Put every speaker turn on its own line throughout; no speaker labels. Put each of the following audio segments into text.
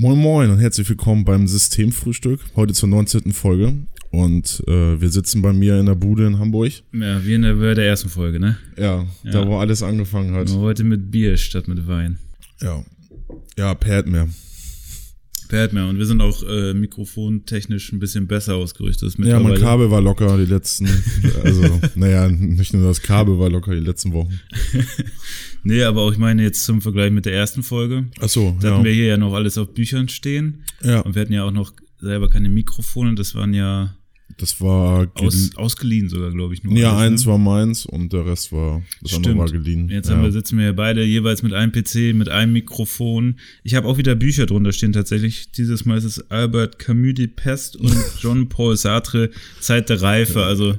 Moin Moin und herzlich willkommen beim Systemfrühstück, heute zur 19. Folge. Und äh, wir sitzen bei mir in der Bude in Hamburg.
Ja, wie in der, bei der ersten Folge, ne?
Ja,
Ja.
da wo alles angefangen hat.
Nur heute mit Bier statt mit Wein.
Ja. Ja, Pad mehr.
Fährt mehr. Und wir sind auch äh, mikrofontechnisch ein bisschen besser ausgerüstet.
Ja, mein Kabel war locker die letzten, also, naja, nicht nur das Kabel war locker die letzten Wochen.
Nee, aber auch ich meine jetzt zum Vergleich mit der ersten Folge.
Ach so,
Da
ja.
hatten wir hier ja noch alles auf Büchern stehen.
ja,
Und wir hatten ja auch noch selber keine Mikrofone. Das waren ja
das war,
aus, ausgeliehen sogar, glaube ich. Nur
ja,
alles,
eins
ne?
war meins und der Rest war, das andere war geliehen.
Jetzt
ja.
haben wir, sitzen wir hier beide jeweils mit einem PC, mit einem Mikrofon. Ich habe auch wieder Bücher drunter stehen tatsächlich. Dieses Mal ist es Albert Camus die Pest und John-Paul Sartre Zeit der Reife, also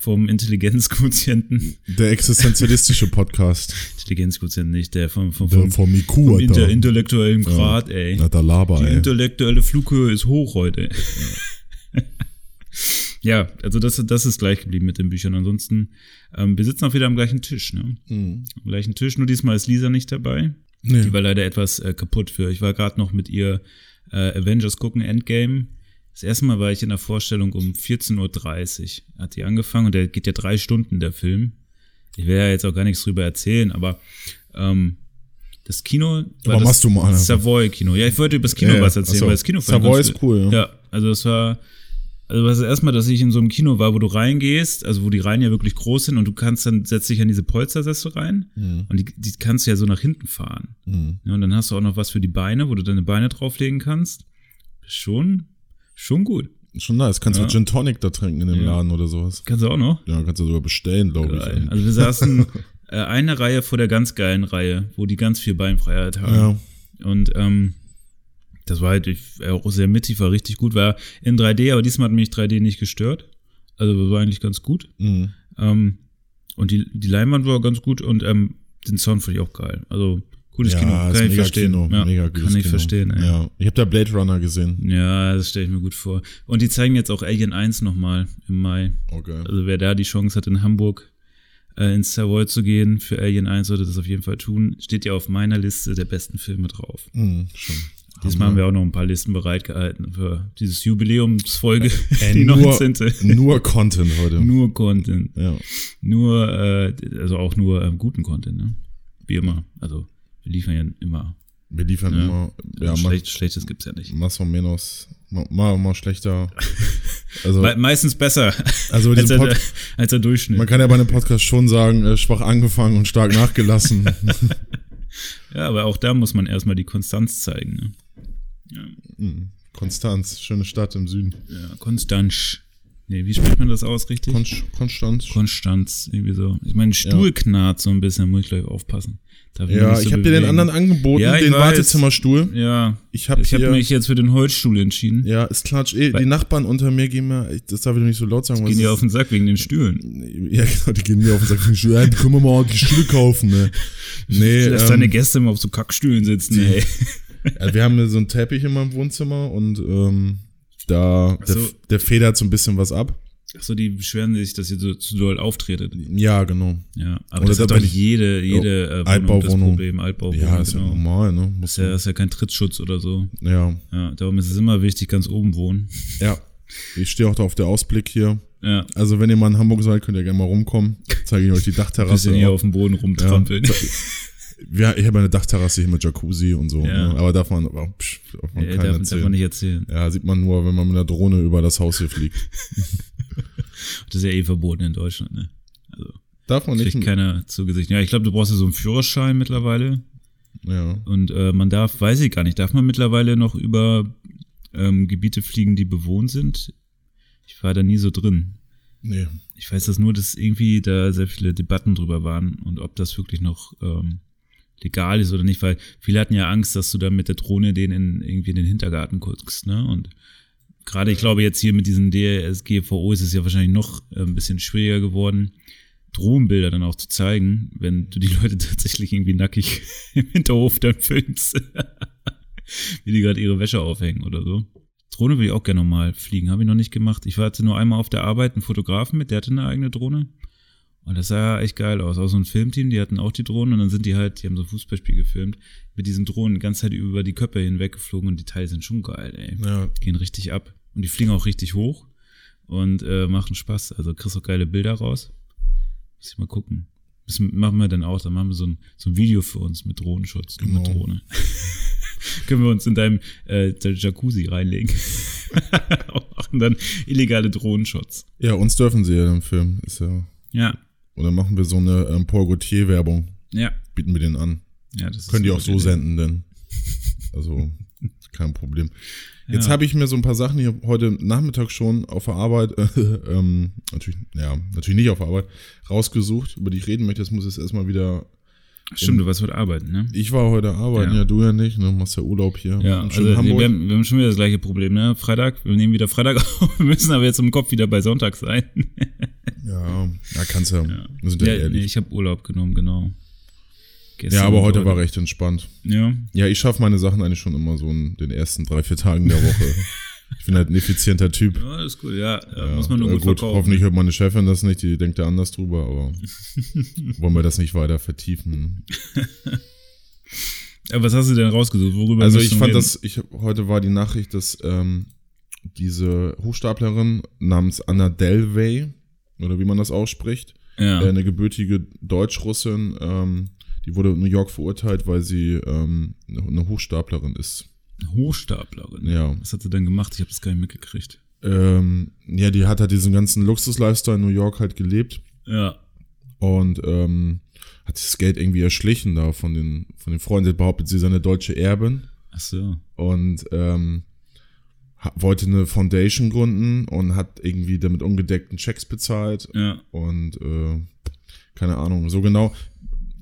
vom Intelligenzquotienten.
Der existenzialistische Podcast.
Intelligenzquotienten nicht, der vom, vom,
Der
vom,
vom IQ,
vom inter intellektuellen Grad, ey.
Na, da laber,
Die
ey.
intellektuelle Flughöhe ist hoch heute. ja, also das, das ist gleich geblieben mit den Büchern. Ansonsten, ähm, wir sitzen auch wieder am gleichen Tisch, ne?
Mhm.
Am gleichen Tisch, nur diesmal ist Lisa nicht dabei.
Nee.
Die war leider etwas äh, kaputt für. Ich war gerade noch mit ihr äh, Avengers gucken, Endgame. Das erste Mal war ich in der Vorstellung um 14.30 Uhr. Hat die angefangen und der geht ja drei Stunden, der Film. Ich will ja jetzt auch gar nichts drüber erzählen, aber ähm, das Kino war
Aber
das
machst du mal.
Savoy-Kino. Ja, ich wollte über das Kino
Ja,
was
ja.
erzählen,
so.
weil das Kino
Savoy ist cool, ja.
Ja, also es war, also das erste Mal, dass ich in so einem Kino war, wo du reingehst, also wo die Reihen ja wirklich groß sind und du kannst dann, setzt dich an diese Polstersessel rein
Mhm.
und die, die kannst du ja so nach hinten fahren.
Mhm.
Ja, und dann hast du auch noch was für die Beine, wo du deine Beine drauflegen kannst. Schon, schon gut.
Schon nice. Kannst du
Ja.
Gin Tonic da trinken in dem
Ja.
Laden oder sowas.
Kannst du auch noch?
Ja, kannst du sogar bestellen, glaube ich.
Also wir saßen äh, eine Reihe vor der ganz geilen Reihe, wo die ganz viel Beinfreiheit haben.
ja.
Und ähm, das war halt ich, äh, auch sehr mittig, war richtig gut. War in 3D, aber diesmal hat mich 3D nicht gestört. Also war eigentlich ganz gut.
Mhm.
Ähm, und die, die Leinwand war ganz gut und ähm, den Sound fand ich auch geil. Also gutes
ja,
Kino, kann ich verstehen.
Kino,
ja,
mega
kann ich
Kino.
verstehen, ey.
Ja. Ich habe da Blade Runner gesehen.
Ja, das stelle ich mir gut vor. Und die zeigen jetzt auch Alien 1 nochmal im Mai.
Okay.
Also wer da die Chance hat, in Hamburg äh, ins Savoy zu gehen für Alien 1, sollte das auf jeden Fall tun. Steht ja auf meiner Liste der besten Filme drauf.
Mhm, schon.
Diesmal haben wir auch noch ein paar Listen bereitgehalten für dieses Jubiläumsfolge,
Ey,
die
nur,
19.
nur Content heute.
Nur Content.
ja.
Nur, äh, also auch nur ähm, guten Content, ne? Wie immer. Also wir liefern ja immer.
Wir liefern
Ja.
immer, ja,
Also
mal,
Schlecht, Schlechtes gibt's ja nicht.
más o menos, mal, mal, mal schlechter. Also,
Me meistens besser
also
als der, als der Durchschnitt.
man kann ja bei einem Podcast schon sagen, äh, schwach angefangen und stark nachgelassen.
ja, aber auch da muss man erstmal die Konstanz zeigen, ne? Ja,
Mhm. Konstanz, schöne Stadt im Süden.
ja Konstanz. Nee, wie spricht man das aus, richtig?
Kon Konstanz.
Konstanz, irgendwie so. Ich meine, Stuhl knarrt so ein bisschen, muss ich gleich aufpassen. Darf
Ja,
nicht so
ich habe dir den anderen angeboten,
Ja, ich
den
weiß.
Wartezimmerstuhl.
Ja,
Ich habe
ich habe mich jetzt für den Holzstuhl entschieden.
ja, es klatscht eh, die Nachbarn unter mir gehen mir, ich- das darf ich doch nicht so laut sagen.
Gehen die
was
auf den Sack wegen den Stühlen.
Ja, genau, die gehen mir auf und sagen, ja, die können wir mal die Stühle kaufen, ne? Nee,
Lass deine
ähm,
Gäste immer auf so Kackstühlen sitzen, ey.
Also wir haben so einen Teppich in meinem Wohnzimmer und ähm, da, der,
so.
der federt so ein bisschen was ab.
Achso, die beschweren sich, dass ihr so zu doll auftretet.
Ja, genau.
Ja, aber
Oder
das
da
hat doch
bin ich-
jede, jede äh, Wohnung
Altbauwohnung.
das Problem. Altbauwohnung,
Ja, ist ja
genau.
normal, ne?
Das
Muss
ist ja, ist ja kein Trittschutz oder so.
ja,
Ja, darum ist es immer wichtig, ganz oben wohnen.
ja. Ich stehe auch da auf der Ausblick hier.
Ja,
Also wenn ihr mal in Hamburg seid, könnt ihr gerne mal rumkommen. Zeige ich euch die
bisschen
Dachterrasse.
hier auf dem Boden rumtrampeln.
Ja, ich habe eine Dachterrasse hier mit Jacuzzi und so.
Ja.
Ne? Aber darf man, aber, psch, darf man
Ja, darf, darf man nicht erzählen.
Ja, sieht man nur, wenn man mit einer Drohne über das Haus hier fliegt.
Das ist ja eh verboten in Deutschland, ne? Also,
Darf man nicht.
kriegt keiner zu Gesicht. Ja, ich glaube, du brauchst ja so einen Führerschein mittlerweile.
Ja.
Und äh, man darf, weiß ich gar nicht, darf man mittlerweile noch über ähm, Gebiete fliegen, die bewohnt sind? Ich war da nie so drin.
Nee.
Ich weiß das nur, dass irgendwie da sehr viele Debatten drüber waren und ob das wirklich noch ähm, legal ist oder nicht, weil viele hatten ja Angst, dass du dann mit der Drohne den in, irgendwie in den Hintergarten guckst, ne? Und gerade, ich glaube, jetzt hier mit diesem DSGVO ist es ja wahrscheinlich noch äh, ein bisschen schwieriger geworden, Drohnenbilder dann auch zu zeigen, wenn du die Leute tatsächlich irgendwie nackig im Hinterhof dann filmst. Wie die gerade ihre Wäsche aufhängen oder so. Drohne will ich auch gerne mal fliegen, habe ich noch nicht gemacht. Ich hatte nur einmal auf der Arbeit einen Fotografen mit, der hatte eine eigene Drohne. Und das sah echt geil aus. Auch so ein Filmteam, die hatten auch die Drohnen und dann sind die halt, die haben so ein Fußballspiel gefilmt, mit diesen Drohnen die ganze Zeit über die Köpfe hinweg geflogen und die Teile sind schon geil, ey.
Ja.
Gehen richtig ab. Und die fliegen auch richtig hoch und äh, machen Spaß. Also kriegst auch geile Bilder raus. Muss ich mal gucken. Das machen wir dann auch. Dann machen wir so ein, so ein Video für uns mit Drohnenschutz, nur mit
Genau.
Drohne. Können wir uns in deinem äh, Jacuzzi reinlegen. Auch machen dann illegale Drohnenschutz.
Ja, uns dürfen sie ja im Film. Ist ja.
Ja,
Und dann machen wir so eine ähm, Paul Gaultier-Werbung.
ja.
Bieten wir den an.
ja das
Können die auch so
Idee.
senden, denn. Also, kein Problem. Jetzt
Ja.
habe ich mir so ein paar Sachen hier heute Nachmittag schon auf der Arbeit, äh, ähm, natürlich, ja, natürlich nicht auf der Arbeit, rausgesucht, über die ich reden möchte. Jetzt muss ich jetzt erstmal wieder.
Stimmt, du warst heute arbeiten, ne?
Ich war heute arbeiten,
Ja.
ja, du ja nicht, ne? Machst ja Urlaub hier.
Ja, also wir, haben, wir haben schon wieder das gleiche Problem, ne? Freitag, wir nehmen wieder Freitag auf, wir müssen aber jetzt im Kopf wieder bei Sonntag sein.
Ja, ja, kannst ja.
Ja,
Wir sind ja,
ja nee,
ehrlich.
ich habe Urlaub genommen, genau. Gestern
ja, aber heute war recht entspannt.
Ja,
Ja, ich schaffe meine Sachen eigentlich schon immer so in den ersten drei, vier Tagen der Woche. ich bin halt ein effizienter Typ.
ja ist gut, ja, ja,
Ja,
muss man nur
äh,
gut, verkaufen.
Hoffentlich hört meine Chefin das nicht, die denkt da anders drüber, aber wollen wir das nicht weiter vertiefen.
Ja, was hast du denn rausgesucht? Worüber
Also ich
du
fand das, ich heute war die Nachricht, dass ähm, diese Hochstaplerin namens Anna Delvey, oder wie man das ausspricht,
ja.
äh, eine gebürtige Deutsch-Russin, ähm, die wurde in New York verurteilt, weil sie ähm, eine Hochstaplerin ist.
Hochstaplerin.
Ja.
Was hat sie denn gemacht? Ich habe das gar nicht mitgekriegt.
Ähm, ja, die hat halt diesen ganzen Luxus-Lifestyle in New York halt gelebt
Ja.
und ähm, hat das Geld irgendwie erschlichen da von den, von den Freunden. Sie behauptet, sie sei eine deutsche Erbin
Ach so.
und ähm, wollte eine Foundation gründen und hat irgendwie damit ungedeckten Checks bezahlt
Ja.
und äh, keine Ahnung, so genau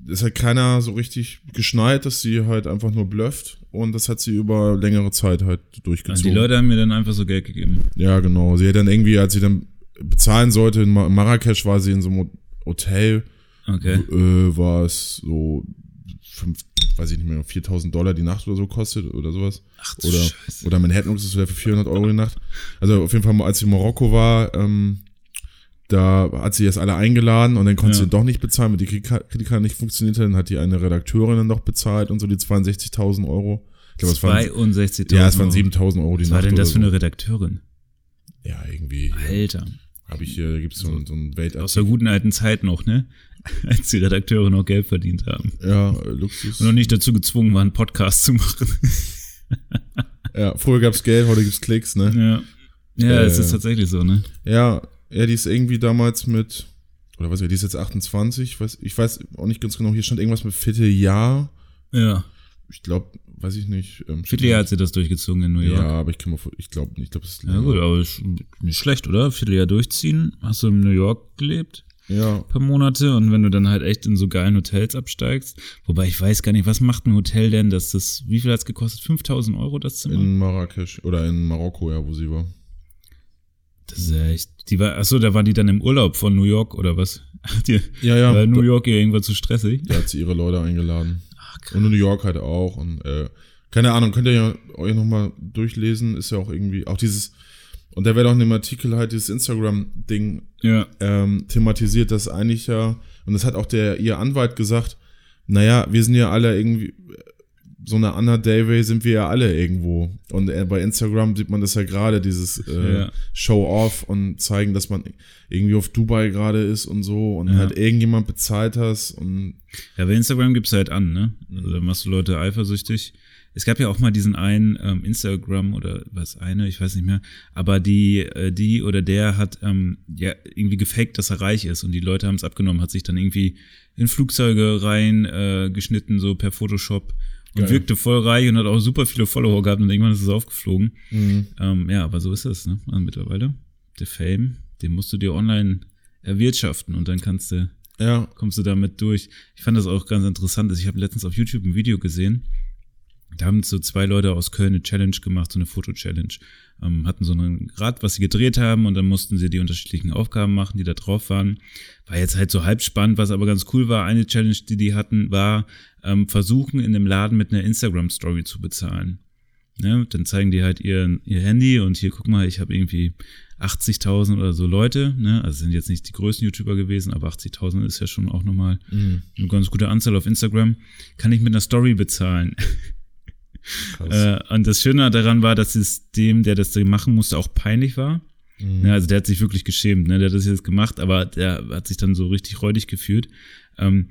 ist halt keiner so richtig geschneit, dass sie halt einfach nur blufft und das hat sie über längere Zeit halt durchgezogen.
die Leute haben mir dann einfach so Geld gegeben.
Ja, genau. Sie hat dann irgendwie, als sie dann bezahlen sollte, in Mar- Marrakesch war sie in so einem Hotel,
Okay.
äh, war es so, fünf, weiß ich nicht mehr, 4000 Dollar die Nacht oder so kostet oder sowas.
Ach du
Oder,
Scheiße.
oder Manhattan wäre für 400 Euro die Nacht. Also auf jeden Fall, als sie in Marokko war, ähm, da hat sie jetzt alle eingeladen und dann konnte
Ja.
sie doch nicht bezahlen, weil die Kreditkarte nicht funktioniert hat. Dann hat die eine Redakteurin dann noch bezahlt und so die 62.000 Euro. Ich glaube, es waren,
62.000
ja, es waren
Euro.
7.000 Euro die
Was
Nacht.
war denn das für eine
so.
Redakteurin?
Ja, irgendwie.
Alter.
Habe ich hier, da gibt's so, so einen
Aus
Weltartikel.
der guten alten Zeit noch, ne? Als die Redakteure noch Geld verdient haben.
Ja, äh, Luxus.
Und noch nicht dazu gezwungen waren, einen Podcast zu machen.
Ja, früher gab's Geld, heute gibt's Klicks, ne?
ja. Ja,
Äh,
es ist tatsächlich so, ne?
Ja, ja, die ist irgendwie damals mit, oder was, die ist jetzt 28, ich weiß, ich weiß auch nicht ganz genau, hier stand irgendwas mit Vierteljahr.
Ja.
Ich glaube, weiß ich nicht. Ähm,
Vierteljahr hat sie das durchgezogen in New York.
Ja, aber ich kann mal, vor- ich glaube nicht, ich glaube, das ist
Ja, gut, aber ist nicht schlecht, oder? Vierteljahr durchziehen. Hast du in New York gelebt?
Ja,
paar Monate und wenn du dann halt echt in so geilen Hotels absteigst, wobei ich weiß gar nicht, was macht ein Hotel denn, dass das, wie viel hat's gekostet? 5000 Euro das Zimmer?
in Marrakesch oder in Marokko, ja, wo sie war.
das ist ja echt, die war, achso, da war die dann im Urlaub von New York oder was? Hat die,
Ja, ja.
war New York ihr irgendwann zu stressig?
da hat sie ihre Leute eingeladen.
Ach,
Und in New York halt auch. Und äh, keine Ahnung, könnt ihr ja euch nochmal durchlesen, ist ja auch irgendwie, auch dieses, und da wäre doch in dem Artikel halt dieses Instagram-Ding
Ja,
ähm, thematisiert, dass eigentlich ja, und das hat auch der ihr Anwalt gesagt, naja, wir sind ja alle irgendwie, so eine Anna Davey sind wir ja alle irgendwo. Und äh, bei Instagram sieht man das ja gerade, dieses äh,
Ja.
Show-off und zeigen, dass man irgendwie auf Dubai gerade ist und so und
Ja.
halt irgendjemand bezahlt hast und
Ja, bei Instagram gibt's halt an, ne? Also da machst du Leute eifersüchtig. Es gab ja auch mal diesen einen ähm, Instagram oder was eine, ich weiß nicht mehr, aber die, äh, die oder der hat ähm, ja irgendwie gefaked, dass er reich ist und die Leute haben es abgenommen, hat sich dann irgendwie in Flugzeuge rein äh, geschnitten, so per Photoshop und
Geil.
wirkte voll reich und hat auch super viele Follower gehabt und irgendwann ist es aufgeflogen. Ähm, ja, aber so ist es, ne? Also mittlerweile. Der Fame, den musst du dir online erwirtschaften und dann kannst du
ja,
kommst du damit durch. Ich fand das auch ganz interessant. Also ich habe letztens auf YouTube ein Video gesehen. Da haben so zwei Leute aus Köln eine Challenge gemacht, so eine Foto-Challenge. Ähm, hatten so ein Rad, was sie gedreht haben und dann mussten sie die unterschiedlichen Aufgaben machen, die da drauf waren. War jetzt halt so halb spannend, was aber ganz cool war. Eine Challenge, die die hatten, war ähm, versuchen, in dem Laden mit einer Instagram-Story zu bezahlen. Ne? Dann zeigen die halt ihr, ihr Handy und hier, guck mal, ich habe irgendwie 80.000 oder so Leute, ne? also sind jetzt nicht die größten YouTuber gewesen, aber 80.000 ist ja schon auch nochmal
Mhm.
eine ganz gute Anzahl auf Instagram, kann ich mit einer Story bezahlen. Äh, und das Schöne daran war, dass es dem, der das machen musste, auch peinlich war.
Mhm.
Ja, also der hat sich wirklich geschämt, ne? Der hat das jetzt gemacht, aber der hat sich dann so richtig räudig gefühlt. Ähm,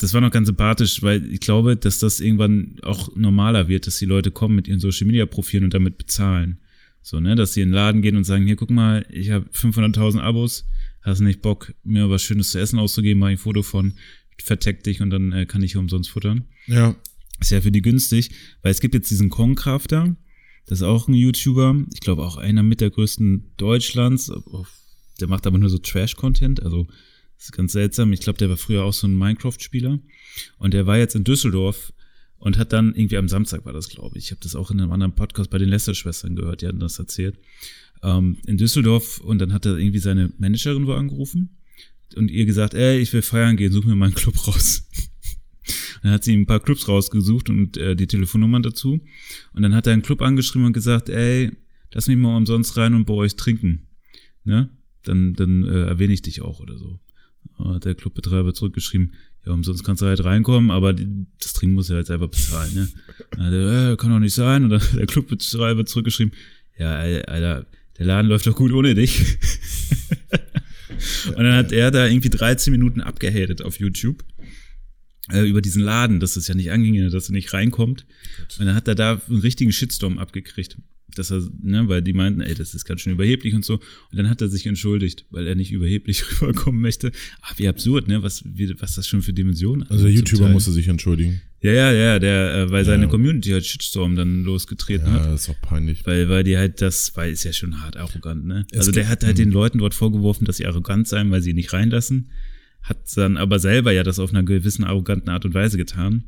das war noch ganz sympathisch, weil ich glaube, dass das irgendwann auch normaler wird, dass die Leute kommen mit ihren Social Media Profilen und damit bezahlen. So, ne, dass sie in den Laden gehen und sagen, hier, guck mal, ich habe 500.000 Abos, hast nicht Bock, mir was Schönes zu essen auszugeben, mach ein Foto von, verteck dich und dann äh, kann ich hier umsonst futtern.
Ja.
Ist ja für die günstig, weil es gibt jetzt diesen Kongkrafter, das ist auch ein YouTuber, ich glaube auch einer mit der größten Deutschlands, der macht aber nur so Trash-Content, also das ist ganz seltsam. Ich glaube, der war früher auch so ein Minecraft-Spieler und der war jetzt in Düsseldorf und hat dann irgendwie am Samstag war das, glaube ich. Ich habe das auch in einem anderen Podcast bei den Lester-Schwestern gehört, die hatten das erzählt. Ähm, in Düsseldorf und dann hat er irgendwie seine Managerin wo angerufen und ihr gesagt, ey, ich will feiern gehen, such mir mal einen Club raus. Dann hat sie ihm ein paar Clubs rausgesucht und äh, die Telefonnummern dazu. Und dann hat er einen Club angeschrieben und gesagt, ey, lass mich mal umsonst rein und bei euch trinken. Ne? Dann, dann äh, erwähne ich dich auch oder so. Hat der Clubbetreiber zurückgeschrieben, ja, umsonst kannst du halt reinkommen, aber das Trinken muss er halt selber bezahlen, ne? Dann hat er, äh, kann doch nicht sein. Und dann hat der Clubbetreiber zurückgeschrieben, ja, Alter, der Laden läuft doch gut ohne dich. und dann hat er da irgendwie 13 Minuten abgehatet auf YouTube äh, über diesen Laden, dass es ja nicht anginge, dass er nicht reinkommt. Und dann hat er da einen richtigen Shitstorm abgekriegt. Dass er, ne, weil die meinten, ey, das ist ganz schön überheblich und so. Und dann hat er sich entschuldigt, weil er nicht überheblich rüberkommen möchte. Aber wie absurd, ne, was, wie, was das schon für Dimensionen
Also der YouTuber musste sich entschuldigen.
Ja, ja, ja, der, äh, weil seine
Ja.
Community halt Shitstorm dann losgetreten
Ja,
hat.
das ist auch peinlich.
Weil, weil die halt das, weil ist ja schon hart arrogant, ne?
Es
also der hat halt den Leuten dort vorgeworfen, dass sie arrogant seien, weil sie ihn nicht reinlassen. Hat dann aber selber ja das auf einer gewissen arroganten Art und Weise getan.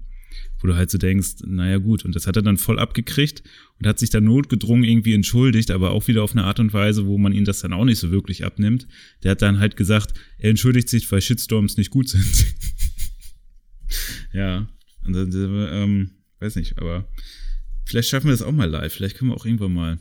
Wo du halt so denkst, naja gut, und das hat er dann voll abgekriegt und hat sich dann notgedrungen irgendwie entschuldigt, aber auch wieder auf eine Art und Weise, wo man ihn das dann auch nicht so wirklich abnimmt. Der hat dann halt gesagt, er entschuldigt sich, weil Shitstorms nicht gut sind. ja, und dann, äh, ähm, weiß nicht, aber vielleicht schaffen wir das auch mal live. Vielleicht können wir auch irgendwann mal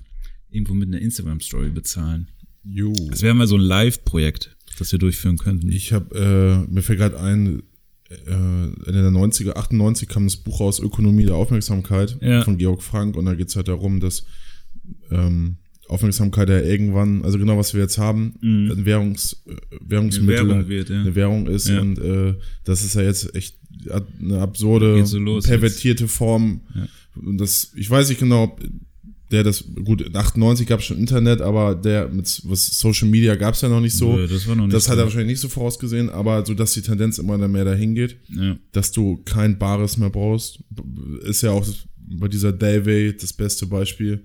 irgendwo mit einer Instagram-Story bezahlen.
Jo.
Das wäre mal so ein Live-Projekt, das wir durchführen könnten.
Ich habe, äh, mir fällt gerade ein, äh, Ende der 90er, 98 kam das Buch raus, Ökonomie der Aufmerksamkeit
Ja.
von Georg Frank und da geht's halt darum, dass ähm, Aufmerksamkeit ja irgendwann, also genau was wir jetzt haben, ein Währungs, äh, Währungsmittel,
Mhm. Eine Währung wird, ja.
eine Währung ist
Ja.
und äh, das ist ja jetzt echt eine absurde,
Geht so
pervertierte Form. Und das, ich weiß nicht genau, ob der das, gut, in 98 gab es schon Internet, aber der mit was Social Media gab es ja noch nicht so.
Nö, das noch nicht
Das hat er wahrscheinlich nicht so vorausgesehen, aber so dass die Tendenz immer mehr dahin geht,
Ja.
dass du kein Bares mehr brauchst, ist ja auch bei dieser Davey das beste Beispiel.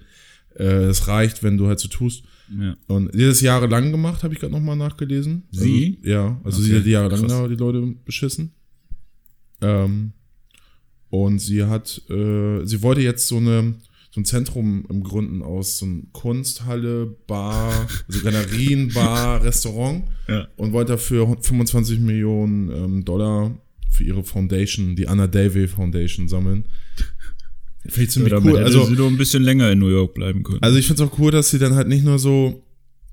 Äh, Es reicht, wenn du halt so tust.
Ja.
Und die hat das jahrelang gemacht, habe ich gerade nochmal nachgelesen.
Sie?
Also, ja, also
Okay,
sie hat jahrelang
krass.
da die Leute beschissen. Ähm, und sie hat, äh, sie wollte jetzt so eine so ein Zentrum im Gründen aus so ein Kunsthalle, Bar, also Galerien, Bar, Restaurant
Ja.
und wollte dafür 25 Millionen ähm, Dollar für ihre Foundation, die Anna Davey Foundation, sammeln. Finde ich ziemlich
damit
cool. Also,
sie nur ein bisschen länger in New York bleiben können.
also ich finde es auch cool, dass sie dann halt nicht nur so,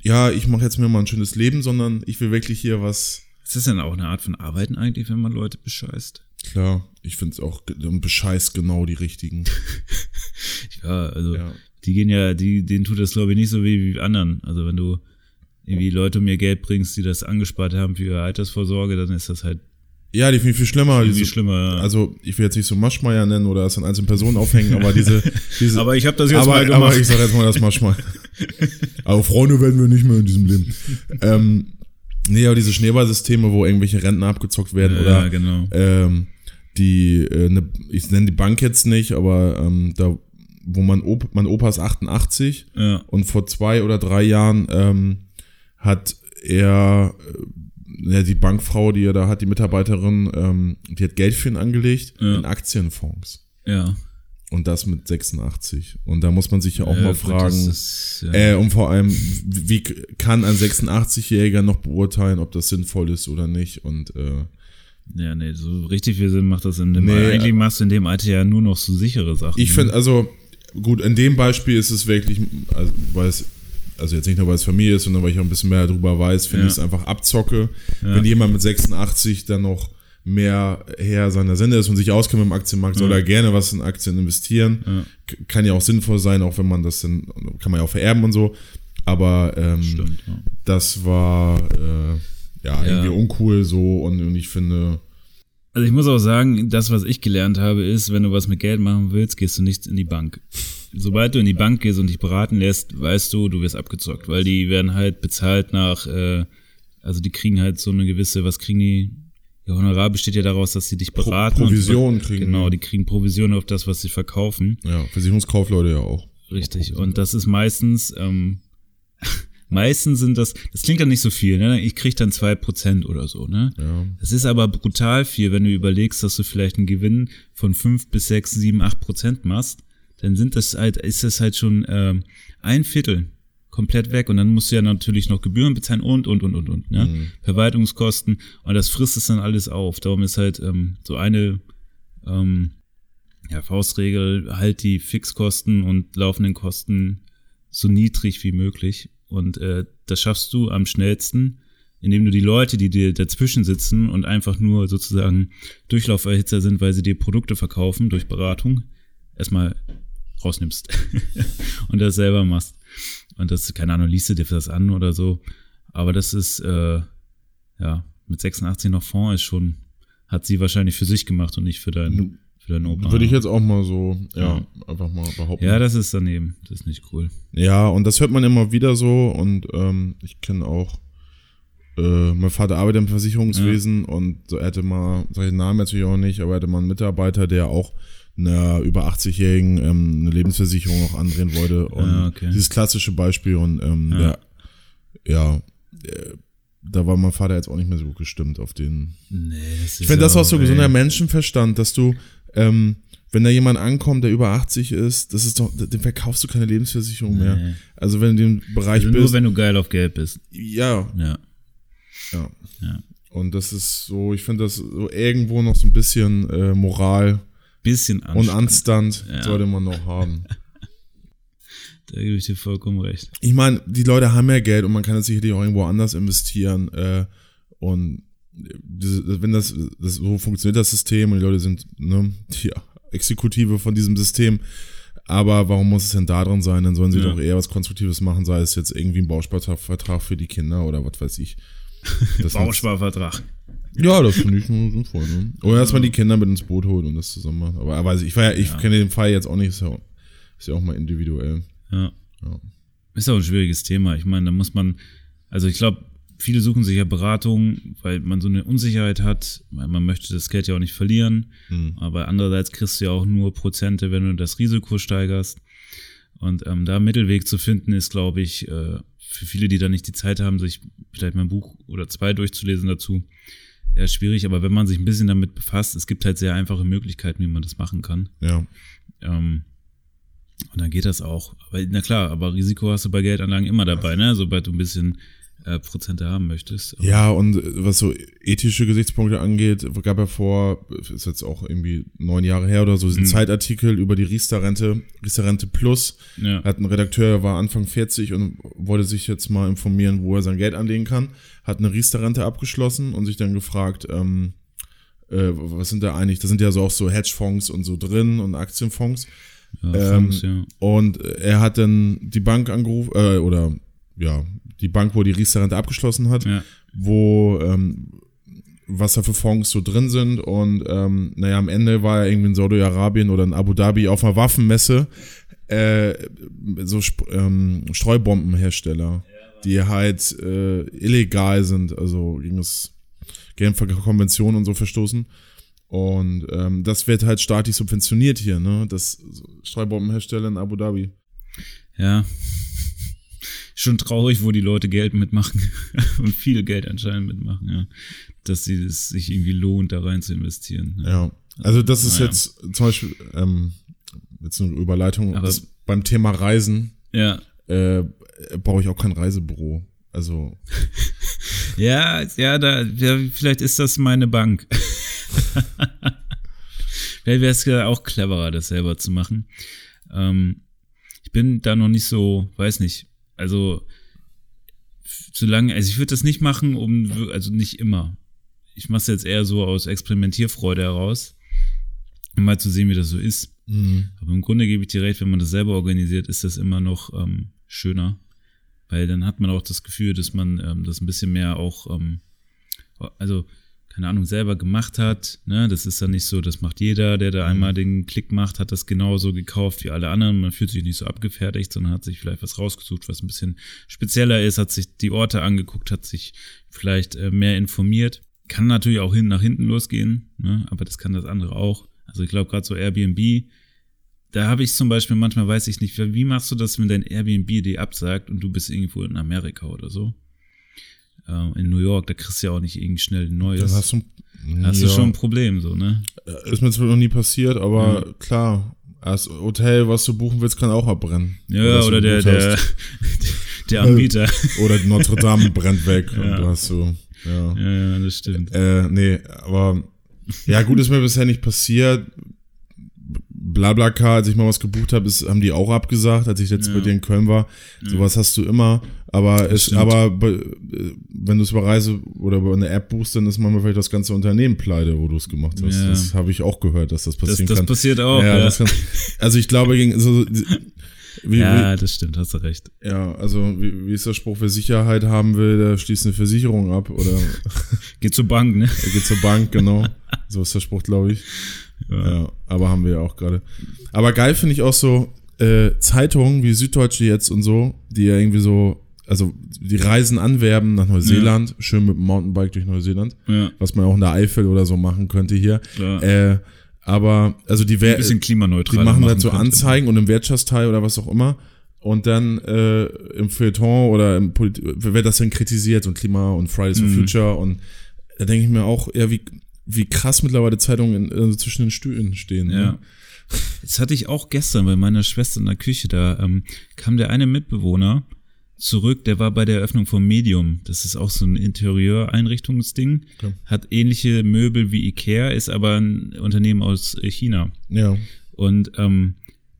ja, ich mache jetzt mir mal ein schönes Leben, sondern ich will wirklich hier was.
ist das denn auch eine Art von Arbeiten eigentlich, wenn man Leute bescheißt?
Klar, ich finde es auch und bescheißt genau die richtigen.
Ja, also
Ja.
die gehen ja, die, denen tut das glaube ich nicht so wie, wie anderen. Also wenn du irgendwie Leute um ihr Geld bringst, die das angespart haben für ihre Altersvorsorge, dann ist das halt
Ja, die finde ich viel schlimmer.
irgendwie
Diese,
schlimmer. ja.
Also ich will jetzt nicht so Maschmeier nennen oder es an einzelnen Personen aufhängen, aber diese, diese
aber ich habe das jetzt
aber,
mal gemacht.
aber ich sag jetzt mal das Maschmeier. aber Freunde werden wir nicht mehr in diesem Leben. ähm, nee, aber diese Schneeballsysteme, wo irgendwelche Renten abgezockt werden
ja,
oder
genau.
ähm, die, äh, ne, ich nenne die Bank jetzt nicht, aber ähm, da, wo mein, Op mein Opa ist 88
Ja.
und vor zwei oder drei Jahren ähm, hat er, äh, ja, die Bankfrau, die er da hat, die Mitarbeiterin, ähm, die hat Geld für ihn angelegt
Ja.
in Aktienfonds.
Ja.
Und das mit 86. Und da muss man sich ja auch
ja,
mal fragen,
das ist, ja.
äh, und vor allem, wie kann ein 86-Jähriger noch beurteilen, ob das sinnvoll ist oder nicht? Und äh,
Ja, nee, so richtig viel Sinn macht das in dem
Nee,
Eigentlich machst du in dem Alter ja nur noch so sichere Sachen.
Ich finde, also, gut, in dem Beispiel ist es wirklich, also, weil es, also jetzt nicht nur, weil es Familie ist, sondern weil ich auch ein bisschen mehr darüber weiß, finde
Ja.
ich es einfach Abzocke.
Ja.
Wenn jemand mit 86 dann noch mehr Herr seiner Sinne ist und sich auskennt mit dem Aktienmarkt, soll
Ja.
er gerne was in Aktien investieren. Kann ja auch sinnvoll sein, auch wenn man das dann, kann man ja auch vererben und so. Aber ähm,
Stimmt.
Das war äh, ja,
Ja.
irgendwie uncool so und, und ich finde,
Also ich muss auch sagen, das, was ich gelernt habe, ist, wenn du was mit Geld machen willst, gehst du nicht in die Bank. Sobald du in die Bank gehst und dich beraten lässt, weißt du, du wirst abgezockt, weil die werden halt bezahlt nach, äh, also die kriegen halt so eine gewisse, was kriegen die? Ihr Honorar besteht ja daraus, dass sie dich
Pro
beraten. und-
Provision kriegen
Genau,
die.
die kriegen Provision auf das, was sie verkaufen.
ja, Versicherungskaufleute ja auch.
Richtig. Und das ist meistens, ähm, meistens sind das, das klingt dann nicht so viel, ne? Ich krieg dann zwei Prozent oder so, ne?
Ja.
Das ist aber brutal viel, wenn du überlegst, dass du vielleicht einen Gewinn von fünf bis sechs, sieben, acht Prozent machst, dann sind das halt, ist das halt schon ähm, ein Viertel komplett weg und dann musst du ja natürlich noch Gebühren bezahlen und und und und und, ne?
Mhm.
Verwaltungskosten und das frisst es dann alles auf. Darum ist halt ähm, so eine ähm, ja, Faustregel, halt die Fixkosten und laufenden Kosten so niedrig wie möglich. Und äh, das schaffst du am schnellsten, indem du die Leute, die dir dazwischen sitzen und einfach nur sozusagen Durchlauferhitzer sind, weil sie dir Produkte verkaufen durch Beratung, erstmal rausnimmst und das selber machst. Und das, keine Ahnung, liest du dir das an oder so. Aber das ist, äh, ja, mit 86 noch Fonds ist schon, hat sie wahrscheinlich für sich gemacht und nicht für deinen, für deinen Opa.
Würde ich jetzt auch mal so, ja, einfach mal behaupten.
ja, das ist daneben. Das ist nicht cool.
Ja, und das hört man immer wieder so und ähm, ich kenne auch, äh, mein Vater arbeitet im Versicherungswesen und so er hatte mal, sag ich den Namen natürlich auch nicht, aber er hatte mal einen Mitarbeiter, der auch einer über 80-Jährigen ähm, eine Lebensversicherung auch andrehen wollte und
Ja, okay.
dieses klassische Beispiel und ähm,
Ja.
ja, ja äh, da war mein Vater jetzt auch nicht mehr so gut gestimmt auf den
Nee, das ist
ich finde das auch so gesunder Menschenverstand, dass du, ähm, wenn da jemand ankommt, der über 80 ist, das ist doch, dem verkaufst du keine Lebensversicherung mehr.
Nee.
Also wenn du in dem Bereich
Also nur
bist.
wenn du geil auf Geld bist.
ja,
Ja.
ja.
Ja.
Und das ist so, ich finde das so irgendwo noch so ein bisschen äh, Moral
Bisschen
und
Anstand.
Anstand
Ja.
sollte man noch haben.
Da gebe ich dir vollkommen recht.
Ich meine, die Leute haben ja Geld und man kann es sicherlich auch irgendwo anders investieren. Äh, und wenn das, das so funktioniert das System und die Leute sind ne, die Exekutive von diesem System. Aber warum muss es denn da drin sein? Dann sollen sie
Ja.
doch eher was Konstruktives machen, sei es jetzt irgendwie ein Bausparvertrag für die Kinder oder was weiß ich. Das
Bausparvertrag.
ja, das finde ich nur sinnvoll. Ne? Oder dass man die Kinder mit ins Boot holt und das zusammen macht. Aber, aber ich, war ja, ich kenne den Fall jetzt auch nicht, ist ja, ist ja auch mal individuell.
Ja.
Ja.
Ist auch ein schwieriges Thema. Ich meine, da muss man, also ich glaube, viele suchen sich ja Beratung, weil man so eine Unsicherheit hat, weil man möchte das Geld ja auch nicht verlieren.
Hm.
Aber andererseits kriegst du ja auch nur Prozente, wenn du das Risiko steigerst. Und ähm, da einen Mittelweg zu finden, ist, glaube ich, äh, für viele, die da nicht die Zeit haben, sich vielleicht mal ein Buch oder zwei durchzulesen dazu, eher schwierig. Aber wenn man sich ein bisschen damit befasst, es gibt halt sehr einfache Möglichkeiten, wie man das machen kann.
Ja.
Ähm, und dann geht das auch. Aber na klar, aber Risiko hast du bei Geldanlagen immer dabei, ne? Sobald du ein bisschen äh, Prozente haben möchtest.
Ja, und äh, was so ethische Gesichtspunkte angeht, gab ja vor, ist jetzt auch irgendwie neun Jahre her oder so, diesen Zeitartikel über die Riester-Rente, Riester-Rente Plus.
Ja.
Hat ein Redakteur, der war Anfang 40 und wollte sich jetzt mal informieren, wo er sein Geld anlegen kann. Hat eine Riester-Rente abgeschlossen und sich dann gefragt, ähm, äh, was sind da eigentlich? Da sind ja so auch so Hedgefonds und so drin und Aktienfonds.
ja,
Ähm,
Fonds, ja.
Und er hat dann die Bank angerufen, äh, oder ja, die Bank, wo die Riester-Rente abgeschlossen hat,
Ja.
wo ähm, was da für Fonds so drin sind. Und ähm, naja, am Ende war er irgendwie in Saudi-Arabien oder in Abu Dhabi auf einer Waffenmesse äh, so ähm, Streubombenhersteller, die halt äh, illegal sind, also gegen das Genfer Konvention und so verstoßen. Und ähm, das wird halt staatlich subventioniert hier, ne? Das Streubombenhersteller in Abu Dhabi.
ja. Schon traurig, wo die Leute Geld mitmachen und viel Geld anscheinend mitmachen, ja. Dass sie es sich irgendwie lohnt, da rein zu investieren. Ja.
Ja. Also das ist
Naja.
jetzt zum Beispiel ähm, jetzt eine Überleitung.
Aber-
das, beim Thema Reisen
ja.
äh, brauche ich auch kein Reisebüro. Also
Ja, ja, da, ja, vielleicht ist das meine Bank. vielleicht wäre es ja auch cleverer, das selber zu machen. Ähm, ich bin da noch nicht so, weiß nicht, also solange, also ich würde das nicht machen, um, also nicht immer. Ich mache es jetzt eher so aus Experimentierfreude heraus, um mal zu sehen, wie das so ist.
Mhm.
Aber im Grunde gebe ich dir recht, wenn man das selber organisiert, ist das immer noch ähm, schöner. Weil dann hat man auch das Gefühl, dass man ähm, das ein bisschen mehr auch, ähm, also keine Ahnung, selber gemacht hat. Ne? Das ist dann nicht so, das macht jeder, der da einmal den Klick macht, hat das genauso gekauft wie alle anderen. Man fühlt sich nicht so abgefertigt, sondern hat sich vielleicht was rausgesucht, was ein bisschen spezieller ist, hat sich die Orte angeguckt, hat sich vielleicht äh, mehr informiert. Kann natürlich auch hin nach hinten losgehen, ne? aber das kann das andere auch. Also ich glaube gerade so Airbnb, da habe ich zum Beispiel manchmal weiß ich nicht, wie machst du das, wenn dein Airbnb dir absagt und du bist irgendwo in Amerika oder so? Äh, in New York, da kriegst du ja auch nicht irgendwie schnell ein neues.
Dann hast du,
hast
ja,
du schon ein Problem, so, ne?
Ist mir zwar noch nie passiert, aber klar, das Hotel, was du buchen willst, kann auch abbrennen.
Ja,
du
oder der, der,
hast.
der Anbieter.
Oder Notre Dame brennt weg und
Ja.
du hast so, ja.
ja, ja, das stimmt.
Äh, nee, aber ja, gut, ist mir bisher nicht passiert. Blablacar, als ich mal was gebucht habe, ist, haben die auch abgesagt, als ich letztes
Ja.
bei dir in Köln war. Sowas hast du immer. Aber es,
stimmt.
aber be- äh, wenn du es über Reise oder über eine App buchst, dann ist manchmal vielleicht das ganze Unternehmen pleite, wo du es gemacht hast.
Ja.
Das habe ich auch gehört, dass das
Das,
passieren
das
kann.
passiert auch.
ja,
Ja,
Das kann, also ich glaube, gegen so, wie,
ja das stimmt, hast du recht.
wie, ja, also wie, wie ist der Spruch, wer Sicherheit haben will, der schließt eine Versicherung ab oder
Geht zur Bank, ne?
geht zur Bank, genau. So ist der Spruch, glaube ich. Ja. aber haben wir ja auch gerade. Aber geil finde ich auch so äh, Zeitungen wie Süddeutsche jetzt und so, die ja irgendwie so, also die Reisen anwerben nach Neuseeland, schön mit dem Mountainbike durch Neuseeland,
Ja,
was man auch in der Eifel oder so machen könnte hier. Äh, aber, also die,
Ein
wer
bisschen
die
klimaneutral.
machen halt so
könnte.
Anzeigen und im Wirtschaftsteil oder was auch immer. Und dann äh, im Feuilleton oder im Polit wird das dann kritisiert und Klima und Fridays for
Mhm.
Future und da denke ich mir auch, ja, wie, wie krass mittlerweile Zeitungen in, also zwischen den Stühlen stehen.
Ja.
Ne?
Das hatte ich auch gestern bei meiner Schwester in der Küche. Da ähm, kam der eine Mitbewohner zurück, der war bei der Eröffnung vom Medium. Das ist auch so ein Interieureinrichtungsding.
Okay.
Hat ähnliche Möbel wie Ikea, ist aber ein Unternehmen aus äh, China.
Ja.
Und ähm,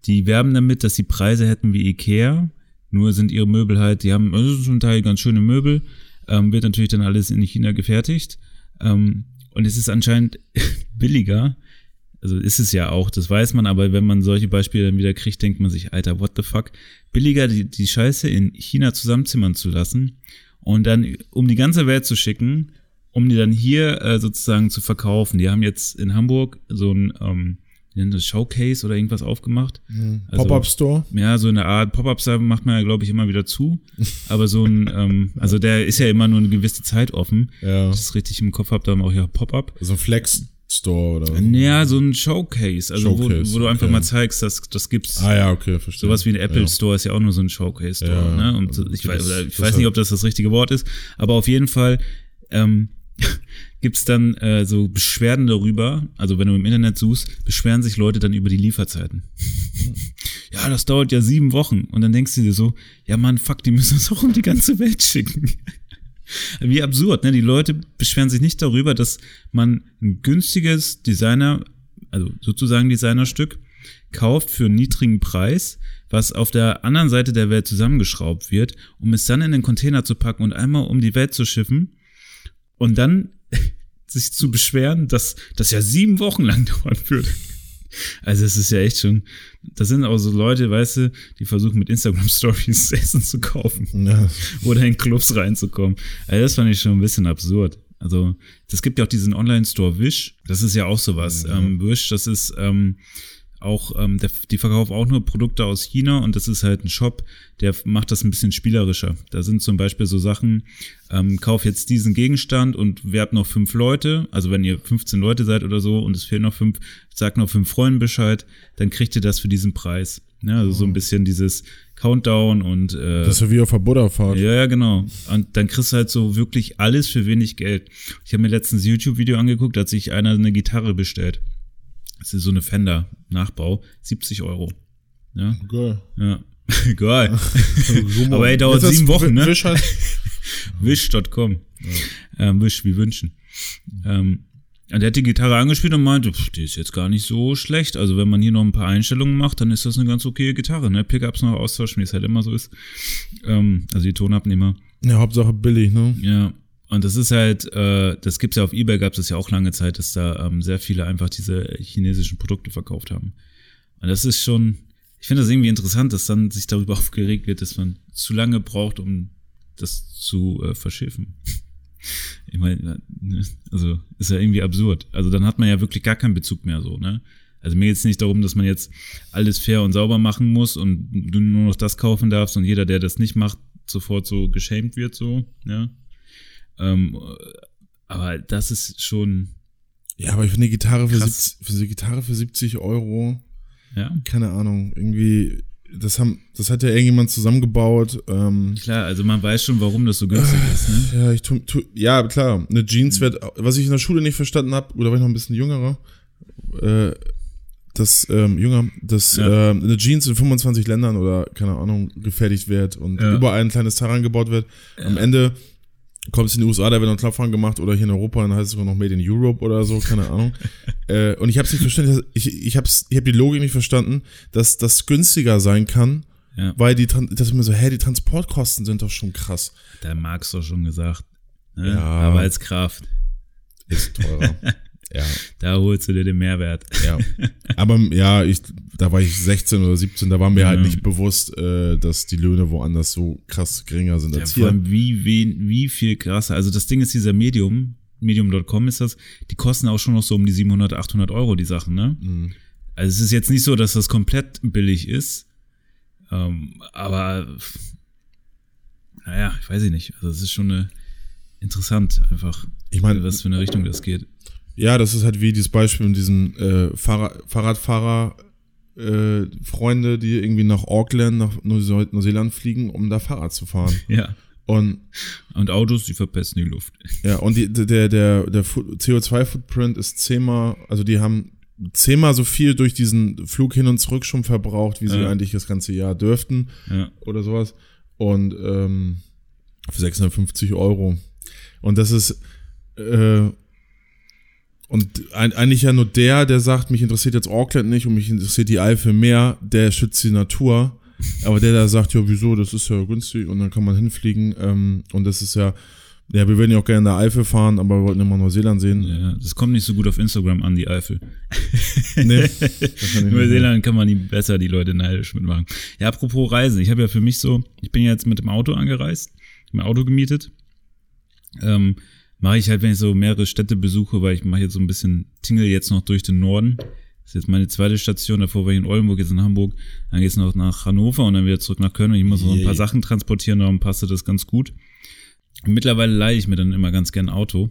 die werben damit, dass sie Preise hätten wie Ikea. Nur sind ihre Möbel halt, die haben also zum Teil ganz schöne Möbel. Ähm, wird natürlich dann alles in China gefertigt. Ähm, und es ist anscheinend billiger. Also ist es ja auch, das weiß man, aber wenn man solche Beispiele dann wieder kriegt, denkt man sich, Alter, what the fuck? Billiger, die, die Scheiße in China zusammenzimmern zu lassen und dann um die ganze Welt zu schicken, um die dann hier äh, sozusagen zu verkaufen. Die haben jetzt in Hamburg so ein ähm, das, Showcase oder irgendwas aufgemacht. Also-
Pop-Up-Store?
Ja, so eine Art Pop-Up-Store macht man ja, glaube ich, immer wieder zu. Aber so ein, ähm, also der ist ja immer nur eine gewisse Zeit offen.
Ja.
Wenn ich das richtig im Kopf habe, dann auch ja Pop-Up.
So ein Flex-Store oder?
Ja, so ein Showcase, also
Showcase,
wo, wo du einfach
okay.
mal zeigst, dass das gibt's.
Ah ja, okay, verstehe.
Sowas wie ein Apple
Ja.
Store ist ja auch nur so ein Showcase Store.
Ja,
ne? Und so,
also
ich weiß,
das-
oder ich weiß nicht, ob das das richtige Wort ist, aber auf jeden Fall ähm, gibt's dann äh, so Beschwerden darüber. Also wenn du im Internet suchst, beschweren sich Leute dann über die Lieferzeiten. ja, das dauert ja sieben Wochen. Und dann denkst du dir so, ja Mann, fuck, die müssen das auch um die ganze Welt schicken. Wie absurd, ne? Die Leute beschweren sich nicht darüber, dass man ein günstiges Designer, also sozusagen Designerstück, kauft für einen niedrigen Preis, was auf der anderen Seite der Welt zusammengeschraubt wird, um es dann in den Container zu packen und einmal um die Welt zu schiffen und dann sich zu beschweren, dass das ja sieben Wochen lang dauern würde. Also es ist ja echt schon, das sind auch so Leute, weißt du, die versuchen mit Instagram Stories Essen zu kaufen
Ja.
oder in Clubs reinzukommen. Also das fand ich schon ein bisschen absurd. Also, das gibt ja auch diesen Online-Store Wish. Das ist ja auch sowas. Ähm, Wish, das ist ähm, auch, ähm, der, die verkaufen auch nur Produkte aus China und das ist halt ein Shop, der macht das ein bisschen spielerischer. Da sind zum Beispiel so Sachen, ähm, kauf jetzt diesen Gegenstand und werbt noch fünf Leute. Also wenn ihr 15 Leute seid oder so und es fehlen noch fünf, sagt noch fünf Freunden Bescheid, dann kriegt ihr das für diesen Preis. Ja, also so ein bisschen dieses Countdown und äh,
Das ist ja wie auf der Buddha-Fahrt.
ja, ja, genau. Und dann kriegst du halt so wirklich alles für wenig Geld. Ich habe mir letztens ein YouTube-Video angeguckt, da hat sich einer eine Gitarre bestellt. Das ist so eine Fender-Nachbau. 70 Euro. Ja,
Geil.
ja. Geil. Aber ey, dauert sieben Wochen, ne?
Wish halt,
Wish.com. Ähm, Wish wie wünschen. Ähm, Und er hat die Gitarre angespielt und meinte, pff, die ist jetzt gar nicht so schlecht. Also wenn man hier noch ein paar Einstellungen macht, dann ist das eine ganz okay Gitarre. Ne? Pickups noch austauschen, wie es halt immer so ist. Ähm, also die Tonabnehmer.
Ja, Hauptsache billig, ne?
Ja. Und das ist halt, äh, das gibt's ja auf Ebay, gab es ja auch lange Zeit, dass da ähm, sehr viele einfach diese chinesischen Produkte verkauft haben. Und das ist schon, ich finde das irgendwie interessant, dass dann sich darüber aufgeregt wird, dass man zu lange braucht, um das zu äh, verschiffen. Ich meine, ne, also ist ja irgendwie absurd. Also dann hat man ja wirklich gar keinen Bezug mehr so, ne? Also mir geht's nicht darum, dass man jetzt alles fair und sauber machen muss und du nur noch das kaufen darfst und jeder, der das nicht macht, sofort so geschämt wird, so, ja. Ähm, aber das ist schon.
Ja, aber ich finde die Gitarre für, 70, für die Gitarre für 70 Euro,
Ja.
keine Ahnung, irgendwie, das haben, das hat ja irgendjemand zusammengebaut. Ähm,
Klar, also man weiß schon, warum das so günstig ist, ne?
ja, ich tu, tu, ja, klar, eine Jeans wird, was ich in der Schule nicht verstanden habe, oder war ich noch ein bisschen jüngerer, äh, dass ähm, jünger, dass
Ja.
ähm, eine Jeans in 25 Ländern oder keine Ahnung gefertigt wird und
Ja.
überall ein kleines Teil rangebaut wird. Am Ende kommt es in die USA, da wird noch ein Klappfahren gemacht oder hier in Europa, dann heißt es sogar noch Made in Europe oder so, keine Ahnung. äh, und ich habe es nicht verstanden, ich, ich habe ich hab die Logik nicht verstanden, dass das günstiger sein kann,
Ja.
weil die, dass ich mir so, hä, die Transportkosten sind doch schon krass.
Da Marx doch schon gesagt. Ne?
Ja.
Arbeitskraft.
Ist teurer. ja.
Da holst du dir den Mehrwert.
Ja. Aber ja, ich, da war ich 16 oder 17, da war mir halt
Ja.
nicht bewusst, äh, dass die Löhne woanders so krass geringer sind
Ja,
als
vor
hier.
allem wie, wen, wie viel krasser. Also das Ding ist, dieser Medium, medium.com ist das, die kosten auch schon noch so um die 700, 800 Euro, die Sachen, ne?
Mhm.
Also es ist jetzt nicht so, dass das komplett billig ist, ähm, aber naja, ich weiß ich nicht. Also es ist schon eine, interessant einfach,
Ich meine,
was für eine Richtung das geht.
Ja, das ist halt wie dieses Beispiel mit diesen äh, Fahrrad, Fahrradfahrer, äh, Freunde, die irgendwie nach Auckland, nach Neu- Neuseeland fliegen, um da Fahrrad zu fahren.
Ja.
Und
Und Autos, die verpesten die Luft.
Ja, und die, der, der, der Fu- CO2-Footprint ist zehnmal, also die haben zehnmal so viel durch diesen Flug hin und zurück schon verbraucht, wie sie
Ja.
eigentlich das ganze Jahr dürften
Ja.
oder sowas. Und ähm, für 650 Euro. Und das ist äh, und ein, eigentlich ja nur der, der sagt, mich interessiert jetzt Auckland nicht und mich interessiert die Eifel mehr, der schützt die Natur. Aber der, der sagt, ja, wieso, das ist ja günstig und dann kann man hinfliegen. Ähm, und das ist ja, ja, wir würden ja auch gerne in der Eifel fahren, aber wir wollten immer Neuseeland sehen.
ja. Das kommt nicht so gut auf Instagram an, die Eifel.
Nee,
In Neuseeland kann man die besser die Leute neidisch mitmachen. Ja, apropos Reisen. Ich habe ja für mich so, ich bin ja jetzt mit dem Auto angereist, mir Auto gemietet. Ähm, mache ich halt, wenn ich so mehrere Städte besuche, weil ich mache jetzt so ein bisschen Tingle jetzt noch durch den Norden. Das ist jetzt meine zweite Station, davor war ich in Oldenburg, jetzt in Hamburg. Dann geht's noch nach Hannover und dann wieder zurück nach Köln und ich muss noch ein paar. Sachen transportieren, darum passte das ganz gut. Und mittlerweile leihe ich mir dann immer ganz gern ein Auto.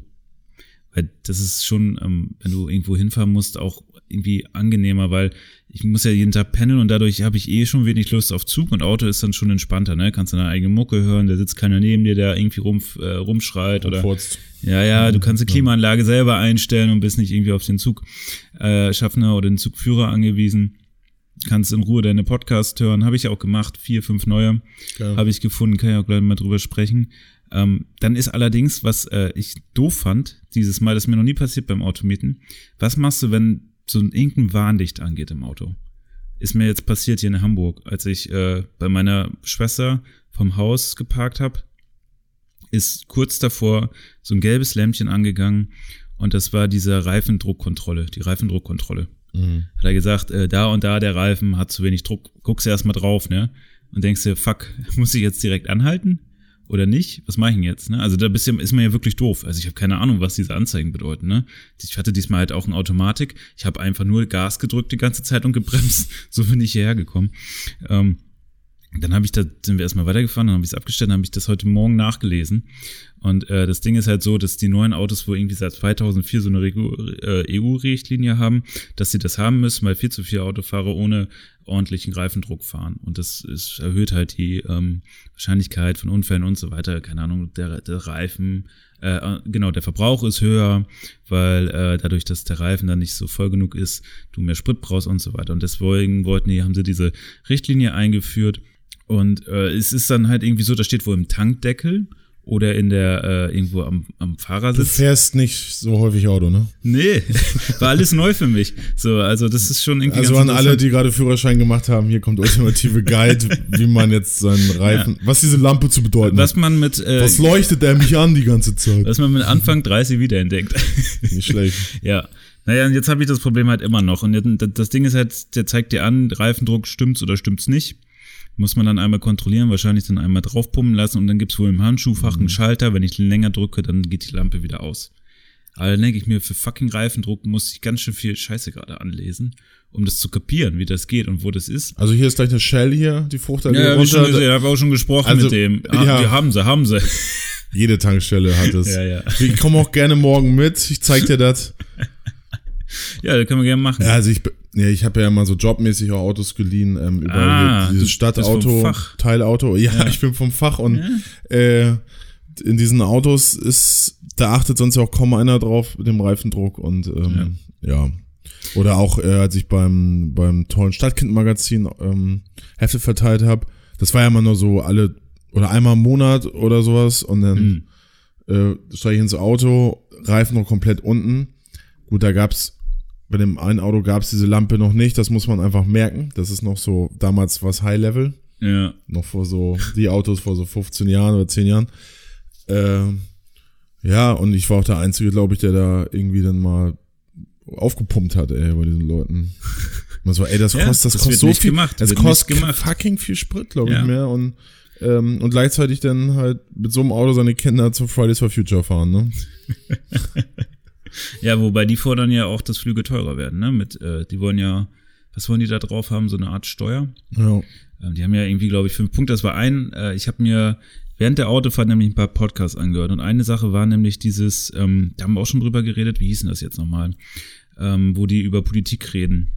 Weil das ist schon, ähm, wenn du irgendwo hinfahren musst, auch irgendwie angenehmer, weil ich muss ja jeden Tag pendeln und dadurch habe ich eh schon wenig Lust auf Zug und Auto ist dann schon entspannter, ne? Kannst deine eigene Mucke hören, da sitzt keiner neben dir, der irgendwie rum, äh, rumschreit oder ja, ja, du kannst die Klimaanlage selber einstellen und bist nicht irgendwie auf den Zug äh, oder den Zugführer angewiesen. Kannst in Ruhe deine Podcast hören, habe ich auch gemacht, vier, fünf neue habe ich gefunden, kann ich auch gleich mal drüber sprechen. Ähm, dann ist allerdings, was äh, ich doof fand, dieses Mal, das ist mir noch nie passiert beim Automieten, was machst du, wenn so ein irgendein Warnlicht angeht im Auto? Ist mir jetzt passiert hier in Hamburg, als ich äh, bei meiner Schwester vom Haus geparkt habe, ist kurz davor so ein gelbes Lämpchen angegangen und das war diese Reifendruckkontrolle, die Reifendruckkontrolle
Mhm.
hat er gesagt, äh, da und da der Reifen hat zu wenig Druck, guckst du erstmal drauf, ne? Und denkst dir, fuck, muss ich jetzt direkt anhalten oder nicht? Was mache ich denn jetzt, ne? Also da bist du, ist man ja wirklich doof. Also ich habe keine Ahnung, was diese Anzeigen bedeuten, ne? Ich hatte diesmal halt auch eine Automatik. Ich habe einfach nur Gas gedrückt die ganze Zeit und gebremst. so bin ich hierher gekommen. Ähm, dann habe ich da, sind wir erstmal weitergefahren, dann habe ich es abgestellt, dann habe ich das heute Morgen nachgelesen. Und äh, das Ding ist halt so, dass die neuen Autos wohl irgendwie seit 2004 so eine Regu- äh, EU-Richtlinie haben, dass sie das haben müssen, weil viel zu viele Autofahrer ohne ordentlichen Reifendruck fahren. Und das ist, erhöht halt die ähm, Wahrscheinlichkeit von Unfällen und so weiter. Keine Ahnung, der, der Reifen, äh, genau, der Verbrauch ist höher, weil äh, dadurch, dass der Reifen dann nicht so voll genug ist, du mehr Sprit brauchst und so weiter. Und deswegen wollten die, haben sie diese Richtlinie eingeführt. Und äh, es ist dann halt irgendwie so, da steht wohl im Tankdeckel oder in der äh, irgendwo am, am
Du
Fahrersitz.
fährst nicht so häufig Auto, ne?
Nee, war alles neu für mich. So, also das ist schon irgendwie
Also an alle, die gerade Führerschein gemacht haben, hier kommt ultimative Guide, wie man jetzt seinen Reifen, was diese Lampe zu bedeuten
was
hat.
man mit äh,
Was leuchtet der mich an die ganze Zeit?
was man mit Anfang 30 wiederentdeckt.
Nicht schlecht.
ja. Naja, und jetzt habe ich das Problem halt immer noch. Und das Ding ist halt, der zeigt dir an, Reifendruck stimmt's oder stimmt's nicht. Muss man dann einmal kontrollieren, wahrscheinlich dann einmal draufpumpen lassen und dann gibt's wohl im Handschuhfach einen Schalter. Wenn ich den länger drücke, dann geht die Lampe wieder aus. Aber dann denke ich mir, für fucking Reifendruck muss ich ganz schön viel Scheiße gerade anlesen, um das zu kapieren, wie das geht und wo das ist.
Also hier ist gleich eine Shell hier, die Frucht da
Ja, hab ich schon
runter.
gesehen, habe auch schon gesprochen
Also,
mit dem. Ah,
ja.
Die haben sie, haben sie.
Jede Tankstelle hat es.
Ja, ja.
Ich komme auch gerne morgen mit, ich zeig dir das.
Ja, das können wir gerne machen.
Ja, also ich, ja, ich habe ja mal so jobmäßig auch Autos geliehen, ähm, über
Ah,
dieses Stadtauto. Teilauto. Ja,
Ja.
ich bin vom Fach und äh, in diesen Autos ist, da achtet sonst ja auch kaum einer drauf mit dem Reifendruck und ähm, ja. Oder auch, äh, als ich beim, beim tollen Stadtkind-Magazin ähm, Hefte verteilt habe, das war ja immer nur so alle oder einmal im Monat oder sowas und dann äh, steige ich ins Auto, Reifen noch komplett unten. Gut, da gab's bei dem einen Auto gab's diese Lampe noch nicht, das muss man einfach merken. Das ist noch so, damals was High Level,
Ja.
noch vor so, die Autos vor so 15 Jahren oder 10 Jahren. Ähm, ja, und ich war auch der Einzige, glaube ich, der da irgendwie dann mal aufgepumpt hat, ey, bei diesen Leuten. Man so, ey, das
Ja,
kostet, das,
das
kostet so viel,
gemacht,
das kostet fucking viel Sprit, glaube ich,
Ja.
mehr und ähm, und gleichzeitig dann halt mit so einem Auto seine Kinder zum Fridays for Future fahren, ne?
Ja, wobei die fordern ja auch, dass Flüge teurer werden, ne? Mit, äh, die wollen ja, was wollen die da drauf haben? So eine Art Steuer.
Ja.
Ähm, die haben ja irgendwie, glaube ich, fünf Punkte. Das war ein, äh, ich habe mir während der Autofahrt nämlich ein paar Podcasts angehört. Und eine Sache war nämlich dieses, ähm, da haben wir auch schon drüber geredet, wie hieß denn das jetzt nochmal? Ähm, wo die über Politik reden.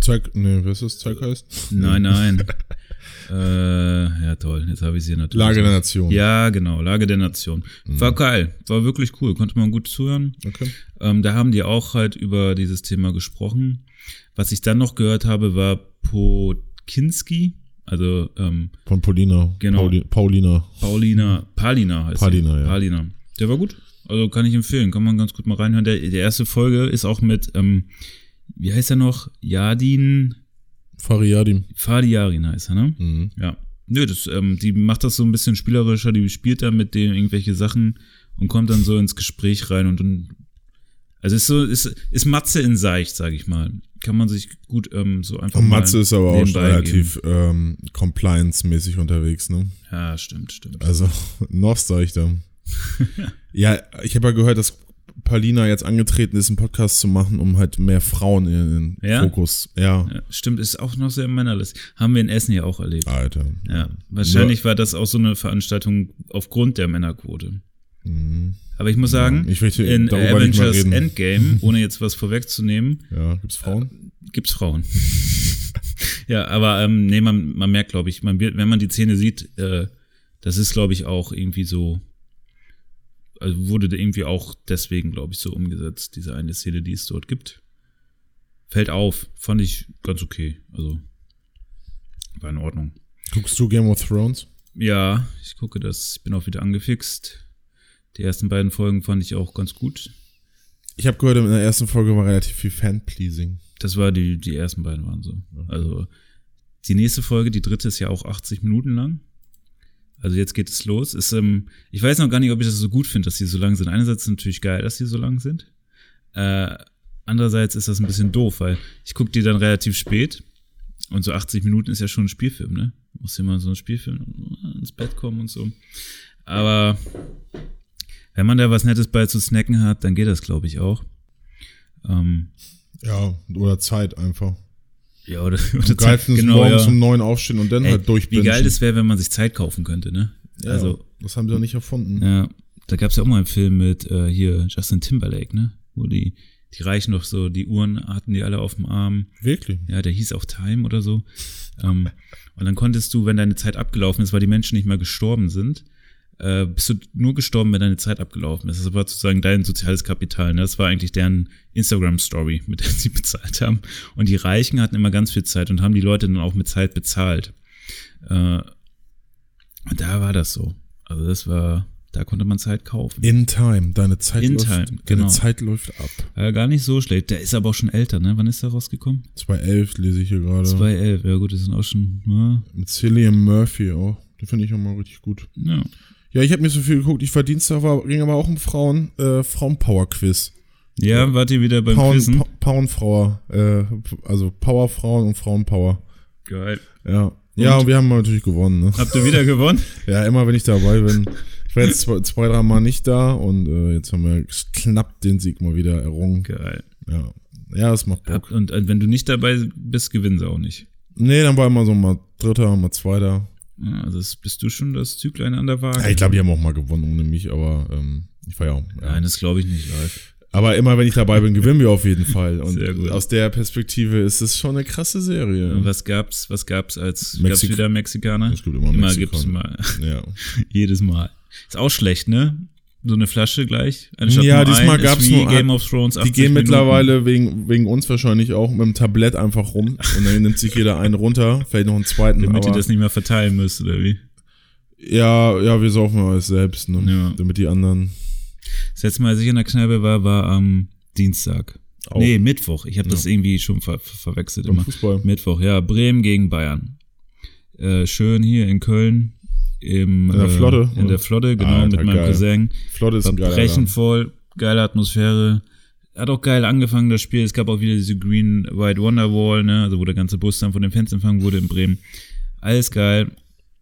Zeig, nee, was ist heißt?
Nein, nein. äh, ja, toll. Jetzt habe ich sie natürlich.
Lage der Nation.
Ja, genau, Lage der Nation. War geil, war wirklich cool, konnte man gut zuhören.
Okay.
Ähm, da haben die auch halt über dieses Thema gesprochen. Was ich dann noch gehört habe, war Pokinski, also ähm,
Von Paulina.
Genau.
Pauli, Paulina.
Paulina, Palina heißt
Palina, ja.
Palina. Der war gut. Also kann ich empfehlen, kann man ganz gut mal reinhören. Der, die erste Folge ist auch mit, ähm, wie heißt er noch? Yadin
Fariadim.
Fadiarin heißt er, ne?
Mhm.
Ja. Nö, das, ähm, die macht das so ein bisschen spielerischer, die spielt da mit denen irgendwelche Sachen und kommt dann so ins Gespräch rein und dann. Also ist so, ist, ist Matze in Seicht, sag ich mal. Kann man sich gut ähm, so einfach
Und Matze ist aber auch schon relativ ähm, compliance-mäßig unterwegs, ne?
Ja, stimmt, stimmt.
Also, noch da. ja, ich habe ja gehört, dass Paulina jetzt angetreten ist, einen Podcast zu machen, um halt mehr Frauen in den
Ja?
Fokus. Ja.
Ja, stimmt, ist auch noch sehr männerlich. Haben wir in Essen ja auch erlebt.
Alter.
Ja, wahrscheinlich war das auch so eine Veranstaltung aufgrund der Männerquote.
Mhm.
Aber ich muss sagen,
ich
in Avengers. Endgame, ohne jetzt was vorwegzunehmen,
Ja, gibt's Frauen?
gibt's Frauen. ja, aber ähm, nee, man, man merkt, glaube ich, man wird, wenn man die Szene sieht, äh, das ist, glaube ich, auch irgendwie so, also wurde irgendwie auch deswegen, glaube ich, so umgesetzt, diese eine Szene, die es dort gibt. Fällt auf, fand ich ganz okay. Also war in Ordnung.
Guckst du Game of Thrones?
Ja, ich gucke das, ich bin auch wieder angefixt. Die ersten beiden Folgen fand ich auch ganz gut.
Ich habe gehört, in der ersten Folge war relativ viel Fan-Pleasing.
Das war die, die ersten beiden waren so. Also die nächste Folge, die dritte ist ja auch 80 Minuten lang. Also jetzt geht es los. Ist, ähm, ich weiß noch gar nicht, ob ich das so gut finde, dass die so lang sind. Einerseits ist es natürlich geil, dass die so lang sind. Äh, andererseits ist das ein bisschen doof, weil ich gucke die dann relativ spät. Und so 80 Minuten ist ja schon ein Spielfilm, ne? Muss immer so ein Spielfilm ins Bett kommen und so. Aber wenn man da was Nettes bei zu snacken hat, dann geht das, glaube ich, auch. Ähm,
Ja, oder Zeit einfach.
Ja, oder, oder
Geilsten
genau,
morgens
ja.
um neun aufstehen und dann
Ey,
halt
wie
durchbingen.
geil das wäre, wenn man sich Zeit kaufen könnte, ne?
Ja,
Also,
das haben sie doch nicht erfunden.
ja, da gab's ja auch mal einen Film mit äh, hier Justin Timberlake, ne? Wo die, die Reichen noch so, die Uhren hatten die alle auf dem Arm.
Wirklich?
Ja, der hieß auch Time oder so. ähm, und dann konntest du, wenn deine Zeit abgelaufen ist, weil die Menschen nicht mehr gestorben sind, äh, bist du nur gestorben, wenn deine Zeit abgelaufen ist. Das war sozusagen dein soziales Kapital. Ne? Das war eigentlich deren Instagram-Story, mit der sie bezahlt haben. Und die Reichen hatten immer ganz viel Zeit und haben die Leute dann auch mit Zeit bezahlt. Äh, und da war das so. Also das war, da konnte man Zeit kaufen.
In Time, deine Zeit,
In
läuft,
Time,
deine
genau.
Zeit läuft ab.
War gar nicht so schlecht. Der ist aber auch schon älter, ne? Wann ist der rausgekommen?
2011 lese ich hier gerade.
2011, ja gut, das sind auch schon, ja.
Mit Cillian Murphy auch. Den finde ich auch mal richtig gut.
ja.
Ja, ich habe mir so viel geguckt. Ich war Dienstag, war, ging aber auch um Frauen, äh, Frauenpower-Quiz.
Ja, wart ihr wieder beim
Power,
Quizzen?
Pa- Powerfrauer, äh, also Powerfrauen und Frauenpower.
Geil.
Ja. Ja, und wir haben natürlich gewonnen, ne?
Habt ihr wieder gewonnen?
Ja, immer wenn ich dabei bin. Ich war jetzt zwei, zwei drei Mal nicht da und äh, jetzt haben wir knapp den Sieg mal wieder errungen.
Geil.
Ja. Ja, das macht Bock.
Und äh, wenn du nicht dabei bist, gewinnen sie auch nicht.
Nee, dann war immer so mal Dritter, mal Zweiter.
Ja, also bist du schon das Züglein an der Waage.
Ja, ich glaube, die haben auch mal gewonnen ohne mich, aber ähm, ich war ja auch. Ja.
Nein, das glaube ich nicht live.
Aber immer wenn ich dabei bin, gewinnen wir auf jeden Fall. Und
Sehr gut.
aus der Perspektive ist es schon eine krasse Serie.
Und Was gab's, was gab's als, gab's
Mexik-
wieder Mexikaner?
Es gibt immer
Immer
Mexikaner.
gibt's mal.
Ja.
Jedes Mal. Ist auch schlecht, ne? So eine Flasche gleich. Anstatt
Ja, diesmal
ist wie
nur-
Game of Thrones.
Die
80
gehen
Minuten.
mittlerweile wegen, wegen uns wahrscheinlich auch mit dem Tablett einfach rum und dann nimmt sich jeder einen runter, vielleicht noch einen zweiten.
Damit ihr das nicht mehr verteilen müsst, oder wie?
ja, ja, wir saufen alles selbst, ne?
Ja.
Damit die anderen
Das letzte Mal, als ich in der Kneipe war, war am Dienstag.
auch
Nee, Mittwoch. Ich habe das irgendwie schon ver verwechselt
beim
immer.
Fußball.
Mittwoch, ja. Bremen gegen Bayern. Äh, schön hier in Köln. Im,
In der
äh,
Flotte,
In
oder?
der Flotte, genau,
Alter,
mit meinem
geil.
Cousin.
Flotte ist ein
Verbrechen
Laden.
voll, geile Atmosphäre. Hat auch geil angefangen, das Spiel. Es gab auch wieder diese Green White Wonderwall, ne, also wo der ganze Bus dann von den Fans empfangen wurde in Bremen. Alles geil.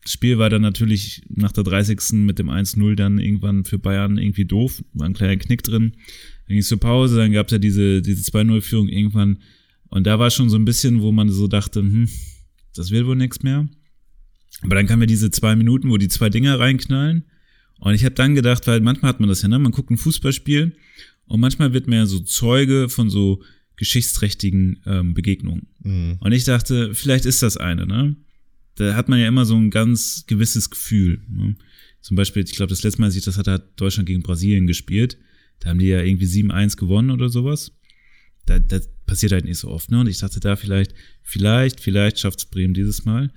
Das Spiel war dann natürlich nach der 30. mit dem 1-0 dann irgendwann für Bayern irgendwie doof. War ein kleiner Knick drin. Dann ging es zur Pause, dann gab es ja diese, diese 2-0-Führung irgendwann. Und da war schon so ein bisschen, wo man so dachte, hm, das wird wohl nichts mehr. Aber dann kamen ja diese zwei Minuten, wo die zwei Dinger reinknallen. Und ich habe dann gedacht, weil manchmal hat man das ja, ne? Man guckt ein Fußballspiel und manchmal wird man ja so Zeuge von so geschichtsträchtigen ähm, Begegnungen.
Mhm.
Und ich dachte, vielleicht ist das eine, ne? Da hat man ja immer so ein ganz gewisses Gefühl. Ne? Zum Beispiel, ich glaube, das letzte Mal, als ich das hatte, hat Deutschland gegen Brasilien gespielt. Da haben die ja irgendwie 7-1 gewonnen oder sowas. Da, das passiert halt nicht so oft, ne? Und ich dachte da vielleicht, vielleicht, vielleicht schafft's Bremen dieses Mal.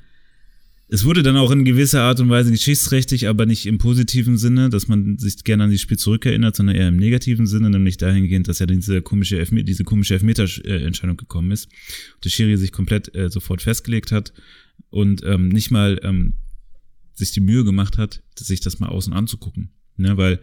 Es wurde dann auch in gewisser Art und Weise geschichtsträchtig, aber nicht im positiven Sinne, dass man sich gerne an das Spiel zurückerinnert, sondern eher im negativen Sinne, nämlich dahingehend, dass ja diese komische, Elfme diese komische Elfmeter-Entscheidung gekommen ist. Der Schiri sich komplett äh, sofort festgelegt hat und ähm, nicht mal ähm, sich die Mühe gemacht hat, sich das mal außen anzugucken. Ne, weil,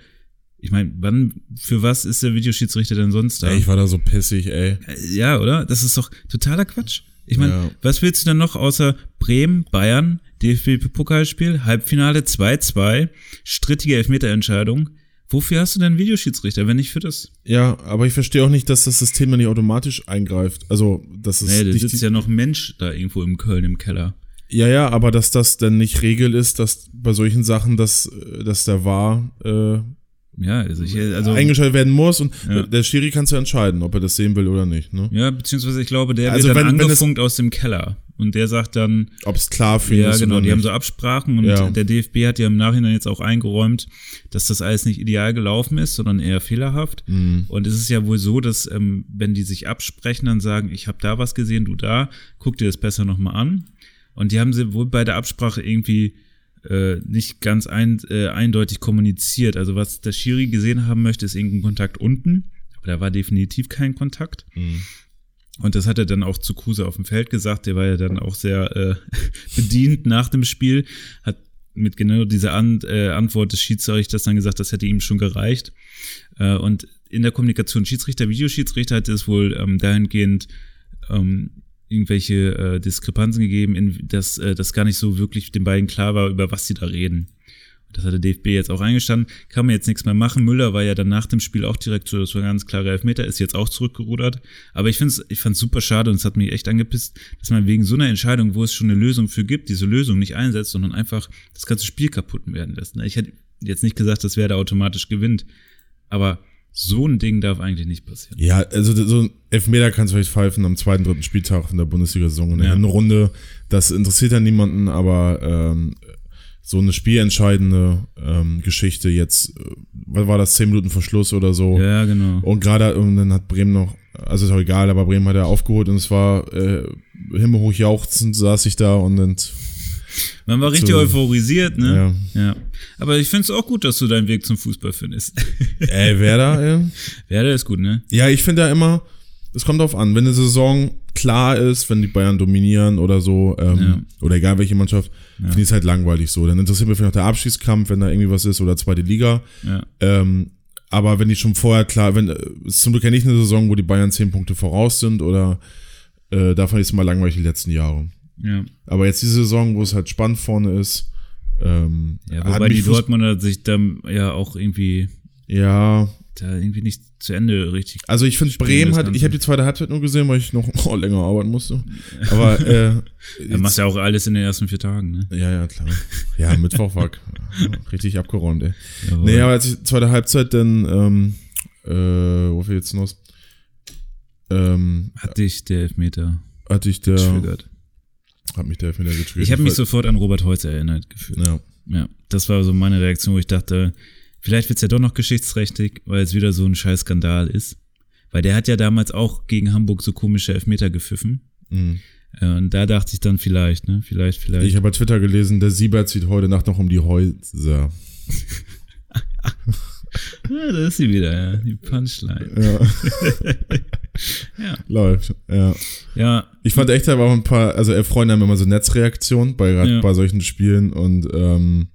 ich meine, wann, für was ist der Videoschiedsrichter denn sonst da?
Ey, ich war da so pissig, ey.
Äh, Ja, oder? Das ist doch totaler Quatsch. Ich meine,
Ja.
was willst du denn noch außer Bremen, Bayern, DFB-Pokalspiel, Halbfinale 2-2, strittige Elfmeterentscheidung? Wofür hast du denn einen Videoschiedsrichter, wenn nicht für das?
Ja, aber ich verstehe auch nicht, dass das System dann nicht automatisch eingreift. Also, das ist
Nee, da sitzt ja noch ein Mensch da irgendwo im Köln im Keller.
ja, ja, aber dass das dann nicht Regel ist, dass bei solchen Sachen, dass, äh, dass der war, äh,
Ja, also ich, also,
eingeschaltet werden muss und
Ja.
der Schiri kann es ja entscheiden, ob er das sehen will oder nicht, ne?
ja, beziehungsweise ich glaube, der
Also
wird dann
wenn- wenn
angefunkt aus dem Keller. Und der sagt dann,
Ob es klar für ihn
Ja,
ist
genau,
oder
die haben
nicht.
so Absprachen und
Ja.
der DFB hat ja im Nachhinein jetzt auch eingeräumt, dass das alles nicht ideal gelaufen ist, sondern eher fehlerhaft.
Mhm.
Und es ist ja wohl so, dass ähm, wenn die sich absprechen, dann sagen, ich habe da was gesehen, du da, guck dir das besser nochmal an. Und die haben sie wohl bei der Absprache irgendwie äh, nicht ganz ein, äh, eindeutig kommuniziert. Also was der Schiri gesehen haben möchte, ist irgendein Kontakt unten, aber da war definitiv kein Kontakt.
Mhm.
Und das hat er dann auch zu Kruse auf dem Feld gesagt. Der war ja dann auch sehr äh, bedient nach dem Spiel. Hat mit genau dieser An äh, Antwort des Schiedsrichters dann gesagt, das hätte ihm schon gereicht. Äh, und in der Kommunikation Schiedsrichter, Videoschiedsrichter hat es wohl ähm, dahingehend ähm, irgendwelche äh, Diskrepanzen gegeben, in, dass äh, das gar nicht so wirklich den beiden klar war, über was sie da reden. Das hat der DFB jetzt auch eingestanden. Kann man jetzt nichts mehr machen. Müller war ja dann nach dem Spiel auch direkt so, das war ein ganz klarer Elfmeter, ist jetzt auch zurückgerudert. Aber ich finde es ich fand's super schade und es hat mich echt angepisst, dass man wegen so einer Entscheidung, wo es schon eine Lösung für gibt, diese Lösung nicht einsetzt, sondern einfach das ganze Spiel kaputt werden lässt. ne? Ich hätte jetzt nicht gesagt, dass wer da automatisch gewinnt. Aber so ein Ding darf eigentlich nicht passieren.
Ja, also so ein Elfmeter kannst du vielleicht pfeifen am zweiten, dritten Spieltag in der Bundesliga-Saison in der
Ja.
Hinrunde. Das interessiert ja niemanden, aber ähm, so eine spielentscheidende ähm, Geschichte jetzt, äh, was war das, zehn Minuten Verschluss oder so.
Ja, genau.
Und gerade, und dann hat Bremen noch, also ist auch egal, aber Bremen hat ja aufgeholt und es war äh, himmelhoch jauchzend, saß ich da und dann
Man war richtig
So.
euphorisiert, ne?
Ja.
Ja. Aber ich finde es auch gut, dass du deinen Weg zum Fußball findest.
Ey, Werder, ey.
Werder ist gut, ne?
Ja, ich finde ja immer, es kommt drauf an, wenn eine Saison klar ist, wenn die Bayern dominieren oder so, ähm,
Ja.
oder egal welche Mannschaft, finde ich es halt langweilig so. Dann interessiert mich vielleicht noch der Abschießkampf, wenn da irgendwie was ist, oder zweite Liga.
Ja.
Ähm, aber wenn die schon vorher klar, wenn, äh, es ist zum Glück ja nicht eine Saison, wo die Bayern zehn Punkte voraus sind, oder äh, da fand ich es mal langweilig die letzten Jahre.
Ja.
Aber jetzt diese Saison, wo es halt spannend vorne ist, ähm,
Ja, wobei die
Fuß-
Dortmunder sich dann ja auch irgendwie
Ja,
da irgendwie nicht zu Ende richtig.
Also ich finde Bremen hat, ich habe die zweite Halbzeit nur gesehen, weil ich noch oh, länger arbeiten musste. Aber äh,
Er macht ja auch alles in den ersten vier Tagen, ne?
ja, ja, klar. Ja, Mittwoch war richtig abgeräumt, ey.
Jawohl.
Nee, aber als ich zweite Halbzeit dann, ähm, äh, wo wir jetzt noch, ähm,
Hat dich der Elfmeter
hatte ich der,
getriggert.
Hat mich der Elfmeter getriggert.
Ich habe mich sofort an Robert Holz erinnert gefühlt.
ja,
Ja, das war so meine Reaktion, wo ich dachte, vielleicht wird's ja doch noch geschichtsträchtig, weil es wieder so ein scheiß Skandal ist. Weil der hat ja damals auch gegen Hamburg so komische Elfmeter gepfiffen.
mhm.
Äh, Und da dachte ich dann vielleicht, ne? Vielleicht, vielleicht.
Ich habe bei Twitter gelesen, der Siebert zieht heute Nacht noch um die Häuser.
ja, da ist sie wieder, ja. Die Punchline.
Ja.
Ja.
Läuft, ja.
Ja,
Ich fand echt, da war ein paar, also äh, Freunde haben immer so Netzreaktionen bei,
Ja.
bei solchen Spielen und ähm,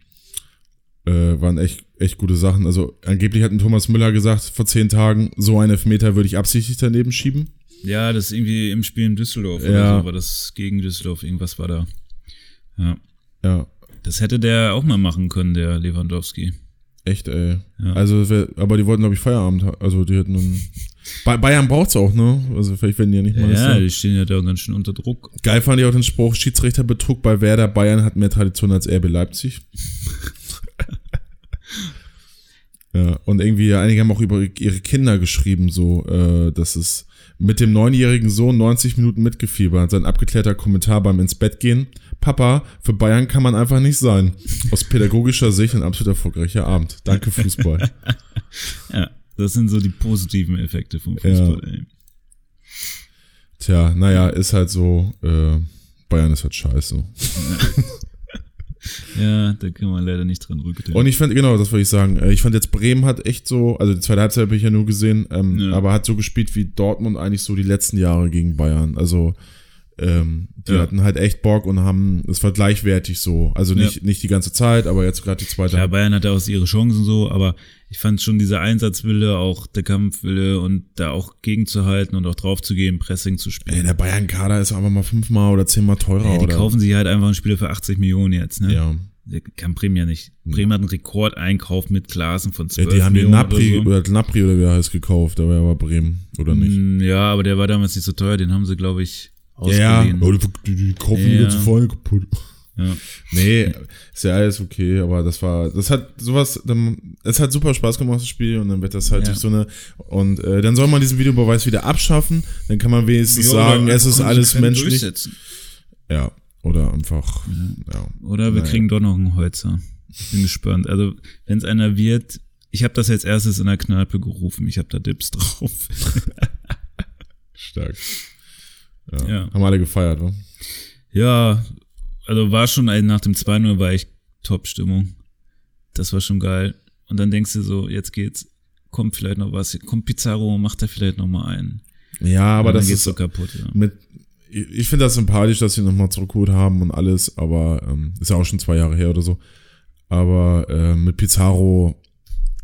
äh, waren echt, echt gute Sachen. Also angeblich hat ein Thomas Müller gesagt, vor zehn Tagen, so einen Elfmeter würde ich absichtlich daneben schieben.
ja, das ist irgendwie im Spiel in Düsseldorf
Ja.
oder so, war das gegen Düsseldorf, irgendwas war da. Ja.
Ja,
Das hätte der auch mal machen können, der Lewandowski.
echt, ey.
Ja.
Also, aber die wollten, glaube ich, Feierabend haben. Also die hätten nun. Bei Bayern braucht's auch, ne? Also vielleicht werden die ja nicht mal.
Ja, die stehen ja da ganz schön unter Druck.
Geil fand ich auch den Spruch, Schiedsrichterbetrug bei Werder Bayern hat mehr Tradition als RB Leipzig. ja, und irgendwie, einige haben auch über ihre Kinder geschrieben, so, äh, dass es mit dem neunjährigen Sohn 90 Minuten mitgefiebert. Sein abgeklärter Kommentar beim ins Bett gehen. Papa, für Bayern kann man einfach nicht sein. Aus pädagogischer Sicht ein absolut erfolgreicher Abend. Danke, Fußball.
Ja, das sind so die positiven Effekte vom Fußball. Ey.
Tja, naja, ist halt so, äh, Bayern ist halt scheiße.
Ja, da kann man leider nicht dran rücken.
Und ich fand, genau, das wollte ich sagen. Äh, Ich fand jetzt Bremen hat echt so, also die zweite Halbzeit habe ich ja nur gesehen, ähm,
Ja.
aber hat so gespielt wie Dortmund eigentlich so die letzten Jahre gegen Bayern. Also ähm, die
Ja.
hatten halt echt Bock und haben, es war gleichwertig so. Also nicht, nicht die ganze Zeit, aber jetzt gerade die zweite.
Klar, Bayern hatte auch ihre Chancen so, aber ich fand schon dieser Einsatzwille, auch der Kampfwille und da auch gegenzuhalten und auch draufzugehen, Pressing zu
Ey,
spielen.
der Bayern-Kader ist einfach mal fünfmal oder zehnmal teurer.
Ja, die
oder?
kaufen sich halt einfach einen Spieler für 80 Millionen jetzt, ne?
Ja.
Der Kann Bremen ja nicht. Bremen hat einen Rekordeinkauf mit Klassen von
ja,
12
die haben den Napri
oder
oder, Napri oder wie er heißt gekauft, aber er war Bremen, oder
so.
nicht?
Mm, Ja, aber der war damals nicht so teuer, den haben sie, glaube ich,
Ja,
ausgeliehen.
ja. Oh, die, die, die kaufen
Ja.
wieder zu voll kaputt.
Ja.
Nee, ist ja alles okay, aber das war, das hat sowas, es hat super Spaß gemacht, das Spiel, und dann wird das halt
Ja.
durch so eine, und äh, dann soll man diesen Videobeweis wieder abschaffen, dann kann man wenigstens
Ja,
sagen, es ist alles menschlich. Ja, oder einfach, ja.
Oder wir
Naja.
kriegen doch noch einen Holzer. Ich bin gespannt. Also, wenn es einer wird, ich habe das jetzt erstes in der Kneipe gerufen. Ich habe da Dips drauf.
Stark. Ja.
Ja.
Haben alle gefeiert, ne?
ja, also war schon ein, nach dem 2-0 war echt Top-Stimmung. Das war schon geil. Und dann denkst du so, jetzt geht's, kommt vielleicht noch was, kommt Pizarro, macht da vielleicht noch mal einen.
Ja, aber das
geht's
ist
so kaputt, ja.
mit, ich ich finde das sympathisch, dass sie nochmal zurückgeholt haben und alles, aber ähm, ist ja auch schon zwei Jahre her oder so. Aber äh, mit Pizarro,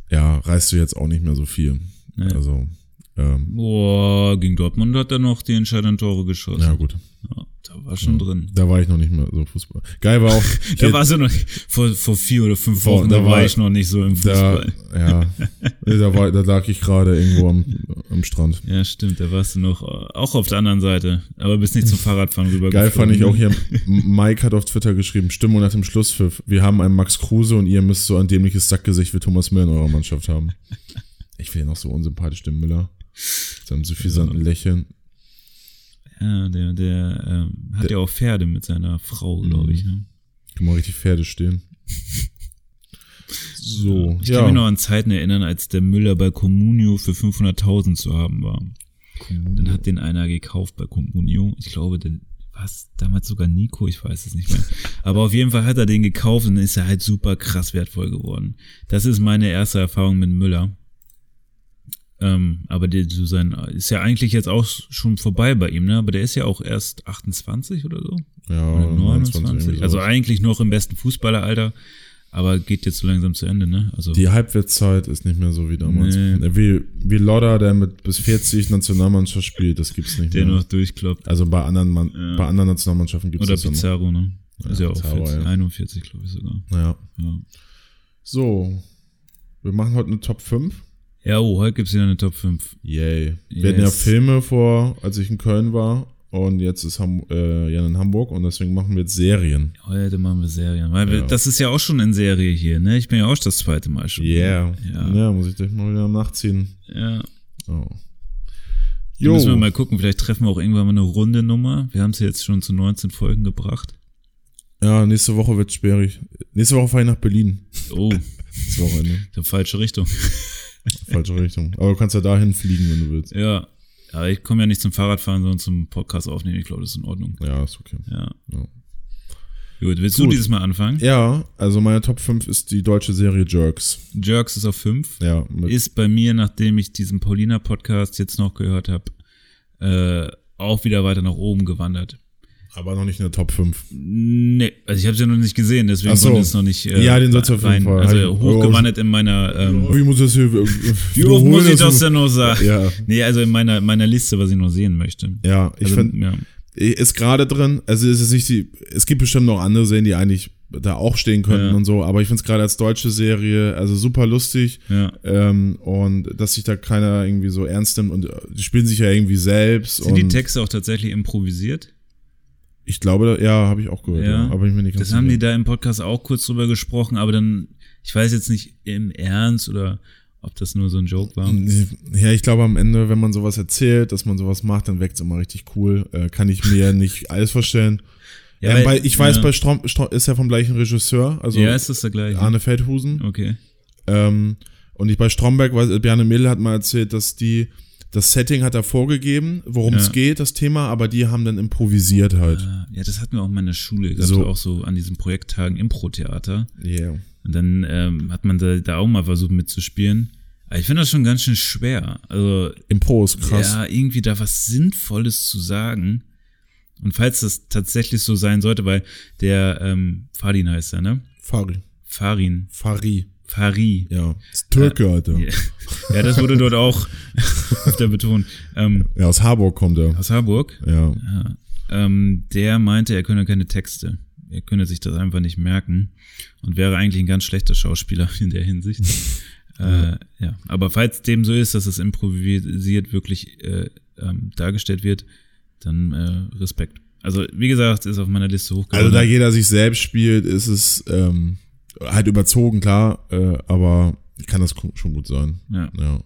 ja, reißt du jetzt auch nicht mehr so viel.
Nee.
Also, ähm,
Boah, gegen Dortmund hat er noch die entscheidenden Tore geschossen.
ja gut.
Ja, da war schon drin.
Da war ich noch nicht mehr so Fußball. Geil war auch.
Da war so noch, vor, vor vier oder fünf Wochen,
da
da war ich noch nicht so im
da,
Fußball.
ja, Nee, da, war, da lag ich gerade irgendwo am, am Strand.
Ja, stimmt, da warst du noch, auch auf der anderen Seite, aber bist nicht zum Fahrradfahren rüber
Geil fand ich auch hier, Mike hat auf Twitter geschrieben, Stimmung nach dem Schlusspfiff. Wir haben einen Max Kruse und ihr müsst so ein dämliches Sackgesicht wie Thomas Müller in eurer Mannschaft haben. Ich ihn auch so unsympathisch, den Müller. Mit seinem suffisanten Lächeln.
Ja, der, der ähm, hat ja auch Pferde mit seiner Frau, glaube ich. Ne?
Kann man richtig Pferde stehen. So,
Ich
ja.
kann mich noch an Zeiten erinnern, als der Müller bei Comunio für 500.000 zu haben war. Dann hat den einer gekauft bei Comunio. Ich glaube, der was? Damals sogar Nico, ich weiß es nicht mehr. Aber auf jeden Fall hat er den gekauft und dann ist er halt super krass wertvoll geworden. Das ist meine erste Erfahrung mit Müller. Ähm, aber der so sein ist ja eigentlich jetzt auch schon vorbei bei ihm, ne? Aber der ist ja auch erst 28 oder so.
Ja,
Oder
29,
29.
irgendwie
Also eigentlich noch im besten Fußballeralter, aber geht jetzt so langsam zu Ende, ne? Also
Die Halbwertszeit ist nicht mehr so wie damals.
Nee.
Wie, wie Lodder, der mit bis 40 Nationalmannschaft spielt, das gibt's nicht
der
mehr.
noch durchkloppt.
Also bei anderen, Mann,
Ja.
bei anderen Nationalmannschaften gibt's
Oder
das ja.
Pizarro, ne? Ist ja, auch
Pizarro,
40,
ja.
41, glaube ich sogar.
Ja.
Ja.
So. Wir machen heute eine Top 5.
Ja, oh, heute gibt's wieder eine Top 5.
Yay. Wir hatten ja
Yes.
Filme vor, als ich in Köln war. Und jetzt ist Ham äh, Jan in Hamburg und deswegen machen wir jetzt Serien.
Heute machen wir Serien. Weil wir,
Ja.
das ist ja auch schon in Serie hier, ne? Ich bin ja auch das zweite Mal schon.
Yeah.
Ja.
Ja, muss ich dich mal wieder nachziehen.
Ja.
Oh.
Da müssen wir mal gucken, vielleicht treffen wir auch irgendwann mal eine runde Nummer. Wir haben es jetzt schon zu 19 Folgen gebracht.
Ja, nächste Woche wird sperrig. Nächste Woche fahre ich nach Berlin.
Oh,
Das Wochenende.
die falsche Richtung.
Falsche Richtung. Aber du kannst ja dahin fliegen, wenn du willst.
Ja. Ja, ich komme ja nicht zum Fahrradfahren, sondern zum Podcast aufnehmen. Ich glaube, das ist in Ordnung.
Ja, ist okay.
Ja.
Ja.
Gut, willst du
Gut.
dieses Mal anfangen?
Ja, also meine Top 5 ist die deutsche Serie Jerks.
Jerks ist auf 5.
Ja,
Ist bei mir, nachdem ich diesen Paulina-Podcast jetzt noch gehört habe, äh, auch wieder weiter nach oben gewandert.
Aber noch nicht in der Top 5.
Nee, also ich habe es ja noch nicht gesehen, deswegen
so.
konnte es noch nicht äh,
Ja, den sollst du auf jeden. Fall.
Also hochgewandert in meiner ähm,
Wie muss das hier
Wie oft muss ich das denn noch sagen?
Ja,
Nee, also in meiner, meiner Liste, was ich noch sehen möchte.
ja, ich
also,
finde,
ja.
ist gerade drin, also es ist nicht die, es gibt bestimmt noch andere Serien, die eigentlich da auch stehen könnten
Ja.
und so, aber ich finde es gerade als deutsche Serie, also super lustig
ja.
ähm, und dass sich da keiner irgendwie so ernst nimmt und äh, die spielen sich ja irgendwie selbst
Sind
und
die Texte auch tatsächlich improvisiert?
Ich glaube, ja, habe ich auch gehört, ja,
Ja.
aber ich mir nicht ganz
Das haben die da im Podcast auch kurz drüber gesprochen, aber dann, ich weiß jetzt nicht im Ernst oder ob das nur so ein Joke war.
Ja, ich glaube am Ende, wenn man sowas erzählt, dass man sowas macht, dann wirkt es immer richtig cool. Äh, kann ich mir nicht alles vorstellen.
Ja,
ähm,
weil-
weil ich weiß,
ja.
bei Strom, Strom ist ja vom gleichen Regisseur, also
ja, ist das der gleiche?
Arne Feldhusen.
Okay.
Ähm, und ich bei Stromberg, weiß, Bjarne Mädel hat mal erzählt, dass die, das Setting hat er vorgegeben, worum es
Ja.
geht, das Thema, aber die haben dann improvisiert halt.
Ah, Ja, das hatten wir auch in meiner Schule, gab's
So.
auch so an diesen Projekttagen Impro-Theater.
Yeah.
Und dann ähm, hat man da, da auch mal versucht mitzuspielen. Aber ich finde das schon ganz schön schwer. Also,
Impro ist krass.
ja, irgendwie da was Sinnvolles zu sagen. Und falls das tatsächlich so sein sollte, weil der ähm, Fadin heißt er, ne?
Fari.
Farin.
Fari.
Fari.
Ja. Das ist Türke, Alter.
Ja. das wurde dort auch öfter betont. Ähm,
Ja, aus Harburg kommt er.
aus Harburg.
Ja.
Ja. Ähm, der meinte, er könne keine Texte. Er könne sich das einfach nicht merken und wäre eigentlich ein ganz schlechter Schauspieler in der Hinsicht. äh, ja, aber falls dem so ist, dass es improvisiert wirklich äh, ähm, dargestellt wird, dann äh, Respekt. Also wie gesagt, ist auf meiner Liste
Also
hochgeladen.
da jeder sich selbst spielt, ist es ähm, halt überzogen, klar, äh, aber kann das schon gut sein.
ja.
Ja.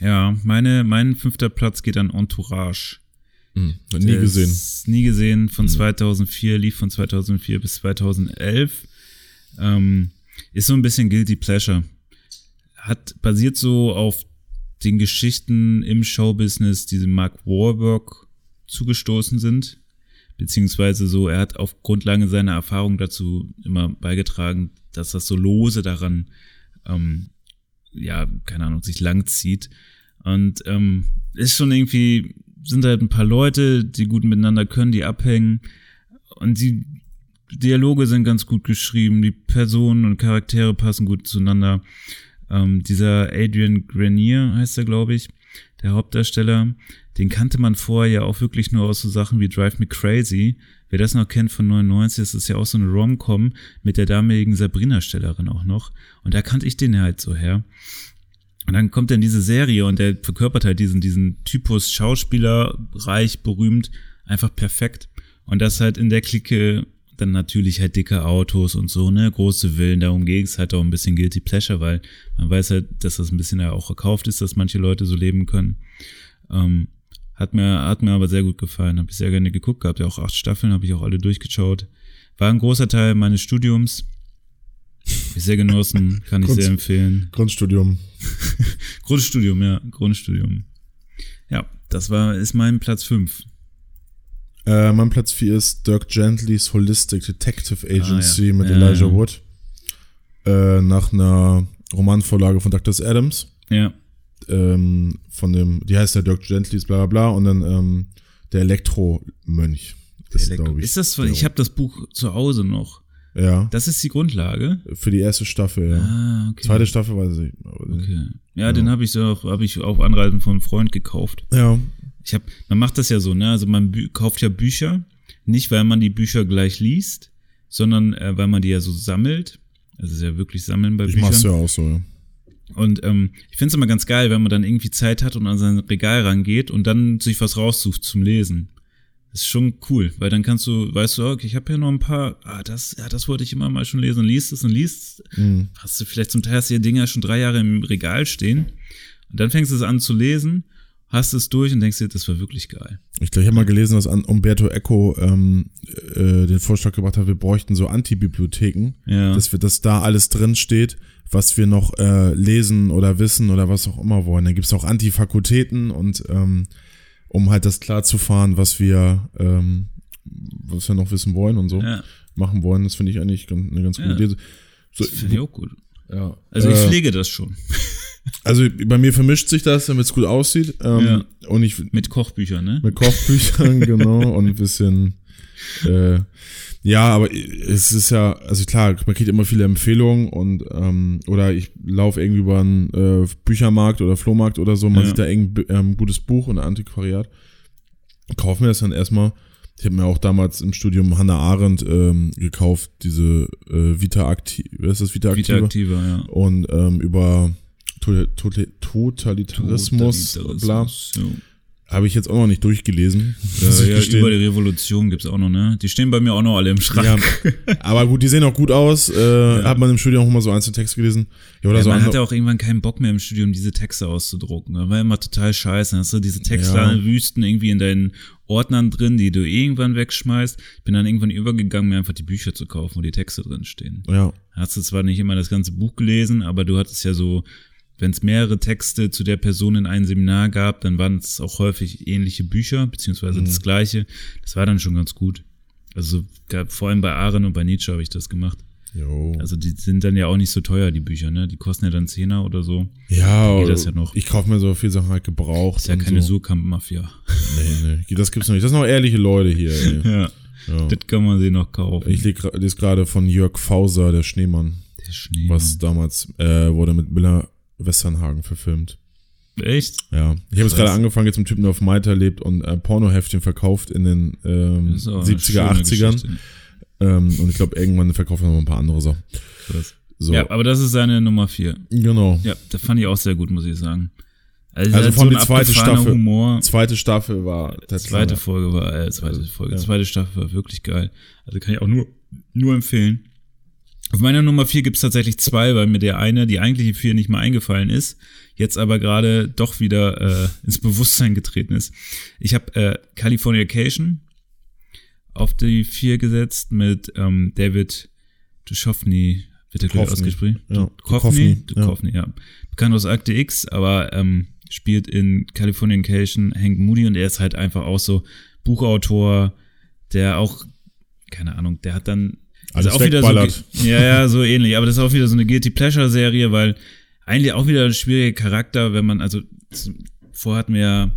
ja, meine mein fünfter Platz geht an Entourage.
Hm. Nie
Der
gesehen.
Nie gesehen. Von 2004, lief von 2004 bis 2011. Ähm, ist so ein bisschen Guilty Pleasure. Hat basiert so auf den Geschichten im Showbusiness, die dem Mark Warburg zugestoßen sind. Beziehungsweise so, er hat auf Grundlage seiner Erfahrung dazu immer beigetragen, dass das so lose daran, ähm, ja, keine Ahnung, sich langzieht. Und ähm, ist schon irgendwie, sind halt ein paar Leute, die gut miteinander können, die abhängen. Und die Dialoge sind ganz gut geschrieben, die Personen und Charaktere passen gut zueinander. Ähm, dieser Adrian Grenier heißt er, glaube ich, der Hauptdarsteller, den kannte man vorher ja auch wirklich nur aus so Sachen wie Drive Me Crazy. Wer das noch kennt von 99, das ist ja auch so eine Rom-Com mit der damaligen Sabrina-Stellerin auch noch. Und da kannte ich den halt so her. Und dann kommt dann diese Serie und der verkörpert halt diesen, diesen Typus Schauspieler, reich, berühmt, einfach perfekt. Und das halt in der Clique dann natürlich halt dicke Autos und so, ne, große Villen, darum ging es halt auch ein bisschen Guilty Pleasure, weil man weiß halt, dass das ein bisschen ja auch verkauft ist, dass manche Leute so leben können. Ähm, hat mir, hat mir aber sehr gut gefallen, habe ich sehr gerne geguckt gehabt, ja auch acht Staffeln, habe ich auch alle durchgeschaut. War ein großer Teil meines Studiums. Hab ich sehr genossen, kann ich
Kunst-
sehr empfehlen.
Grundstudium.
Grundstudium, ja, Grundstudium. Ja, das war, ist mein Platz fünf.
Äh, mein Platz 4 ist Dirk Gentlys Holistic Detective Agency
Ah, ja.
mit
Ja,
Elijah
ja.
Wood. Äh, nach einer Romanvorlage von Douglas Adams.
Ja.
Ähm, von dem, die heißt ja Dirk Gentlys, bla bla bla. Und dann ähm, der Elektromönch. Ist, glaube ich.
Ist das,
der-
ich habe das Buch zu Hause noch.
Ja,
Das ist die Grundlage.
für die erste Staffel, ja.
Ah, okay.
Zweite Staffel weiß ich.
Okay. Ja, den habe ich so habe ich auf Anreisen von einem Freund gekauft.
Ja,
Ich habe, man macht das ja so, ne? Also man kauft ja Bücher, nicht weil man die Bücher gleich liest, sondern äh, weil man die ja so sammelt. Also es ist ja wirklich Sammeln bei
ich
Büchern.
mach's ja auch so, ja.
Und ähm, ich finde es immer ganz geil, wenn man dann irgendwie Zeit hat und an sein Regal rangeht und dann sich was raussucht zum Lesen. Das ist schon cool, weil dann kannst du, weißt du, okay, ich habe hier noch ein paar, ah, das, ja, das wollte ich immer mal schon lesen und liest es und liest.
Mhm.
Hast du vielleicht zum Teil hast du hier Dinger schon drei Jahre im Regal stehen und dann fängst du es an zu lesen, hast es durch und denkst dir, das war wirklich geil.
Ich glaube, ich habe mal gelesen, dass an Umberto Eco ähm, äh, den Vorschlag gebracht hat, wir bräuchten so Antibibliotheken,
Ja.
dass wir, dass da alles drin steht, was wir noch äh, lesen oder wissen oder was auch immer wollen. Dann gibt's auch Antifakultäten und ähm, um halt das klar zu fahren, was wir, ähm, was wir noch wissen wollen und so
Ja,
machen wollen. Das finde ich eigentlich eine ganz gute
Ja.
Idee. So,
das finde ich auch gut.
ja.
Also ich
Äh,
pflege das schon.
Also bei mir vermischt sich das, damit es gut aussieht. Ähm, Und ich
Mit Kochbüchern, ne?
mit Kochbüchern, genau, und ein bisschen, äh, ja, aber es ist ja, also klar, man kriegt immer viele Empfehlungen und, ähm, oder ich laufe irgendwie über einen äh, Büchermarkt oder Flohmarkt oder so, man
Ja.
sieht da irgendein ähm, gutes Buch und ein Antiquariat, kauf mir das dann erstmal. Ich habe mir auch damals im Studium Hannah Arendt ähm, gekauft, diese äh, Vita Activa, was ist das Vita
Vita
Activa?
aktiver, ja.
Und ähm, über To- To- Totalitarismus, bla, habe ich jetzt auch noch nicht durchgelesen. muss
Ja,
ich
ja, über die Revolution gibt's auch noch, ne? Die stehen bei mir auch noch alle im Schrank.
Ja, aber gut, die sehen auch gut aus. Äh, Hat man im Studium auch mal so einzelne Texte gelesen. Ja, oder
Ja,
so
man hatte auch irgendwann keinen Bock mehr im Studium, diese Texte auszudrucken. Das war immer total scheiße. Dann hast du diese Texte
Ja.
Wüsten irgendwie in deinen Ordnern drin, die du irgendwann wegschmeißt. Bin dann irgendwann übergegangen, mir einfach die Bücher zu kaufen, wo die Texte drin stehen.
ja,
Hast du zwar nicht immer das ganze Buch gelesen, aber du hattest ja so, wenn es mehrere Texte zu der Person in einem Seminar gab, dann waren es auch häufig ähnliche Bücher, beziehungsweise
Mhm.
das gleiche. Das war dann schon ganz gut. Also gab, vor allem bei Aaron und bei Nietzsche habe ich das gemacht.
jo.
Also die sind dann ja auch nicht so teuer, die Bücher, ne? Die kosten ja dann Zehner oder so.
ja,
geht das ja noch.
ich kaufe mir so viel Sachen halt gebraucht.
Ist ja keine
so.
Surkamp-Mafia.
Nee, nee, das gibt's noch nicht. Das sind noch ehrliche Leute hier.
Ja,
Ja.
das kann man sich noch kaufen.
Ich lese gerade von Jörg Fauser, der Schneemann,
Der Schnee.
was damals äh, wurde mit Miller Westernhagen verfilmt.
Echt?
Ja, ich habe jetzt gerade angefangen, jetzt mit Typen, der auf Malta lebt und äh, Pornoheftchen verkauft in den ähm,
Das ist auch eine
70er,
schöne
80ern.
Geschichte.
Ähm, und ich glaube, irgendwann verkauft er noch ein paar andere Sachen. So,
Ja, aber das ist seine Nummer vier.
genau.
Ja, das fand ich auch sehr gut, muss ich sagen. Also,
Also
halt
vor allem
ein
die zweite
abgefahrener
Staffel.
Humor.
Zweite Staffel war der
Zweite. Folge war, äh, zweite Folge,
ja.
zweite Staffel war wirklich geil. Also kann ich auch nur, nur empfehlen. Auf meiner Nummer vier gibt's tatsächlich zwei, weil mir der eine, die eigentliche vier nicht mal eingefallen ist, jetzt aber gerade doch wieder äh, ins Bewusstsein getreten ist. Ich habe äh, Californication auf die vier gesetzt mit ähm, David Duchovny, wird der gleich ausgesprochen?
ja.
Duchovny,
Duchovny, ja.
Ja. Bekannt aus Akte X, aber ähm, spielt in Californication Hank Moody und er ist halt einfach auch so Buchautor, der auch, keine Ahnung, der hat dann
Alles
auch wieder so, ja, ja, so ähnlich, aber das ist auch wieder so eine Guilty Pleasure Serie, weil eigentlich auch wieder ein schwieriger Charakter, wenn man, also vorher hatten wir ja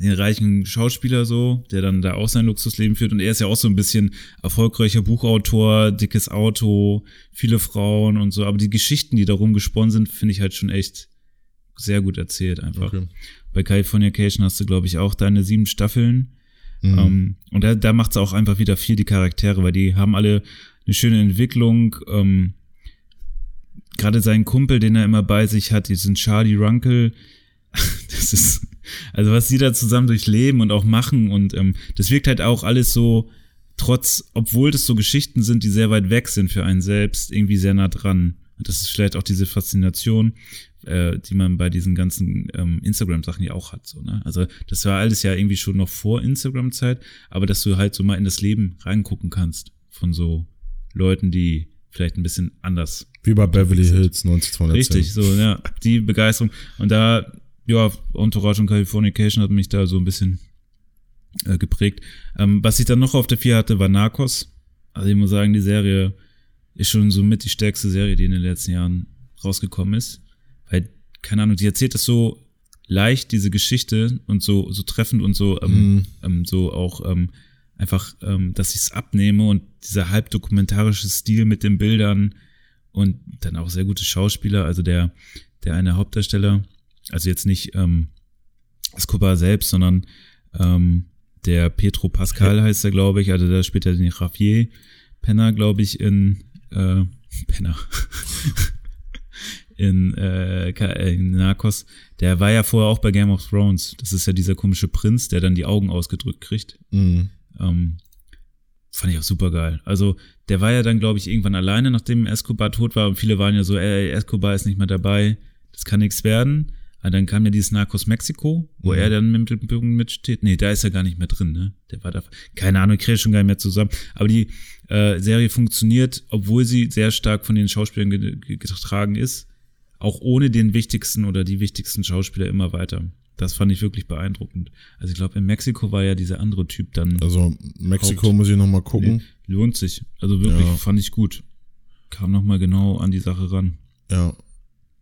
den reichen Schauspieler so, der dann da auch sein Luxusleben führt und er ist ja auch so ein bisschen erfolgreicher Buchautor, dickes Auto, viele Frauen und so, aber die Geschichten, die darum gesponnen sind, finde ich halt schon echt sehr gut erzählt einfach.
Okay.
Bei Californication hast du, glaube ich, auch deine sieben Staffeln.
Mhm.
Ähm, und da, da macht es auch einfach wieder viel die Charaktere, weil die haben alle eine schöne Entwicklung. Ähm, Gerade sein Kumpel, den er immer bei sich hat, diesen Charlie Runkle, das ist, also was sie da zusammen durchleben und auch machen und ähm, das wirkt halt auch alles so, trotz, obwohl das so Geschichten sind, die sehr weit weg sind für einen selbst, irgendwie sehr nah dran. Und das ist vielleicht auch diese Faszination, äh, die man bei diesen ganzen ähm, Instagram-Sachen ja auch hat. So, ne? Also das war alles ja irgendwie schon noch vor Instagram-Zeit, aber dass du halt so mal in das Leben reingucken kannst von so Leuten, die vielleicht ein bisschen anders
Wie bei Beverly Hills 90210.
Richtig, so, ja, die Begeisterung. Und da, ja, Entourage und Californication hat mich da so ein bisschen äh, geprägt. Ähm, was ich dann noch auf der 4 hatte, war Narcos. Also ich muss sagen, die Serie ist schon so mit die stärkste Serie, die in den letzten Jahren rausgekommen ist. Weil, keine Ahnung, die erzählt das so leicht, diese Geschichte und so, so treffend und so, ähm,
Mhm.
ähm, so auch ähm, einfach, ähm, dass ich es abnehme und dieser halb dokumentarische Stil mit den Bildern und dann auch sehr gute Schauspieler, also der, der eine Hauptdarsteller, also jetzt nicht ähm, Escobar selbst, sondern ähm, der Petro Pascal heißt er, glaube ich, also da spielt er den Javier Penner, glaube ich, in äh, Penner. In, äh, in Narcos. Der war ja vorher auch bei Game of Thrones. Das ist ja dieser komische Prinz, der dann die Augen ausgedrückt kriegt.
Mhm.
Ähm, fand ich auch super geil. Also, der war ja dann, glaube ich, irgendwann alleine, nachdem Escobar tot war. Und viele waren ja so, ey, Escobar ist nicht mehr dabei. Das kann nichts werden. Aber dann kam ja dieses Narcos Mexiko, wo
Mhm.
er dann mit dem Mittelpunkt mitsteht. Nee, da ist er gar nicht mehr drin, ne? Der war da, keine Ahnung, ich kriege schon gar nicht mehr zusammen. Aber die äh, Serie funktioniert, obwohl sie sehr stark von den Schauspielern ge ge getragen ist, auch ohne den wichtigsten oder die wichtigsten Schauspieler immer weiter. Das fand ich wirklich beeindruckend. Also ich glaube, in Mexiko war ja dieser andere Typ dann.
Also Mexiko
Haupt-
muss ich noch mal gucken.
Lohnt sich. Also wirklich,
Ja.
fand ich gut. Kam nochmal genau an die Sache ran.
Ja.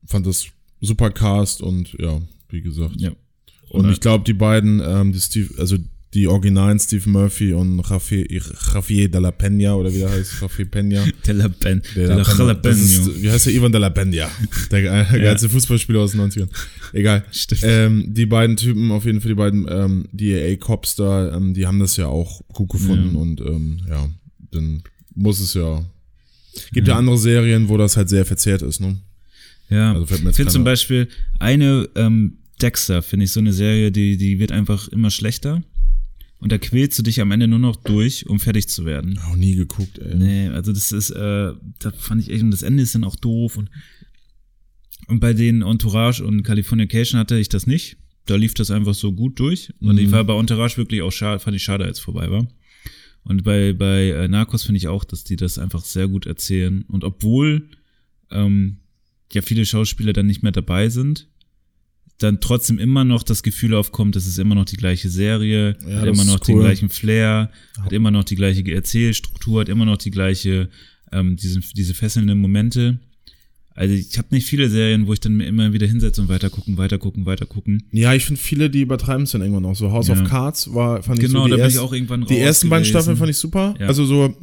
Fand das super Cast und ja, wie gesagt.
Ja.
Und ich glaube, die beiden, ähm, die Steve, also die Originalen Steve Murphy und Javier, de la Peña oder wie der heißt, Javier Peña.
De la Pen. De la
das
Jalapeno.
ist, wie heißt der? Ivan de la Peña. Der ge- geilste Fußballspieler aus den 90ern. Egal. Ähm, die beiden Typen, auf jeden Fall die beiden ähm, DAA-Cops da, ähm, die haben das ja auch gut gefunden
Ja.
und ähm, ja, dann muss es ja. Gibt ja. andere Serien, wo das halt sehr verzerrt ist, ne?
Ja,
Also fällt mir
ich finde zum Beispiel eine ähm, Dexter, finde ich so eine Serie, die, die wird einfach immer schlechter. Und da quälst du dich am Ende nur noch durch, um fertig zu werden.
Auch nie geguckt, ey.
Nee, also das ist, äh, da fand ich echt, und das Ende ist dann auch doof und, und bei den Entourage und Californication hatte ich das nicht. Da lief das einfach so gut durch. Und ich war bei Entourage wirklich auch schade, fand ich schade, als es vorbei war. Und bei, bei äh, Narcos finde ich auch, dass die das einfach sehr gut erzählen. Und obwohl ähm, ja viele Schauspieler dann nicht mehr dabei sind, dann trotzdem immer noch das Gefühl aufkommt, das ist immer noch die gleiche Serie,
Ja,
hat immer noch
ist
den
cool.
gleichen Flair, hat immer noch die gleiche Erzählstruktur, hat immer noch die gleiche, ähm, diese, diese fesselnden Momente. Also ich habe nicht viele Serien, wo ich dann mir immer wieder hinsetze und weiter gucken, weiter gucken, weiter gucken.
Ja, ich finde viele, die übertreiben es dann irgendwann auch so. House
Ja.
of Cards war, fand ich
Genau,
so die
da bin ich auch irgendwann
Die
raus
ersten beiden. Staffeln fand ich super. Also so,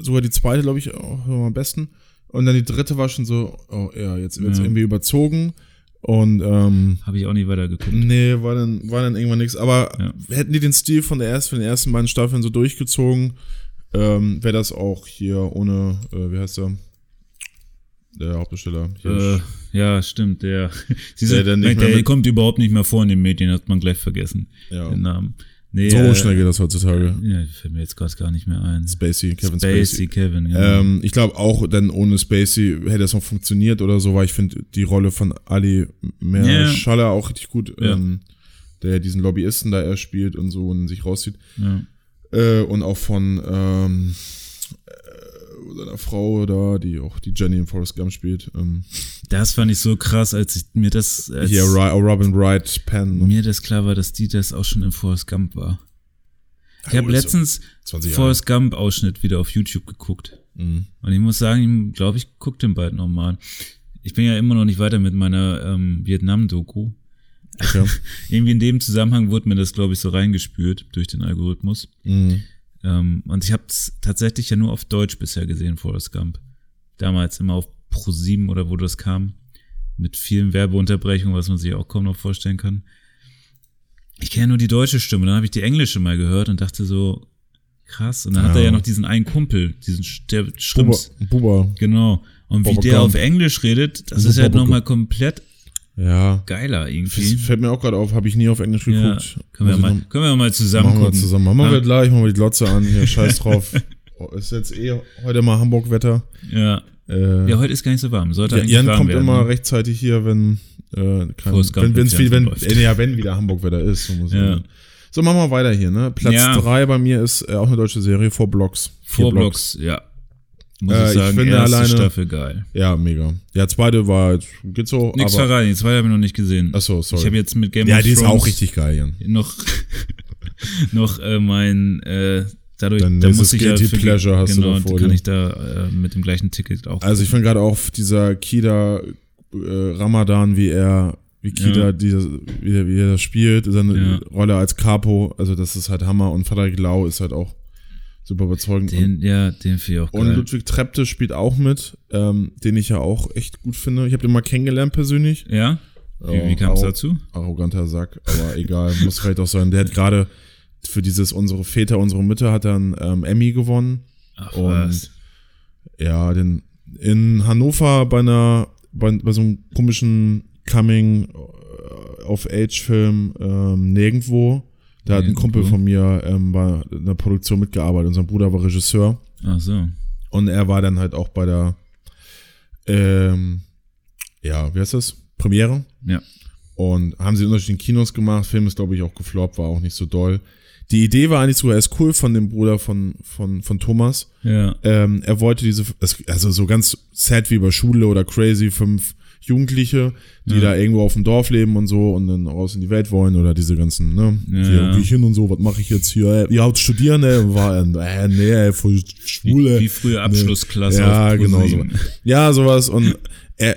sogar die zweite, glaube ich, auch am besten. Und dann die dritte war schon so, oh ja, jetzt wird's
Ja.
irgendwie überzogen. Und ähm,
Habe ich auch nicht weiter geguckt.
nee, war dann, war dann irgendwann nichts. Aber
Ja.
hätten die den Stil von der ersten, von den ersten beiden Staffeln so durchgezogen, ähm, wäre das auch hier ohne, äh, wie heißt der? Der Hauptdarsteller. Hier
Äh, ja, stimmt, der. Sie
Der
sind, der,
mehr mit-
kommt überhaupt nicht mehr vor in den Medien, hat man gleich vergessen.
Ja.
Den Namen. Nee,
so
äh,
schnell geht das heutzutage.
Ja, fällt mir jetzt gerade gar nicht mehr ein.
Spacey, Kevin
Spacey,
Spacey.
Kevin, genau.
Ähm, ich glaube auch, denn ohne Spacey hätte es noch funktioniert oder so, weil ich finde die Rolle von Ali Mershala auch richtig gut,
Ja.
ähm, der diesen Lobbyisten da er spielt und so und sich rauszieht.
ja.
Äh, und auch von ähm, äh, seiner Frau da, die auch die Jenny in Forrest Gump spielt. Ähm,
Das fand ich so krass, als ich mir das, als
hier oh, Robin Wright Penn. ne?
mir das klar war, dass die das auch schon in Forrest Gump war. Ich
Ja,
habe letztens
20 Jahre.
Forrest Gump Ausschnitt wieder auf YouTube geguckt.
Mhm.
Und ich muss sagen, ich glaube, ich gucke den bald nochmal. Ich bin ja immer noch nicht weiter mit meiner ähm, Vietnam-Doku.
Okay.
Irgendwie in dem Zusammenhang wurde mir das, glaube ich, so reingespürt durch den Algorithmus.
Mhm.
Ähm, und ich habe es tatsächlich ja nur auf Deutsch bisher gesehen, Forrest Gump. Damals immer auf Pro 7 oder wo das kam. Mit vielen Werbeunterbrechungen, was man sich auch kaum noch vorstellen kann. Ich kenne nur die deutsche Stimme, dann habe ich die englische mal gehört und dachte so, krass. Und dann hat
Ja.
er ja noch diesen einen Kumpel, diesen der
Buba,
Schrimps.
Buba.
Genau. Und wie
Boba
der
Gump.
auf Englisch redet, das
Boba
ist halt nochmal komplett
Ja.
geiler
Das
irgendwie.
fällt mir auch gerade auf, habe ich nie auf Englisch
Ja,
geguckt.
können, wir mal,
noch-
können wir mal zusammen
Machen wir
gucken.
zusammen. Machen wir
Ja.
gleich, machen wir die Glotze an. Hier, scheiß drauf. Oh, ist jetzt eh heute mal Hamburg-Wetter.
Ja.
Äh,
ja, heute ist gar nicht so warm. Sollte
Ja, Jan
warm
kommt
werden.
immer
ne?
rechtzeitig hier, wenn äh, kein, wenn, wenn's viel, wenn, äh, ja, wenn wieder Hamburg-Wetter ist. So, muss
Ja.
so, machen wir weiter hier. Ne? Platz
Ja.
drei bei mir ist äh, auch eine deutsche Serie, Four Blocks. Vier
Vor Blocks, ja. Muss
Äh,
ich
ich
sagen,
finde
erste
alleine-
Staffel geil.
Ja, mega. Ja, zweite war, jetzt- geht so,
Nix
aber...
verraten, die zweite habe ich noch nicht gesehen.
Achso, sorry.
Ich habe jetzt mit Game
ja,
of
die ist
Thrones
auch richtig geil, Jan.
noch noch äh, mein äh, dadurch
Dann
da muss ich ja
Guilty
für die-
Pleasure hast du
genau,
da vor
kann
dir.
ich da äh, mit dem gleichen Ticket auch
Also ich finde gerade auf dieser Kida äh, Ramadan, wie er, wie Kida,
Ja.
dieses, wie, er, wie er das spielt, seine
Ja.
Rolle als Capo, also das ist halt Hammer und Frederik Lau ist halt auch super überzeugend.
den ja den finde ich auch
und
geil.
Ludwig Trepte spielt auch mit, ähm, den ich ja auch echt gut finde. Ich habe den mal kennengelernt persönlich.
ja wie,
Ja,
wie kam es dazu
Arroganter Sack, aber egal, muss vielleicht auch sein. Der hat gerade für dieses Unsere Väter, unsere Mütter hat er einen ähm, Emmy gewonnen.
Ach
Und
was
ja, den in Hannover bei einer bei, bei so einem komischen Coming of Age Film ähm, nirgendwo. Da hat ein. Kumpel von mir ähm, bei einer Produktion mitgearbeitet. Unser Bruder war Regisseur
ach so
und er war dann halt auch bei der ähm, ja, wie heißt das? Premiere.
ja
Und haben sie in unterschiedlichen Kinos gemacht. Film ist, glaube ich, auch gefloppt, war auch nicht so doll. Die Idee war eigentlich sogar erst cool von dem Bruder von, von, von Thomas.
ja
Ähm, er wollte diese, es- also so ganz sad wie bei Schule oder crazy, fünf Jugendliche, die
Ja.
da irgendwo auf dem Dorf leben und so und dann raus in die Welt wollen oder diese ganzen, ne,
Ja.
hier gehe ich hin und so, was mache ich jetzt hier? Äh, Ihr habt studieren, ne? War, äh, nee, ey, voll schwule.
wie, wie früher Abschlussklasse
Ja,
auf
genau so. Ja, sowas und er,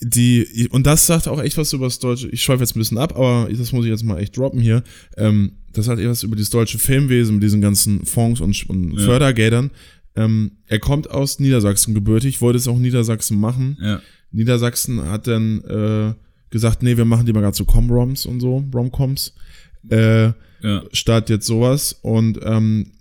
die, und das sagt auch echt was über das deutsche, ich schweife jetzt ein bisschen ab, aber das muss ich jetzt mal echt droppen hier, ähm, das sagt etwas über das deutsche Filmwesen mit diesen ganzen Fonds und, und
Ja.
Fördergeldern. Ähm, er kommt aus Niedersachsen gebürtig, wollte es auch Niedersachsen machen.
ja
Niedersachsen hat dann äh, gesagt, nee, wir machen die mal gerade so Com-Roms und so, Romcoms, äh,
ja
statt jetzt sowas. Und ähm,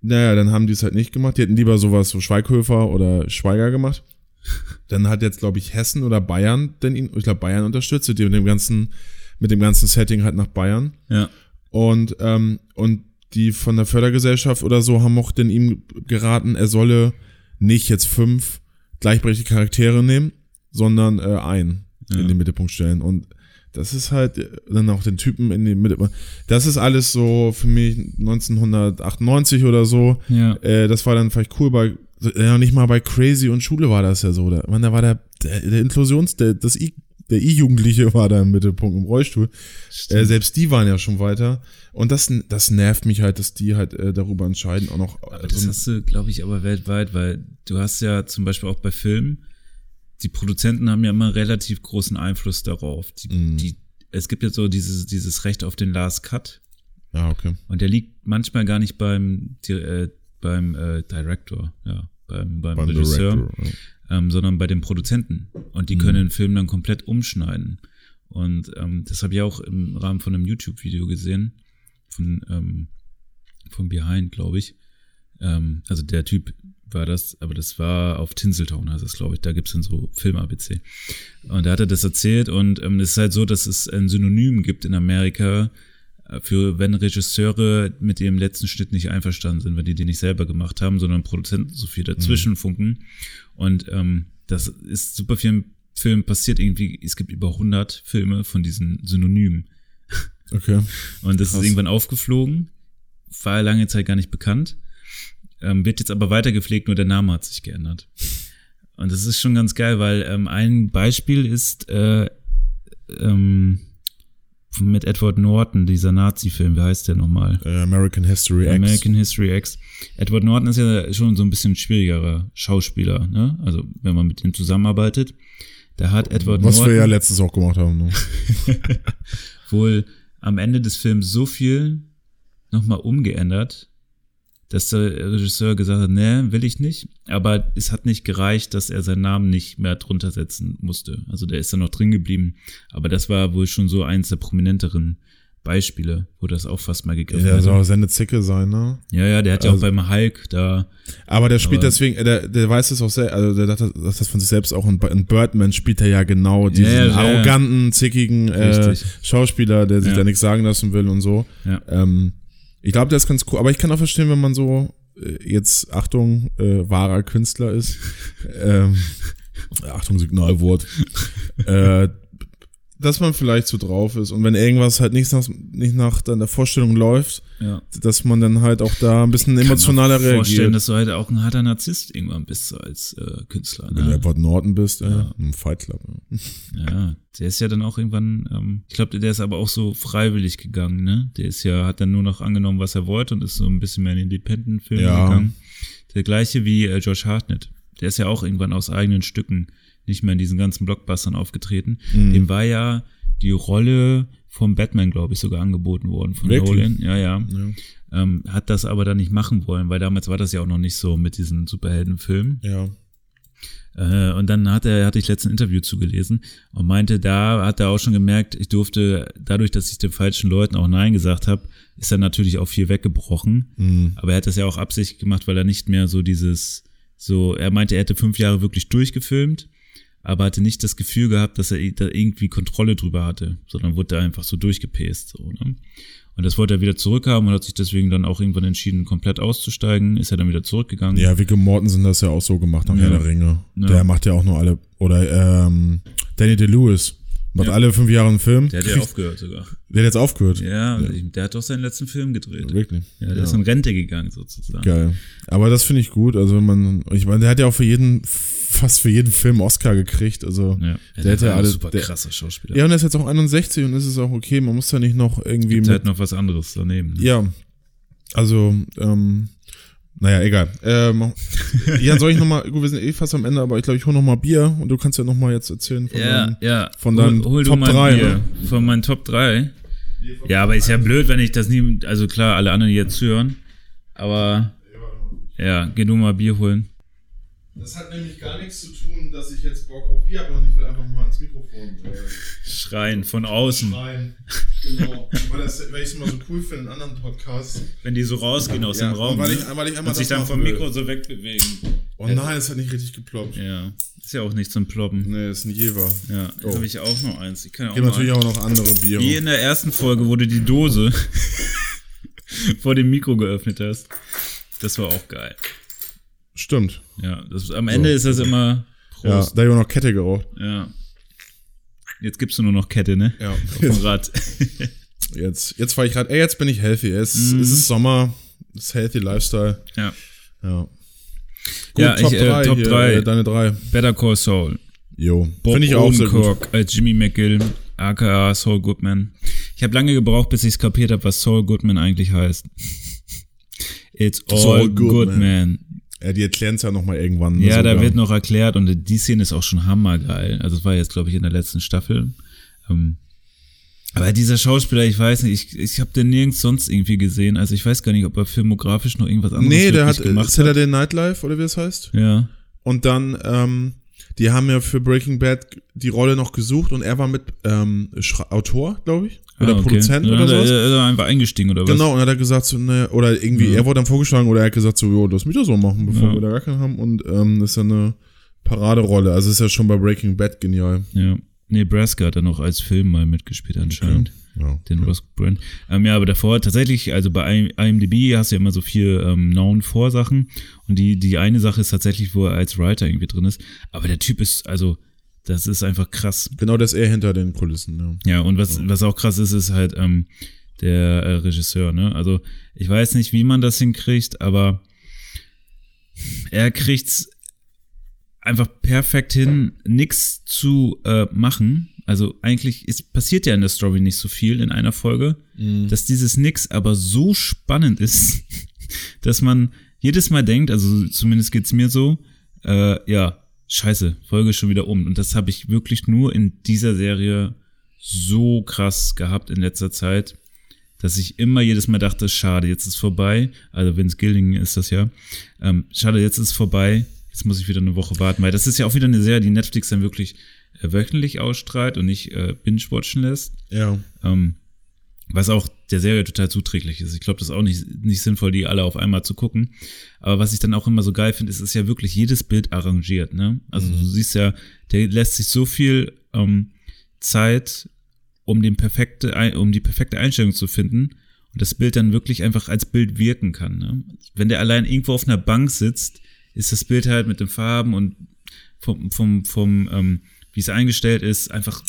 naja, dann haben die es halt nicht gemacht. Die hätten lieber sowas so Schweighöfer oder Schweiger gemacht. Dann hat jetzt, glaube ich, Hessen oder Bayern denn ihn, ich glaube, Bayern unterstützt die mit dem ganzen, mit dem ganzen Setting halt nach Bayern.
ja
Und, ähm, und die von der Fördergesellschaft oder so haben auch denn ihm geraten, er solle nicht jetzt fünf gleichberechtigte Charaktere nehmen, sondern äh, einen
Ja.
in den Mittelpunkt stellen. Und das ist halt äh, dann auch den Typen in den Mittelpunkt. Das ist alles so für mich 1998 oder so.
ja
Äh, das war dann vielleicht cool bei, ja, nicht mal bei Crazy und Schule war das ja so. Da, man, da war der, der, der Inklusions, der, das I, der I-Jugendliche war da im Mittelpunkt im Rollstuhl. Äh, selbst die waren ja schon weiter. Und das, das nervt mich halt, dass die halt äh, darüber entscheiden auch noch.
Aber das
so ein-
hast du, glaube ich, aber weltweit, weil du hast ja zum Beispiel auch bei Filmen, die Produzenten haben ja immer relativ großen Einfluss darauf. Die,
Mhm.
die, es gibt ja so dieses, dieses Recht auf den Last Cut
ja, okay.
und der liegt manchmal gar nicht beim, äh, beim äh, Director, ja, beim, beim,
Beim
Regisseur,
Director, ja.
ähm, sondern bei den Produzenten. Und die
Mhm.
können den Film dann komplett umschneiden. Und ähm, das habe ich auch im Rahmen von einem YouTube-Video gesehen, von, ähm, von Behind, glaube ich. Ähm, also der Typ war das, aber das war auf Tinseltown, heißt das, glaube ich. Da gibt's dann so Film-ABC. Und da hat er das erzählt und ähm, es ist halt so, dass es ein Synonym gibt in Amerika äh, für wenn Regisseure mit ihrem letzten Schnitt nicht einverstanden sind, wenn die den nicht selber gemacht haben, sondern Produzenten so viel dazwischen funken. Und ähm, das ist super vielen Filmen passiert irgendwie, es gibt über 100 Filme von diesen Synonymen.
Okay.
Und das
Krass.
ist irgendwann aufgeflogen, war lange Zeit gar nicht bekannt, ähm, wird jetzt aber weiter gepflegt, nur der Name hat sich geändert. Und das ist schon ganz geil, weil ähm, ein Beispiel ist äh, ähm, mit Edward Norton, dieser Nazi-Film, wie heißt der nochmal?
Äh, American History X.
American History X. Edward Norton ist ja schon so ein bisschen schwierigerer Schauspieler, ne? Also wenn man mit ihm zusammenarbeitet. Da hat Edward
Was
Norton
wir ja letztens auch gemacht haben. Ne?
wohl am Ende des Films so viel nochmal umgeändert, dass der Regisseur gesagt hat, nee, will ich nicht. Aber es hat nicht gereicht, dass er seinen Namen nicht mehr drunter setzen musste. Also der ist dann noch drin geblieben. Aber das war wohl schon so eins der prominenteren Beispiele, wo das auch fast mal gegriffen
Der
hat.
soll auch seine Zicke sein, ne?
Ja, ja, der hat ja auch
Also-
beim Hulk da,
Aber der spielt
Aber-
deswegen, der, der weiß es auch sehr, also der sagt das das von sich selbst auch. In, in Birdman spielt er ja genau diesen
ja, ja.
arroganten, zickigen äh. Schauspieler, der sich
Ja.
da nichts sagen lassen will und so.
Ja.
Ähm, ich glaube, der ist ganz cool. Aber ich kann auch verstehen, wenn man so äh, jetzt, Achtung, äh, wahrer Künstler ist. ähm, Achtung, Signalwort. äh, dass man vielleicht so drauf ist und wenn irgendwas halt nicht nach, nicht nach deiner Vorstellung läuft,
Ja.
dass man dann halt auch da ein bisschen emotionaler
Kann mir vorstellen,
reagiert.
dass du halt auch ein harter Narzisst irgendwann bist so als äh, Künstler.
Wenn du
Ne?
Edward Norton bist, ja.
Ja.
im Fight Club. Ja.
Ja, der ist ja dann auch irgendwann, ähm, ich glaube, der ist aber auch so freiwillig gegangen, ne? Der ist ja, hat dann nur noch angenommen, was er wollte und ist so ein bisschen mehr in den Independent-Film
Ja.
gegangen. Der gleiche wie äh, Josh Hartnett. Der ist ja auch irgendwann aus eigenen Stücken nicht mehr in diesen ganzen Blockbustern aufgetreten.
Mhm.
Dem war ja die Rolle vom Batman, glaube ich, sogar angeboten worden von
Wirklich?
Nolan. Ja, ja.
Ja.
Ähm, hat das aber dann nicht machen wollen, weil damals war das ja auch noch nicht so mit diesen Superheldenfilmen.
ja.
Äh, und dann hat er, hatte ich letzten Interview zugelesen und meinte, da hat er auch schon gemerkt, ich durfte, dadurch, dass ich den falschen Leuten auch Nein gesagt habe, ist er natürlich auch viel weggebrochen.
Mhm.
Aber er hat das ja auch absichtlich gemacht, weil er nicht mehr so dieses, so, er meinte, er hätte fünf Jahre wirklich durchgefilmt, aber hatte nicht das Gefühl gehabt, dass er da irgendwie Kontrolle drüber hatte, sondern wurde da einfach so durchgepäst. So, ne? Und das wollte er wieder zurückhaben und hat sich deswegen dann auch irgendwann entschieden, komplett auszusteigen, ist er dann wieder zurückgegangen.
Ja, Viggo Mortensen das ja auch so gemacht nach
Ja.
Herr der Ringe.
Ja.
Der macht ja auch nur alle, oder ähm, Danny DeLewis macht
Ja.
alle fünf Jahre einen Film.
Der hat ja aufgehört sogar.
der hat jetzt aufgehört.
Ja, der hat doch seinen letzten Film gedreht.
Wirklich.
Ja, der ist in Rente gegangen sozusagen.
Geil. Aber das finde ich gut. Also wenn man, ich meine, der hat ja auch für jeden, fast für jeden Film Oscar gekriegt. Also
Ja,
der hätte
war
ja
ein
alles.
super
der,
krasser Schauspieler.
ja, und er ist jetzt auch 61 und ist es auch okay. Man muss ja nicht noch irgendwie
Gibt
mit,
halt noch was anderes daneben. Ne?
Ja. Also, ähm, naja, egal. Ähm, Jan, soll ich nochmal, gut, wir sind eh fast am Ende, aber ich glaube, ich hole nochmal Bier und du kannst ja nochmal jetzt erzählen von
Ja,
deinem-
ja.
von deinen
hol, hol
Top
du mal
drei,
ein Bier.
ne?
Von meinen Top 3. Ja, aber ist ja blöd, wenn ich das nie, also klar, alle anderen jetzt hören, aber ja, geh du mal Bier holen.
Das hat nämlich gar nichts zu tun, dass ich jetzt Bock auf Bier habe und ich will einfach mal ins Mikrofon äh,
Schreien von außen.
schreien. Genau. weil, das, weil ich es immer so cool finde in anderen Podcasts.
Wenn die so rausgehen aus
Ja,
dem Raum
und weil
ne?
ich- weil ich einmal
und sich dann vom
will.
Mikro so wegbewegen.
Oh nein, es hat nicht richtig geploppt.
Ja, ist ja auch nicht zum Ploppen.
Nee, ist ein Jever.
Ja, jetzt
Oh.
habe ich auch noch eins. Ich kann ja auch
Gibt
mal
natürlich auch noch andere Biere.
Wie in der ersten Folge, wo du die Dose vor dem Mikro geöffnet hast. Das war auch geil.
Stimmt.
Ja, das, am Ende ist das immer
Ja,
Prost.
da habe ich auch noch Kette geraucht.
Ja. Jetzt gibst du nur noch Kette, ne?
Ja.
Auf dem Rad.
Jetzt, jetzt war ich gerade, ey, jetzt bin ich healthy. Es,
Mhm.
es ist Sommer, es ist healthy Lifestyle.
ja.
Ja. Gut,
Ja,
Top
ich, äh,
3.
Top
hier,
drei.
Äh, deine drei.
Better Call Saul.
Jo. Finde ich auch sehr gut.
Als Jimmy McGill, aka Saul Goodman. Ich habe lange gebraucht, bis ich es kapiert habe, was Saul Goodman eigentlich heißt. It's all
Saul
good,
Goodman.
man.
Ja, die erklären es ja nochmal irgendwann.
Ja, da
sogar.
wird noch erklärt und die Szene ist auch schon hammergeil. Also es war jetzt, glaube ich, in der letzten Staffel. Ähm, aber dieser Schauspieler, ich weiß nicht, ich, ich habe den nirgends sonst irgendwie gesehen. Also ich weiß gar nicht, ob er filmografisch noch irgendwas anderes
Nee, der hat
gemacht
Saturday Night Live, oder wie es heißt.
Ja,
Und dann, ähm, die haben ja für Breaking Bad die Rolle noch gesucht und er war mit ähm, Autor, glaube ich. Oder
Ah, okay.
Produzent oder sowas.
da Ist er einfach eingestiegen oder was?
Genau, und er hat gesagt, so, ne, oder irgendwie,
Ja.
er wurde dann vorgeschlagen oder er hat gesagt, so, jo, lass mich das so machen, bevor
Ja.
wir da gar keinen haben. Und ähm, das ist ja eine Paraderolle. Also ist ja schon bei Breaking Bad genial.
Ja. Nebraska hat er noch als Film mal mitgespielt anscheinend.
Ja.
Den Ross Brand. Ähm, ja, aber davor tatsächlich, also bei IMDb hast du ja immer so vier ähm, Known-Vorsachen und die, die eine Sache ist tatsächlich, wo er als Writer irgendwie drin ist. Aber der Typ ist, also, das ist einfach krass.
Genau, das ist er hinter den Kulissen, ja.
Ja, und was, was auch krass ist, ist halt ähm, der äh, Regisseur, ne? Also, ich weiß nicht, wie man das hinkriegt, aber er kriegt's einfach perfekt hin, nix zu äh, machen. Also eigentlich ist, passiert ja in der Story nicht so viel in einer Folge, dass dieses Nix aber so spannend ist, dass man jedes Mal denkt, also zumindest geht's mir so, äh, ja, scheiße, Folge ist schon wieder um. Und das habe ich wirklich nur in dieser Serie so krass gehabt in letzter Zeit, dass ich immer jedes Mal dachte, schade, jetzt ist vorbei. Also Vince Gilling ist das ja. Ähm, schade, jetzt ist vorbei. Jetzt muss ich wieder eine Woche warten, weil das ist ja auch wieder eine Serie, die Netflix dann wirklich wöchentlich ausstrahlt und nicht äh, binge-watchen lässt.
Ja.
Ähm, was auch der Serie total zuträglich ist. Ich glaube, das ist auch nicht, nicht sinnvoll, die alle auf einmal zu gucken. Aber was ich dann auch immer so geil finde, ist, ist ja wirklich jedes Bild arrangiert. Ne? Also du siehst ja, der lässt sich so viel ähm, Zeit, um, den perfekte, um die perfekte Einstellung zu finden und das Bild dann wirklich einfach als Bild wirken kann. Ne? Wenn der allein irgendwo auf einer Bank sitzt, ist das Bild halt mit den Farben und vom, vom, vom ähm, wie es eingestellt ist, einfach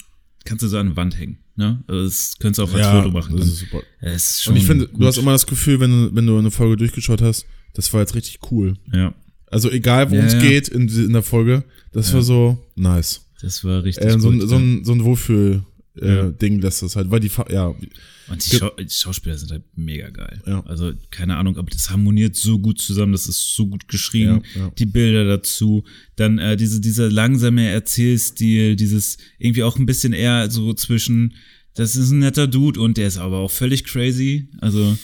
kannst du so an die Wand hängen. Ne? Also das könntest du auch als
Ja,
Foto machen.
das ist super.
Es ist
Und ich finde, du hast immer das Gefühl, wenn du, wenn du eine Folge durchgeschaut hast, das war jetzt richtig cool.
Ja,
Also egal, worum
Ja,
es
ja.
geht in, in der Folge, das war so nice.
das war richtig
Äh, so,
gut.
ein, so ein, so ein Wohlfühl. Äh,
Ja.
Ding lässt das halt, weil die, ja,
Und die, Schau die Schauspieler sind halt mega geil.
Ja.
Also, keine Ahnung, aber das harmoniert so gut zusammen, das ist so gut geschrieben.
Ja.
Die Bilder dazu. Dann äh, diese, dieser langsame Erzählstil, dieses irgendwie auch ein bisschen eher so zwischen, das ist ein netter Dude und der ist aber auch völlig crazy. Also,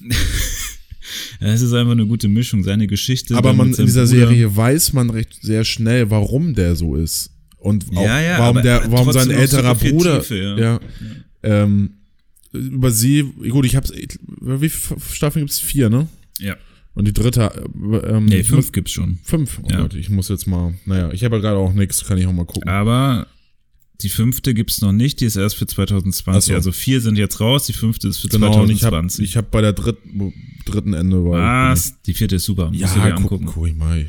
es ist einfach eine gute Mischung. Seine Geschichte.
aber man in dieser
Bruder.
Serie weiß man recht sehr schnell, warum der so ist. Und auch,
Ja, ja,
warum der, warum sein älterer Bruder,
Tiefe, ja.
ja, Ähm, über sie, gut, ich hab's, wie viele Staffeln gibt's? Vier, ne?
Ja.
Und die dritte, äh, ähm,
Nee, fünf
muss-
gibt's schon.
Fünf, oh
Ja.
Gott, ich muss jetzt mal, naja, ich habe ja gerade auch nichts, kann ich auch mal gucken.
Aber die fünfte gibt's noch nicht, die ist erst für 2020.
Ach so.
Also vier sind jetzt raus, die fünfte ist für
genau, und ich habe
2020.
ich hab bei der dritten, dritten Ende war.
Was? Die vierte ist super. Musst du dir
Ja, guck, ich mal.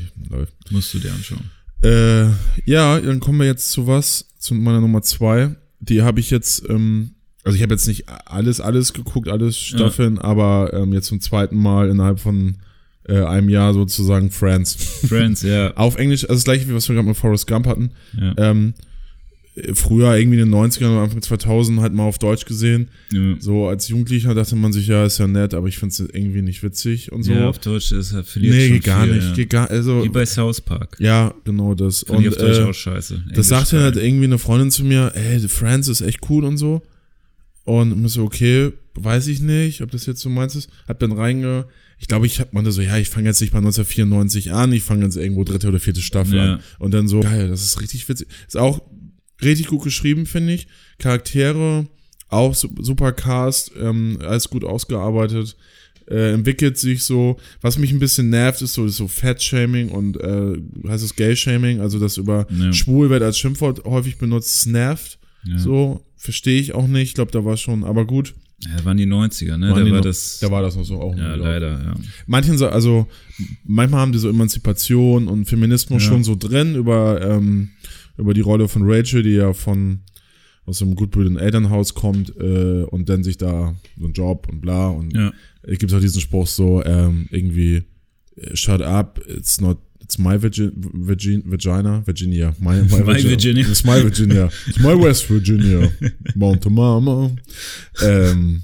Musst du dir anschauen.
Äh, ja, dann kommen wir jetzt zu was, zu meiner Nummer zwei. Die habe ich jetzt, ähm, also ich habe jetzt nicht alles, alles geguckt, alles Staffeln, aber ähm, jetzt zum zweiten Mal innerhalb von äh, einem Jahr sozusagen Friends.
Friends, ja.
Auf Englisch, also das gleiche, wie was wir gerade mit Forrest Gump hatten.
ja.
Ähm, früher irgendwie in den 90ern oder Anfang 2000 halt mal auf Deutsch gesehen.
ja.
So als Jugendlicher dachte man sich, ja, ist ja nett, aber ich finde es irgendwie nicht witzig und so.
Ja, auf Deutsch ist er verliert
nee, geht gar
viel,
nicht.
Ja.
Geht gar, also,
Wie bei South Park.
ja, genau das.
Ich
Und
auf Deutsch
äh,
auch scheiße.
das
Englisch
sagte
geil.
halt irgendwie eine Freundin zu mir, ey, The Friends ist echt cool und so. Und ich so, okay, weiß ich nicht, ob das jetzt so meins ist. Hab dann reinge... Ich glaube, ich hab meinte so, ja, ich fange jetzt nicht bei 1994 an, ich fange jetzt irgendwo dritte oder vierte Staffel
Ja.
an. Und dann so, geil, das ist richtig witzig. Ist auch richtig gut geschrieben, finde ich. Charaktere, auch su- super Cast, ähm, alles gut ausgearbeitet. Äh, entwickelt sich so, was mich ein bisschen nervt, ist so, ist so Fat-Shaming und äh, heißt es Gay-Shaming, also das über
Ja.
schwul wird als Schimpfwort häufig benutzt, es nervt.
Ja.
So, verstehe ich auch nicht. Ich glaube, da war schon, aber gut.
Ja, das waren die 90er, ne? Da
die
war das.
Da war das noch so auch.
ja, leider, ja.
Manchen, so- also manchmal haben die so Emanzipation und Feminismus
Ja.
schon so drin über, ähm, über die Rolle von Rachel, die ja von aus einem gutbildeten Elternhaus kommt äh, und dann sich da so einen Job und bla und
Ja.
es gibt auch diesen Spruch so ähm, irgendwie äh, shut up it's not it's my Virgin, Virgin, Vagina Virginia. My, my,
My Virginia.
it's my Virginia. It's my West Virginia. Mount Mama. Ähm,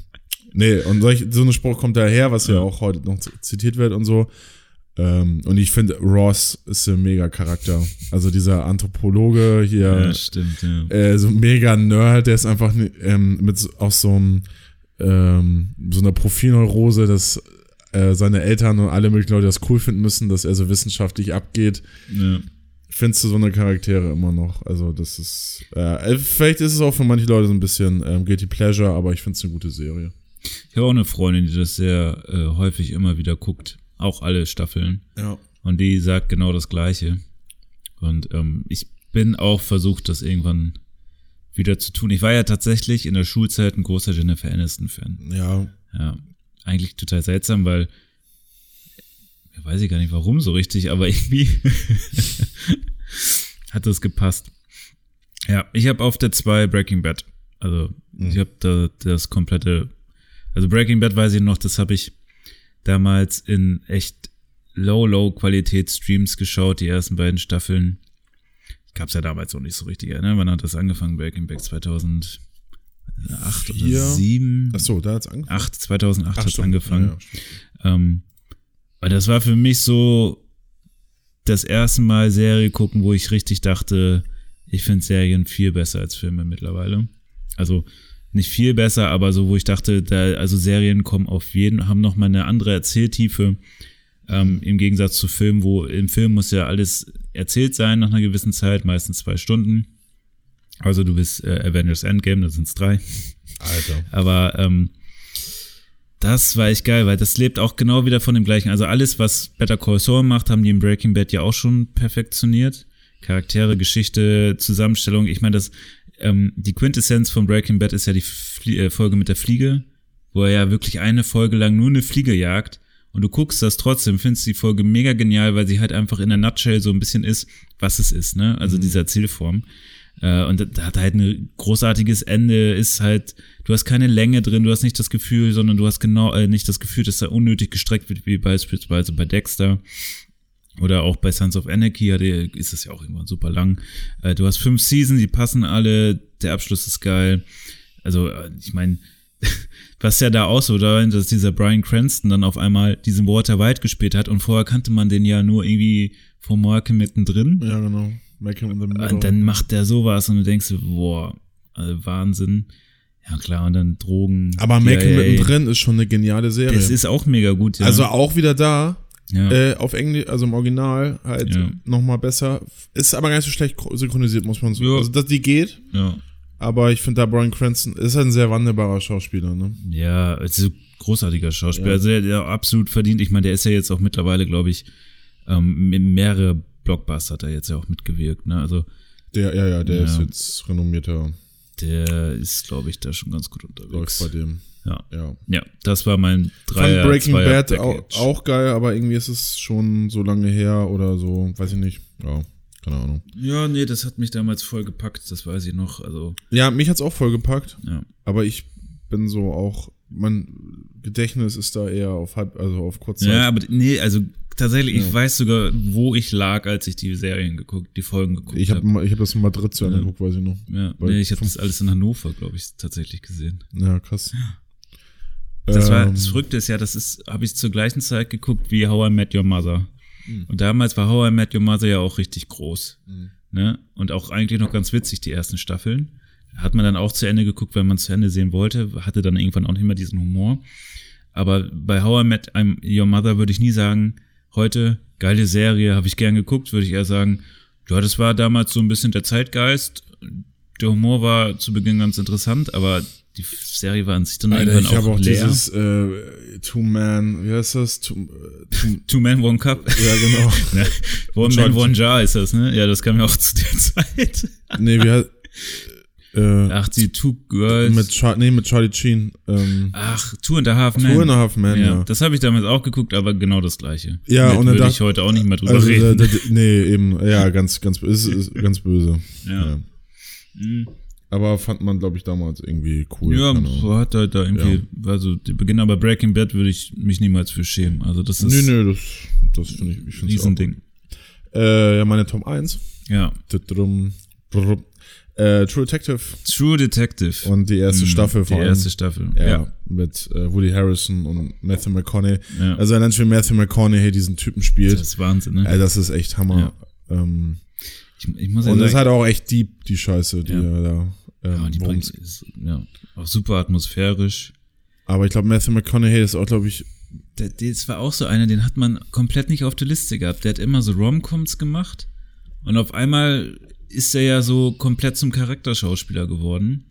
nee und solch, so ein Spruch kommt daher was ja auch heute noch zitiert wird und so ähm, und ich finde Ross ist ein mega Charakter also dieser Anthropologe hier
ja, stimmt, ja.
äh, so mega Nerd, der ist einfach ähm, mit so, aus so einem ähm, so einer Profilneurose, dass äh, seine Eltern und alle möglichen Leute das cool finden müssen, dass er so wissenschaftlich abgeht.
ja.
Findest du so eine Charaktere immer noch? Also das ist äh, vielleicht ist es auch für manche Leute so ein bisschen ähm, guilty pleasure, aber ich finde es eine gute Serie.
Ich habe auch eine Freundin, die das sehr äh, häufig immer wieder guckt. Auch alle Staffeln.
Ja.
Und die sagt genau das Gleiche. Und ähm, ich bin auch versucht, das irgendwann wieder zu tun. Ich war ja tatsächlich in der Schulzeit ein großer Jennifer Aniston-Fan.
Ja,
Ja, eigentlich total seltsam, weil ja, weiß ich gar nicht warum so richtig, aber irgendwie hat das gepasst. Ja, ich habe auf der 2 Breaking Bad. Also ich habe da das komplette, also Breaking Bad weiß ich noch, das habe ich damals in echt Low-Low-Qualität-Streams geschaut, die ersten beiden Staffeln. Gab's ja damals noch nicht so richtig, ne? Wann hat das angefangen? Breaking Bad 2008 oder
Vier.
7?
ach so, da hat's angefangen.
8, 2008
Ach,
hat's
stimmt.
angefangen.
Ja, ja.
Ähm, weil das war für mich so das erste Mal Serie gucken, wo ich richtig dachte, ich finde Serien viel besser als Filme mittlerweile. Also nicht viel besser, aber so, wo ich dachte, da, also Serien kommen auf jeden, haben nochmal eine andere Erzähltiefe. Ähm, Im Gegensatz zu Filmen, wo im Film muss ja alles erzählt sein nach einer gewissen Zeit, meistens zwei Stunden. Also du bist äh, Avengers Endgame, da sind's drei.
Alter.
Aber ähm, das war echt geil, weil das lebt auch genau wieder von dem gleichen. Also alles, was Better Call Saul macht, haben die in Breaking Bad ja auch schon perfektioniert. Charaktere, Geschichte, Zusammenstellung. Ich meine, das ähm, die Quintessenz von Breaking Bad ist ja die Flie äh, Folge mit der Fliege, wo er ja wirklich eine Folge lang nur eine Fliege jagt Und du guckst das trotzdem, findest die Folge mega genial, weil sie halt einfach in der Nutshell so ein bisschen ist, was es ist, ne? Also
Mhm.
diese Erzählform. Äh, und da hat halt ein großartiges Ende, ist halt, du hast keine Länge drin, du hast nicht das Gefühl, sondern du hast genau, äh, nicht das Gefühl, dass da unnötig gestreckt wird, wie beispielsweise bei Dexter. Oder auch bei Sons of Anarchy ist es ja auch irgendwann super lang. Äh, du hast fünf Seasons, die passen alle, der Abschluss ist geil. Also, äh, ich meine, was ja da auch so da, dass dieser Brian Cranston dann auf einmal diesen Walter White gespielt hat und vorher kannte man den ja nur irgendwie vom Malcolm mittendrin.
Ja, genau. Malcolm in the Middle.
Und dann macht der sowas und du denkst, boah, also Wahnsinn. Ja klar, und dann Drogen.
Aber Malcolm mittendrin ist schon eine geniale Serie.
Das ist auch mega gut, ja.
Also auch wieder da,
ja.
äh, auf Englisch, also im Original halt
Ja.
nochmal besser. Ist aber gar nicht so schlecht synchronisiert, muss man so.
Ja.
Also das, die geht,
ja.
aber ich finde da Brian Cranston ist halt ein sehr wandelbarer Schauspieler, ne?
Ja, also großartiger Schauspieler.
Ja.
Also der, der absolut verdient. Ich meine, der ist ja jetzt auch mittlerweile, glaube ich, ähm, mehrere Blockbuster hat er jetzt ja auch mitgewirkt. Ne? Also
Der, ja, ja, der
Ja.
ist jetzt renommierter
der ist, glaube ich, da schon ganz gut
läuft
unterwegs.
bei dem.
Ja.
Ja.
ja, das war mein
Ich
Dreier,
fand Breaking
Zweier
Bad auch,
Package.
auch geil, aber irgendwie ist es schon so lange her oder so, weiß ich nicht. Ja, keine Ahnung.
Ja, nee, das hat mich damals voll gepackt, das weiß ich noch. Also,
Ja, mich hat's auch voll gepackt,
ja.
aber ich bin so auch, mein Gedächtnis ist da eher auf halb, also auf Kurzzeit.
Ja, aber nee, also tatsächlich, ich
Ja.
weiß sogar, wo ich lag, als ich die Serien geguckt, die Folgen geguckt
ich habe
habe.
ich hab das in Madrid zu Ende
Ja.
geguckt, weiß ich noch.
Ja, nee, ich habe das alles in Hannover, glaube ich, tatsächlich gesehen.
Ja, krass.
Das war
Ähm,
das Verrückte ist ja, das ist, habe ich zur gleichen Zeit geguckt wie How I Met Your Mother. Und damals war How I Met Your Mother ja auch richtig groß. Ne? Und auch eigentlich noch ganz witzig, die ersten Staffeln. Hat man dann auch zu Ende geguckt, wenn man es zu Ende sehen wollte, hatte dann irgendwann auch nicht mehr diesen Humor. Aber bei How I Met Your Mother würde ich nie sagen, heute, geile Serie, habe ich gern geguckt, würde ich eher sagen, ja, das war damals so ein bisschen der Zeitgeist. Der Humor war zu Beginn ganz interessant, aber die Serie war an sich dann
Alter,
irgendwann
ich habe
auch,
auch
leer.
dieses äh, Two-Man, wie heißt das? Two, äh, two,
Two Men, One Cup.
ja, genau.
Ne? One Man, One Jar ist das, ne? Ja, das kam ja auch zu der Zeit.
nee, wie heißt äh,
Ach, die Two Girls.
mit, Char nee, mit Charlie Sheen. Ähm,
Ach, Two and a Half Men.
Two and a Half Men,
ja.
ja.
Das habe ich damals auch geguckt, aber genau das gleiche.
Ja,
Mit
und dann
würde ich heute auch nicht mehr drüber
Also,
reden.
da, da, nee, eben, ja, ganz, ganz, ist, ist ganz böse.
Ja. Mhm.
Aber fand man, glaube ich, damals irgendwie cool.
ja, so hat halt da irgendwie, also die Beginn, aber Breaking Bad würde ich mich niemals für schämen. Also das ist
Nö, nö, das, das finde ich, ich finde auch
Riesending.
gut. Äh, ja, meine Top 1.
Ja.
Brr, Äh, True Detective
True Detective.
und die erste
Mhm,
Staffel
Die
vor allem.
erste Staffel.
ja,
Ja.
mit äh, Woody Harrison und Matthew McConaughey.
ja.
Also allein schon Matthew McConaughey diesen Typen spielt.
das ist Wahnsinn, ne?
Ey, das ist echt Hammer. Ähm,
Ich, ich muss ja
und das ist halt auch echt deep, die Scheiße, die
Ja.
er da. Ähm,
ja, die bringt, ist, ja, auch super atmosphärisch.
aber ich glaube, Matthew McConaughey ist auch, glaube ich,
Der, das war auch so einer, den hat man komplett nicht auf der Liste gehabt. Der hat immer so Romcoms gemacht und auf einmal ist er ja so komplett zum Charakterschauspieler geworden.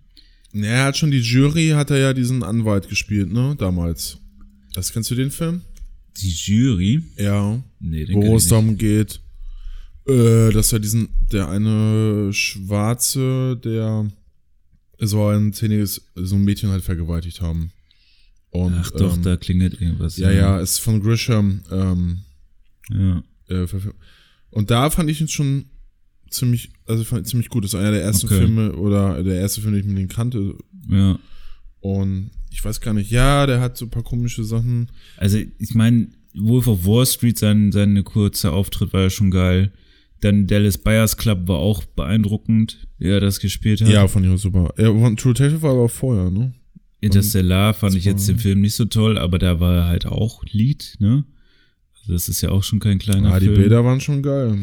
Ja, er hat schon die Jury, hat er ja diesen Anwalt gespielt, ne, damals. Das kennst du den Film?
Die Jury,
Ja.
nee, den
Wo es darum geht, äh, dass er diesen, der eine Schwarze, der so ein zehniges, so ein Mädchen halt vergewaltigt haben. Und,
Ach doch,
ähm,
da klingelt irgendwas.
Ja, ja, ist von Grisham, ähm,
ja.
äh, und da fand ich ihn schon ziemlich, also fand ich ziemlich gut. Das ist einer der ersten
Okay.
Filme oder der erste Film, den ich mit ihm kannte.
ja.
Und ich weiß gar nicht, ja, der hat so ein paar komische Sachen.
Also ich meine, Wolf of Wall Street, sein, sein kurzer Auftritt war ja schon geil. Dann Dallas Buyers Club war auch beeindruckend, er das gespielt hat.
Ja, fand ich auch super. Ja, von True Detective war aber vorher, ne?
Interstellar fand ich jetzt den Film nicht so toll, aber da war er halt auch Lied, ne? Also das ist ja auch schon kein kleiner
Ah, die
Film.
Bilder waren schon geil.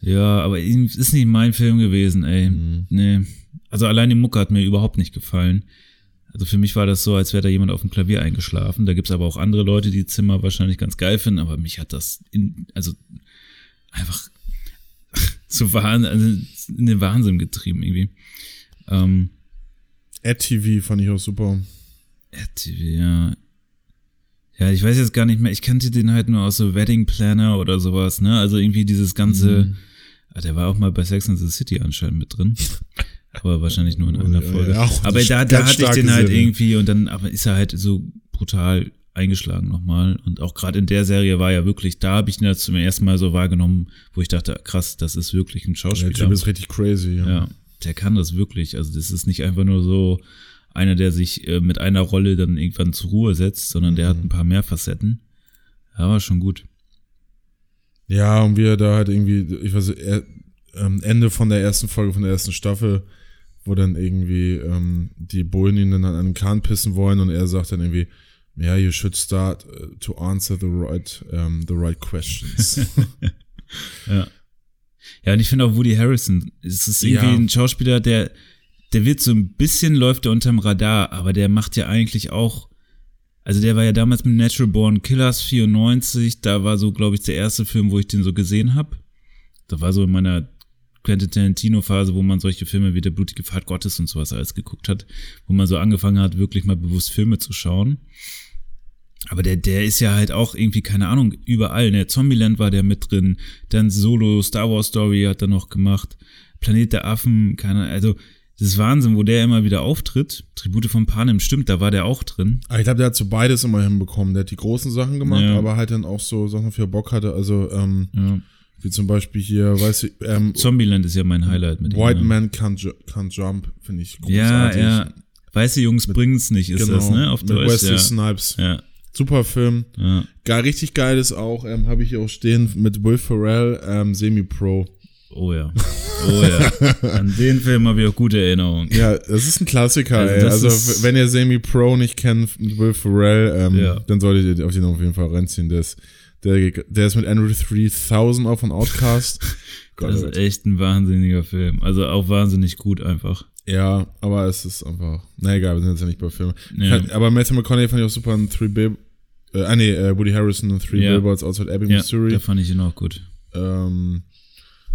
Ja, aber ist nicht mein Film gewesen, ey.
Mhm.
Nee. Also allein die Mucke hat mir überhaupt nicht gefallen. Also für mich war das so, als wäre da jemand auf dem Klavier eingeschlafen. Da gibt's aber auch andere Leute, die Zimmer wahrscheinlich ganz geil finden, aber mich hat das in, also einfach zu Wahnsinn, also in den Wahnsinn getrieben irgendwie. Ähm,
AdTV fand ich auch super.
RTW, ja. Ja, ich weiß jetzt gar nicht mehr. Ich kannte den halt nur aus so Wedding Planner oder sowas, ne? Also irgendwie dieses ganze.
Mhm.
Ah, der war auch mal bei Sex and the City anscheinend mit drin. Aber wahrscheinlich nur in einer
Ja,
Folge.
ja, auch
aber da, da hatte ich den halt irgendwie und dann, aber ist er halt so brutal eingeschlagen nochmal. Und auch gerade in der Serie war ja wirklich, da habe ich ihn das zum ersten Mal so wahrgenommen, wo ich dachte, krass, das ist wirklich ein Schauspieler.
Der Typ ist richtig crazy, ja.
ja. Der kann das wirklich. Also das ist nicht einfach nur so einer, der sich äh, mit einer Rolle dann irgendwann zur Ruhe setzt, sondern der hat
Mhm.
ein paar mehr Facetten. Ja, war schon gut.
Ja, und wie er da halt irgendwie, ich weiß nicht, er, ähm, Ende von der ersten Folge von der ersten Staffel, wo dann irgendwie ähm, die Bullen ihn dann an den Kahn pissen wollen und er sagt dann irgendwie, ja, you should start uh, to answer the right, um, the right questions.
Ja. Ja, und ich finde auch Woody Harrison, es ist irgendwie
Ja.
ein Schauspieler, der, der wird so ein bisschen läuft er unterm Radar, aber der macht ja eigentlich auch, also der war ja damals mit Natural Born Killers 94, da war so, glaube ich, der erste Film, wo ich den so gesehen habe. Da war so in meiner Quentin Tarantino-Phase, wo man solche Filme wie Der blutige Pfad Gottes und sowas alles geguckt hat, wo man so angefangen hat, wirklich mal bewusst Filme zu schauen. Aber der, der ist ja halt auch irgendwie, keine Ahnung, überall. Ne? Zombieland war der mit drin. Dann Solo, Star Wars Story hat er noch gemacht. Planet der Affen, keine Also, das ist Wahnsinn, wo der immer wieder auftritt. Tribute von Panem, stimmt, da war der auch drin.
Aber ich glaube, der hat so beides immer hinbekommen. Der hat die großen Sachen gemacht,
Ja.
aber halt dann auch so Sachen, für Bock hatte. Also, ähm,
Ja.
wie zum Beispiel hier, weißt du, ähm,
Zombieland ist ja mein Highlight mit
White
ihm.
Man Can't, Ju Can't Jump, finde ich
Ja,
großartig.
ja. Weiße Jungs bringen's nicht, ist das, ne? Auf Deutsch.
Wesley
Ja.
Snipes.
ja.
Super Film.
ja.
Gar richtig geil ist auch, ähm, habe ich hier auch stehen, mit Will Ferrell, ähm, Semi-Pro.
Oh ja. Oh ja. An den Film habe ich auch gute Erinnerungen.
Ja, das ist ein Klassiker,
Also
ey. Also, wenn ihr Semi-Pro nicht kennt, mit Will Ferrell, ähm,
Ja.
dann solltet ihr auf den auf jeden Fall reinziehen. Der ist, der, der ist mit Andrew 3000 auch von Outcast. Gott,
Das ist echt ein wahnsinniger Film. Also auch wahnsinnig gut einfach.
Ja, aber es ist einfach, na egal, wir sind jetzt ja nicht bei Filmen.
Ja.
Aber Matthew McConaughey fand ich auch super in Three Bill, äh, ah nee, äh, Woody Harrison in Three
Ja.
Billboards Outside Ebbing,
Ja,
Missouri.
da fand ich ihn auch gut.
Ähm,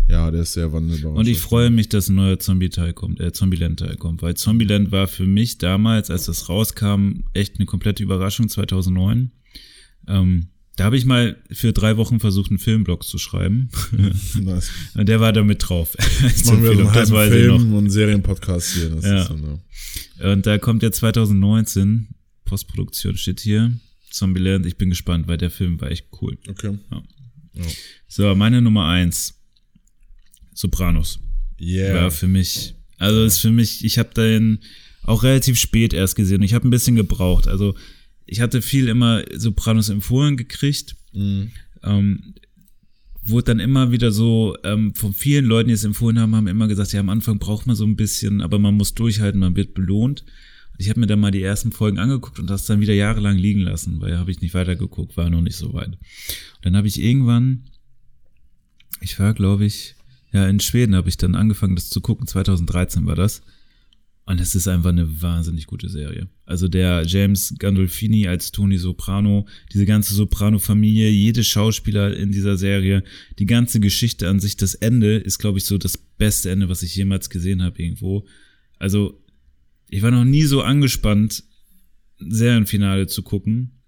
ja, der ist sehr wandelbar.
Und ich freue mich, dass ein neuer Zombie-Teil kommt, äh, Zombieland-Teil kommt, weil Zombieland war für mich damals, als das rauskam, echt eine komplette Überraschung 2009. Ähm, da habe ich mal für drei Wochen versucht, einen Filmblog zu schreiben.
nice.
Und der war da mit drauf.
Jetzt machen wir so einen
noch.
Film und einen Serienpodcast hier.
Ja.
so eine,
Und da kommt ja 2019, Postproduktion steht hier, Zombieland. Ich bin gespannt, weil der Film war echt cool.
okay.
So, meine Nummer eins, Sopranos.
Yeah.
war für mich, also ist für mich, ich habe den auch relativ spät erst gesehen. Ich habe ein bisschen gebraucht. Also ich hatte viel immer Sopranos empfohlen gekriegt.
Mhm.
Ähm, wurde dann immer wieder so ähm, von vielen Leuten, die es empfohlen haben, haben immer gesagt, ja, am Anfang braucht man so ein bisschen, aber man muss durchhalten, man wird belohnt. Und ich habe mir dann mal die ersten Folgen angeguckt und das dann wieder jahrelang liegen lassen, weil habe ich nicht weitergeguckt, war noch nicht so weit. Und dann habe ich irgendwann, ich war, glaube ich, ja, in Schweden habe ich dann angefangen, das zu gucken. 2013 war das. Und es ist einfach eine wahnsinnig gute Serie. Also der James Gandolfini als Tony Soprano, diese ganze Soprano-Familie, jede Schauspieler in dieser Serie, die ganze Geschichte an sich, das Ende ist, glaube ich, so das beste Ende, was ich jemals gesehen habe irgendwo. Also ich war noch nie so angespannt, Serienfinale zu gucken.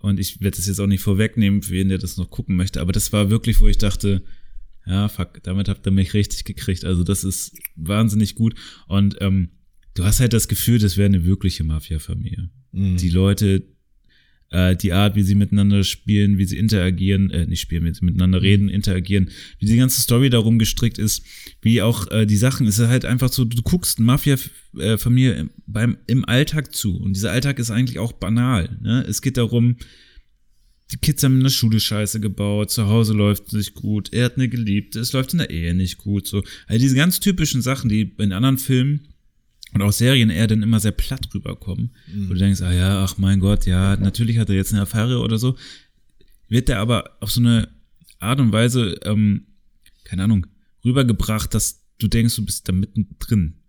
Und ich werde das jetzt auch nicht vorwegnehmen, für wen der das noch gucken möchte. Aber das war wirklich, wo ich dachte, ja, fuck, damit habt ihr mich richtig gekriegt. Also das ist wahnsinnig gut. Und ähm, du hast halt das Gefühl, das wäre eine wirkliche Mafia-Familie.
Mhm.
Die Leute, äh, die Art, wie sie miteinander spielen, wie sie interagieren, äh, nicht spielen, wie sie miteinander reden, interagieren, wie die ganze Story darum gestrickt ist, wie auch äh, die Sachen, es ist halt einfach so, du guckst eine Mafia-Familie beim im Alltag zu und dieser Alltag ist eigentlich auch banal. Ne? Es geht darum, die Kids haben in der Schule Scheiße gebaut, zu Hause läuft es nicht gut, er hat eine Geliebte, es läuft in der Ehe nicht gut, so. Also diese ganz typischen Sachen, die in anderen Filmen und auch Serien eher dann immer sehr platt rüberkommen, wo du denkst, ah ja, ach mein Gott, ja, natürlich hat er jetzt eine Affäre oder so, wird der aber auf so eine Art und Weise, ähm, keine Ahnung, rübergebracht, dass du denkst, du bist da mittendrin.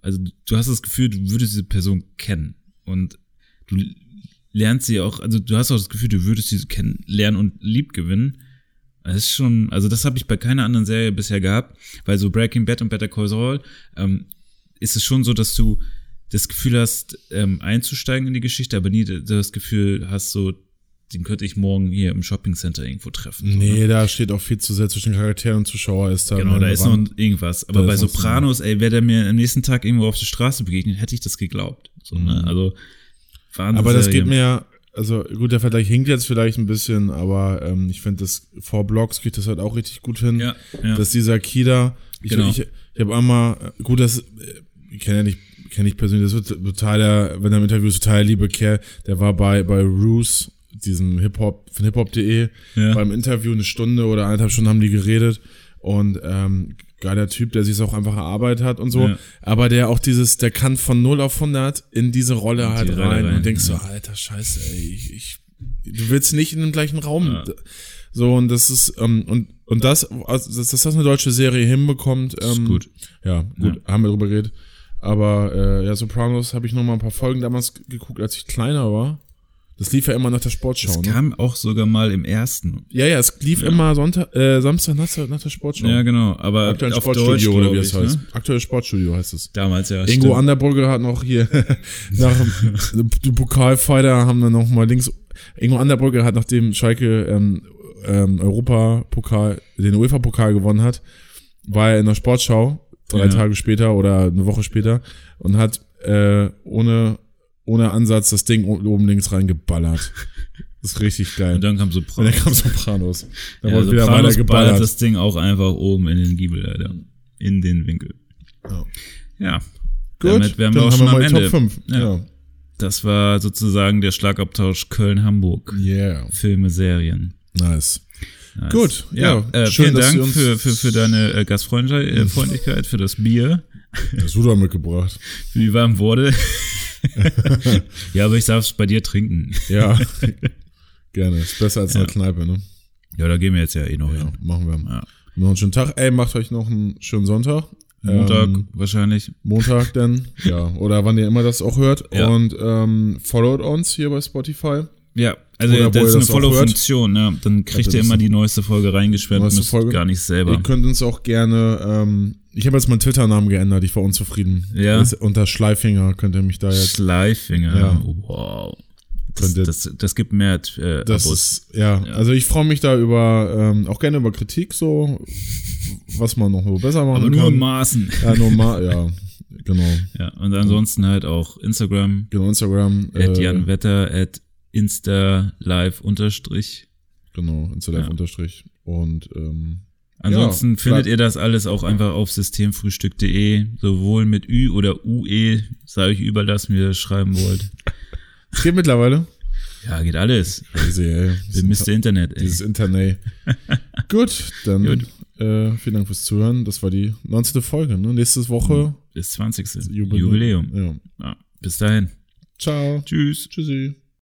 Also du hast das Gefühl, du würdest diese Person kennen und du lernst sie auch, also du hast auch das Gefühl, du würdest sie kennen, lernen und lieb gewinnen. Das ist schon, also das habe ich bei keiner anderen Serie bisher gehabt, weil so Breaking Bad und Better Call Saul ähm, ist es schon so, dass du das Gefühl hast, ähm, einzusteigen in die Geschichte, aber nie das Gefühl hast, so, den könnte ich morgen hier im Shoppingcenter irgendwo treffen. So, ne?
Nee, da steht auch viel zu sehr zwischen Charakteren und Zuschauer ist da.
Genau, da ist noch
Wand.
irgendwas. Aber
Da
bei
noch
Sopranos, ey, wäre der mir am nächsten Tag irgendwo auf der Straße begegnet, hätte ich das geglaubt. So, ne? Also, Wahnsinn.
Aber das geht mir ja, also gut, der Vergleich hinkt jetzt vielleicht ein bisschen, aber ähm, ich finde, das vor Blocks kriegt das halt auch richtig gut hin.
Ja, ja.
Dass dieser Kida, ich,
Genau.
ich, ich habe einmal, gut, das, äh, ich kenne ja nicht, kenne ich persönlich, das wird total, der, wenn er im Interview ist, total liebe Kerl, der war bei, bei Roos, diesem Hip-Hop, von hiphop.de,
Ja.
beim Interview eine Stunde oder eineinhalb Stunden haben die geredet und ähm, geiler Typ, der sich auch einfach erarbeitet hat und so,
Ja.
aber der auch dieses, der kann von 0 auf 100 in diese Rolle
die
halt
Rolle
rein,
rein,
und denkst
ja.
so, alter Scheiße, ey, ich, ich du willst nicht in dem gleichen Raum.
Ja.
So, und das ist, ähm, und, und das, also, dass, das eine deutsche Serie hinbekommt, ähm,
Ist gut.
Ja, gut, haben wir drüber geredet. Aber äh, ja, Sopranos habe ich noch mal ein paar Folgen damals geguckt, als ich kleiner war. Das lief ja immer nach der Sportschau.
Es
Ne?
kam auch sogar mal im ersten.
Ja, ja, es lief immer Sonntag, äh, Samstag nach der, nach der Sportschau.
Ja, genau. Aber
Aktuelles
auf
Sportstudio
Deutsch,
oder wie es heißt.
Ne?
Aktuelles Sportstudio heißt es.
Damals ja.
Ingo
stimmt.
Anderbrugge hat noch hier nach dem Pokalfighter haben dann noch mal links. Ingo Anderbrugge hat nachdem Schalke ähm, ähm, Europapokal, den UEFA-Pokal gewonnen hat, war er in der Sportschau drei
Ja.
Tage später oder eine Woche später und hat äh, ohne ohne Ansatz das Ding oben links reingeballert. Das ist richtig geil.
Und dann kam
Und
Sopranos.
dann kam Sopranos. Dann
Ja,
wurde wieder weiter geballert.
das Ding auch einfach oben in den Giebel, Alter. In den Winkel.
Ja.
Ja.
Gut,
Damit wären wir
dann
auch
haben
schon
wir
am Ende.
Top 5.
Ja.
Ja.
Das war sozusagen der Schlagabtausch Köln-Hamburg.
Yeah.
Filme, Serien.
Nice.
Nice.
Gut,
Ja,
ja,
äh,
schön,
vielen Dank für, für, für deine äh, Gastfreundlichkeit, äh, für das Bier,
Das wurde auch mitgebracht.
für die warmen Worte. ja, aber ich darf es bei dir trinken.
Ja. Gerne. Ist besser als
Ja.
der Kneipe, ne?
Ja, da gehen wir jetzt ja eh noch
Ja,
hin.
machen wir.
Ja.
Noch einen schönen Tag. Ey, macht euch noch einen schönen Sonntag.
Montag
Ähm,
wahrscheinlich.
Montag denn. ja. Oder wann ihr immer das auch hört.
Ja.
Und ähm, followt uns hier bei Spotify.
Ja, also
Oder
das ist eine Follow-Funktion, ja. Dann kriegt
das
ihr immer die neueste Folge reingeschwemmt,
Neueste
müsst
Folge.
gar nicht selber.
Ihr könnt uns auch gerne, ähm, ich habe jetzt meinen Twitter-Namen geändert, ich war unzufrieden.
Ja.
Unter Schleifinger könnt ihr mich da jetzt.
Schleifinger.
Ja.
Wow. Das, das, das gibt mehr äh,
Das ist, ja, also ich freue mich da über, ähm, auch gerne über Kritik so, was man noch so besser machen
aber nur
kann.
in Maßen.
Ja, normal, ja, genau.
Ja, und ansonsten halt auch Instagram,
Genau, Instagram.
at
äh,
Jan Wetter, at Insta live unterstrich.
Genau, Instalive unterstrich. Und ähm,
Ansonsten
Ja,
findet ihr das alles auch einfach auf systemfrühstück.de, sowohl mit Ü oder UE, sei euch überlassen, wie ihr das schreiben wollt.
es geht mittlerweile.
Ja, geht alles.
Ey.
Wir Mr. Internet, ey.
Dieses Internet. Gut, dann
Gut.
Äh, vielen Dank fürs Zuhören. Das war die 19. Folge. Ne? Nächste Woche
Bis 20.
Jubiläum.
Jubiläum.
Ja.
Ja, bis dahin.
Ciao.
Tschüss.
Tschüssi.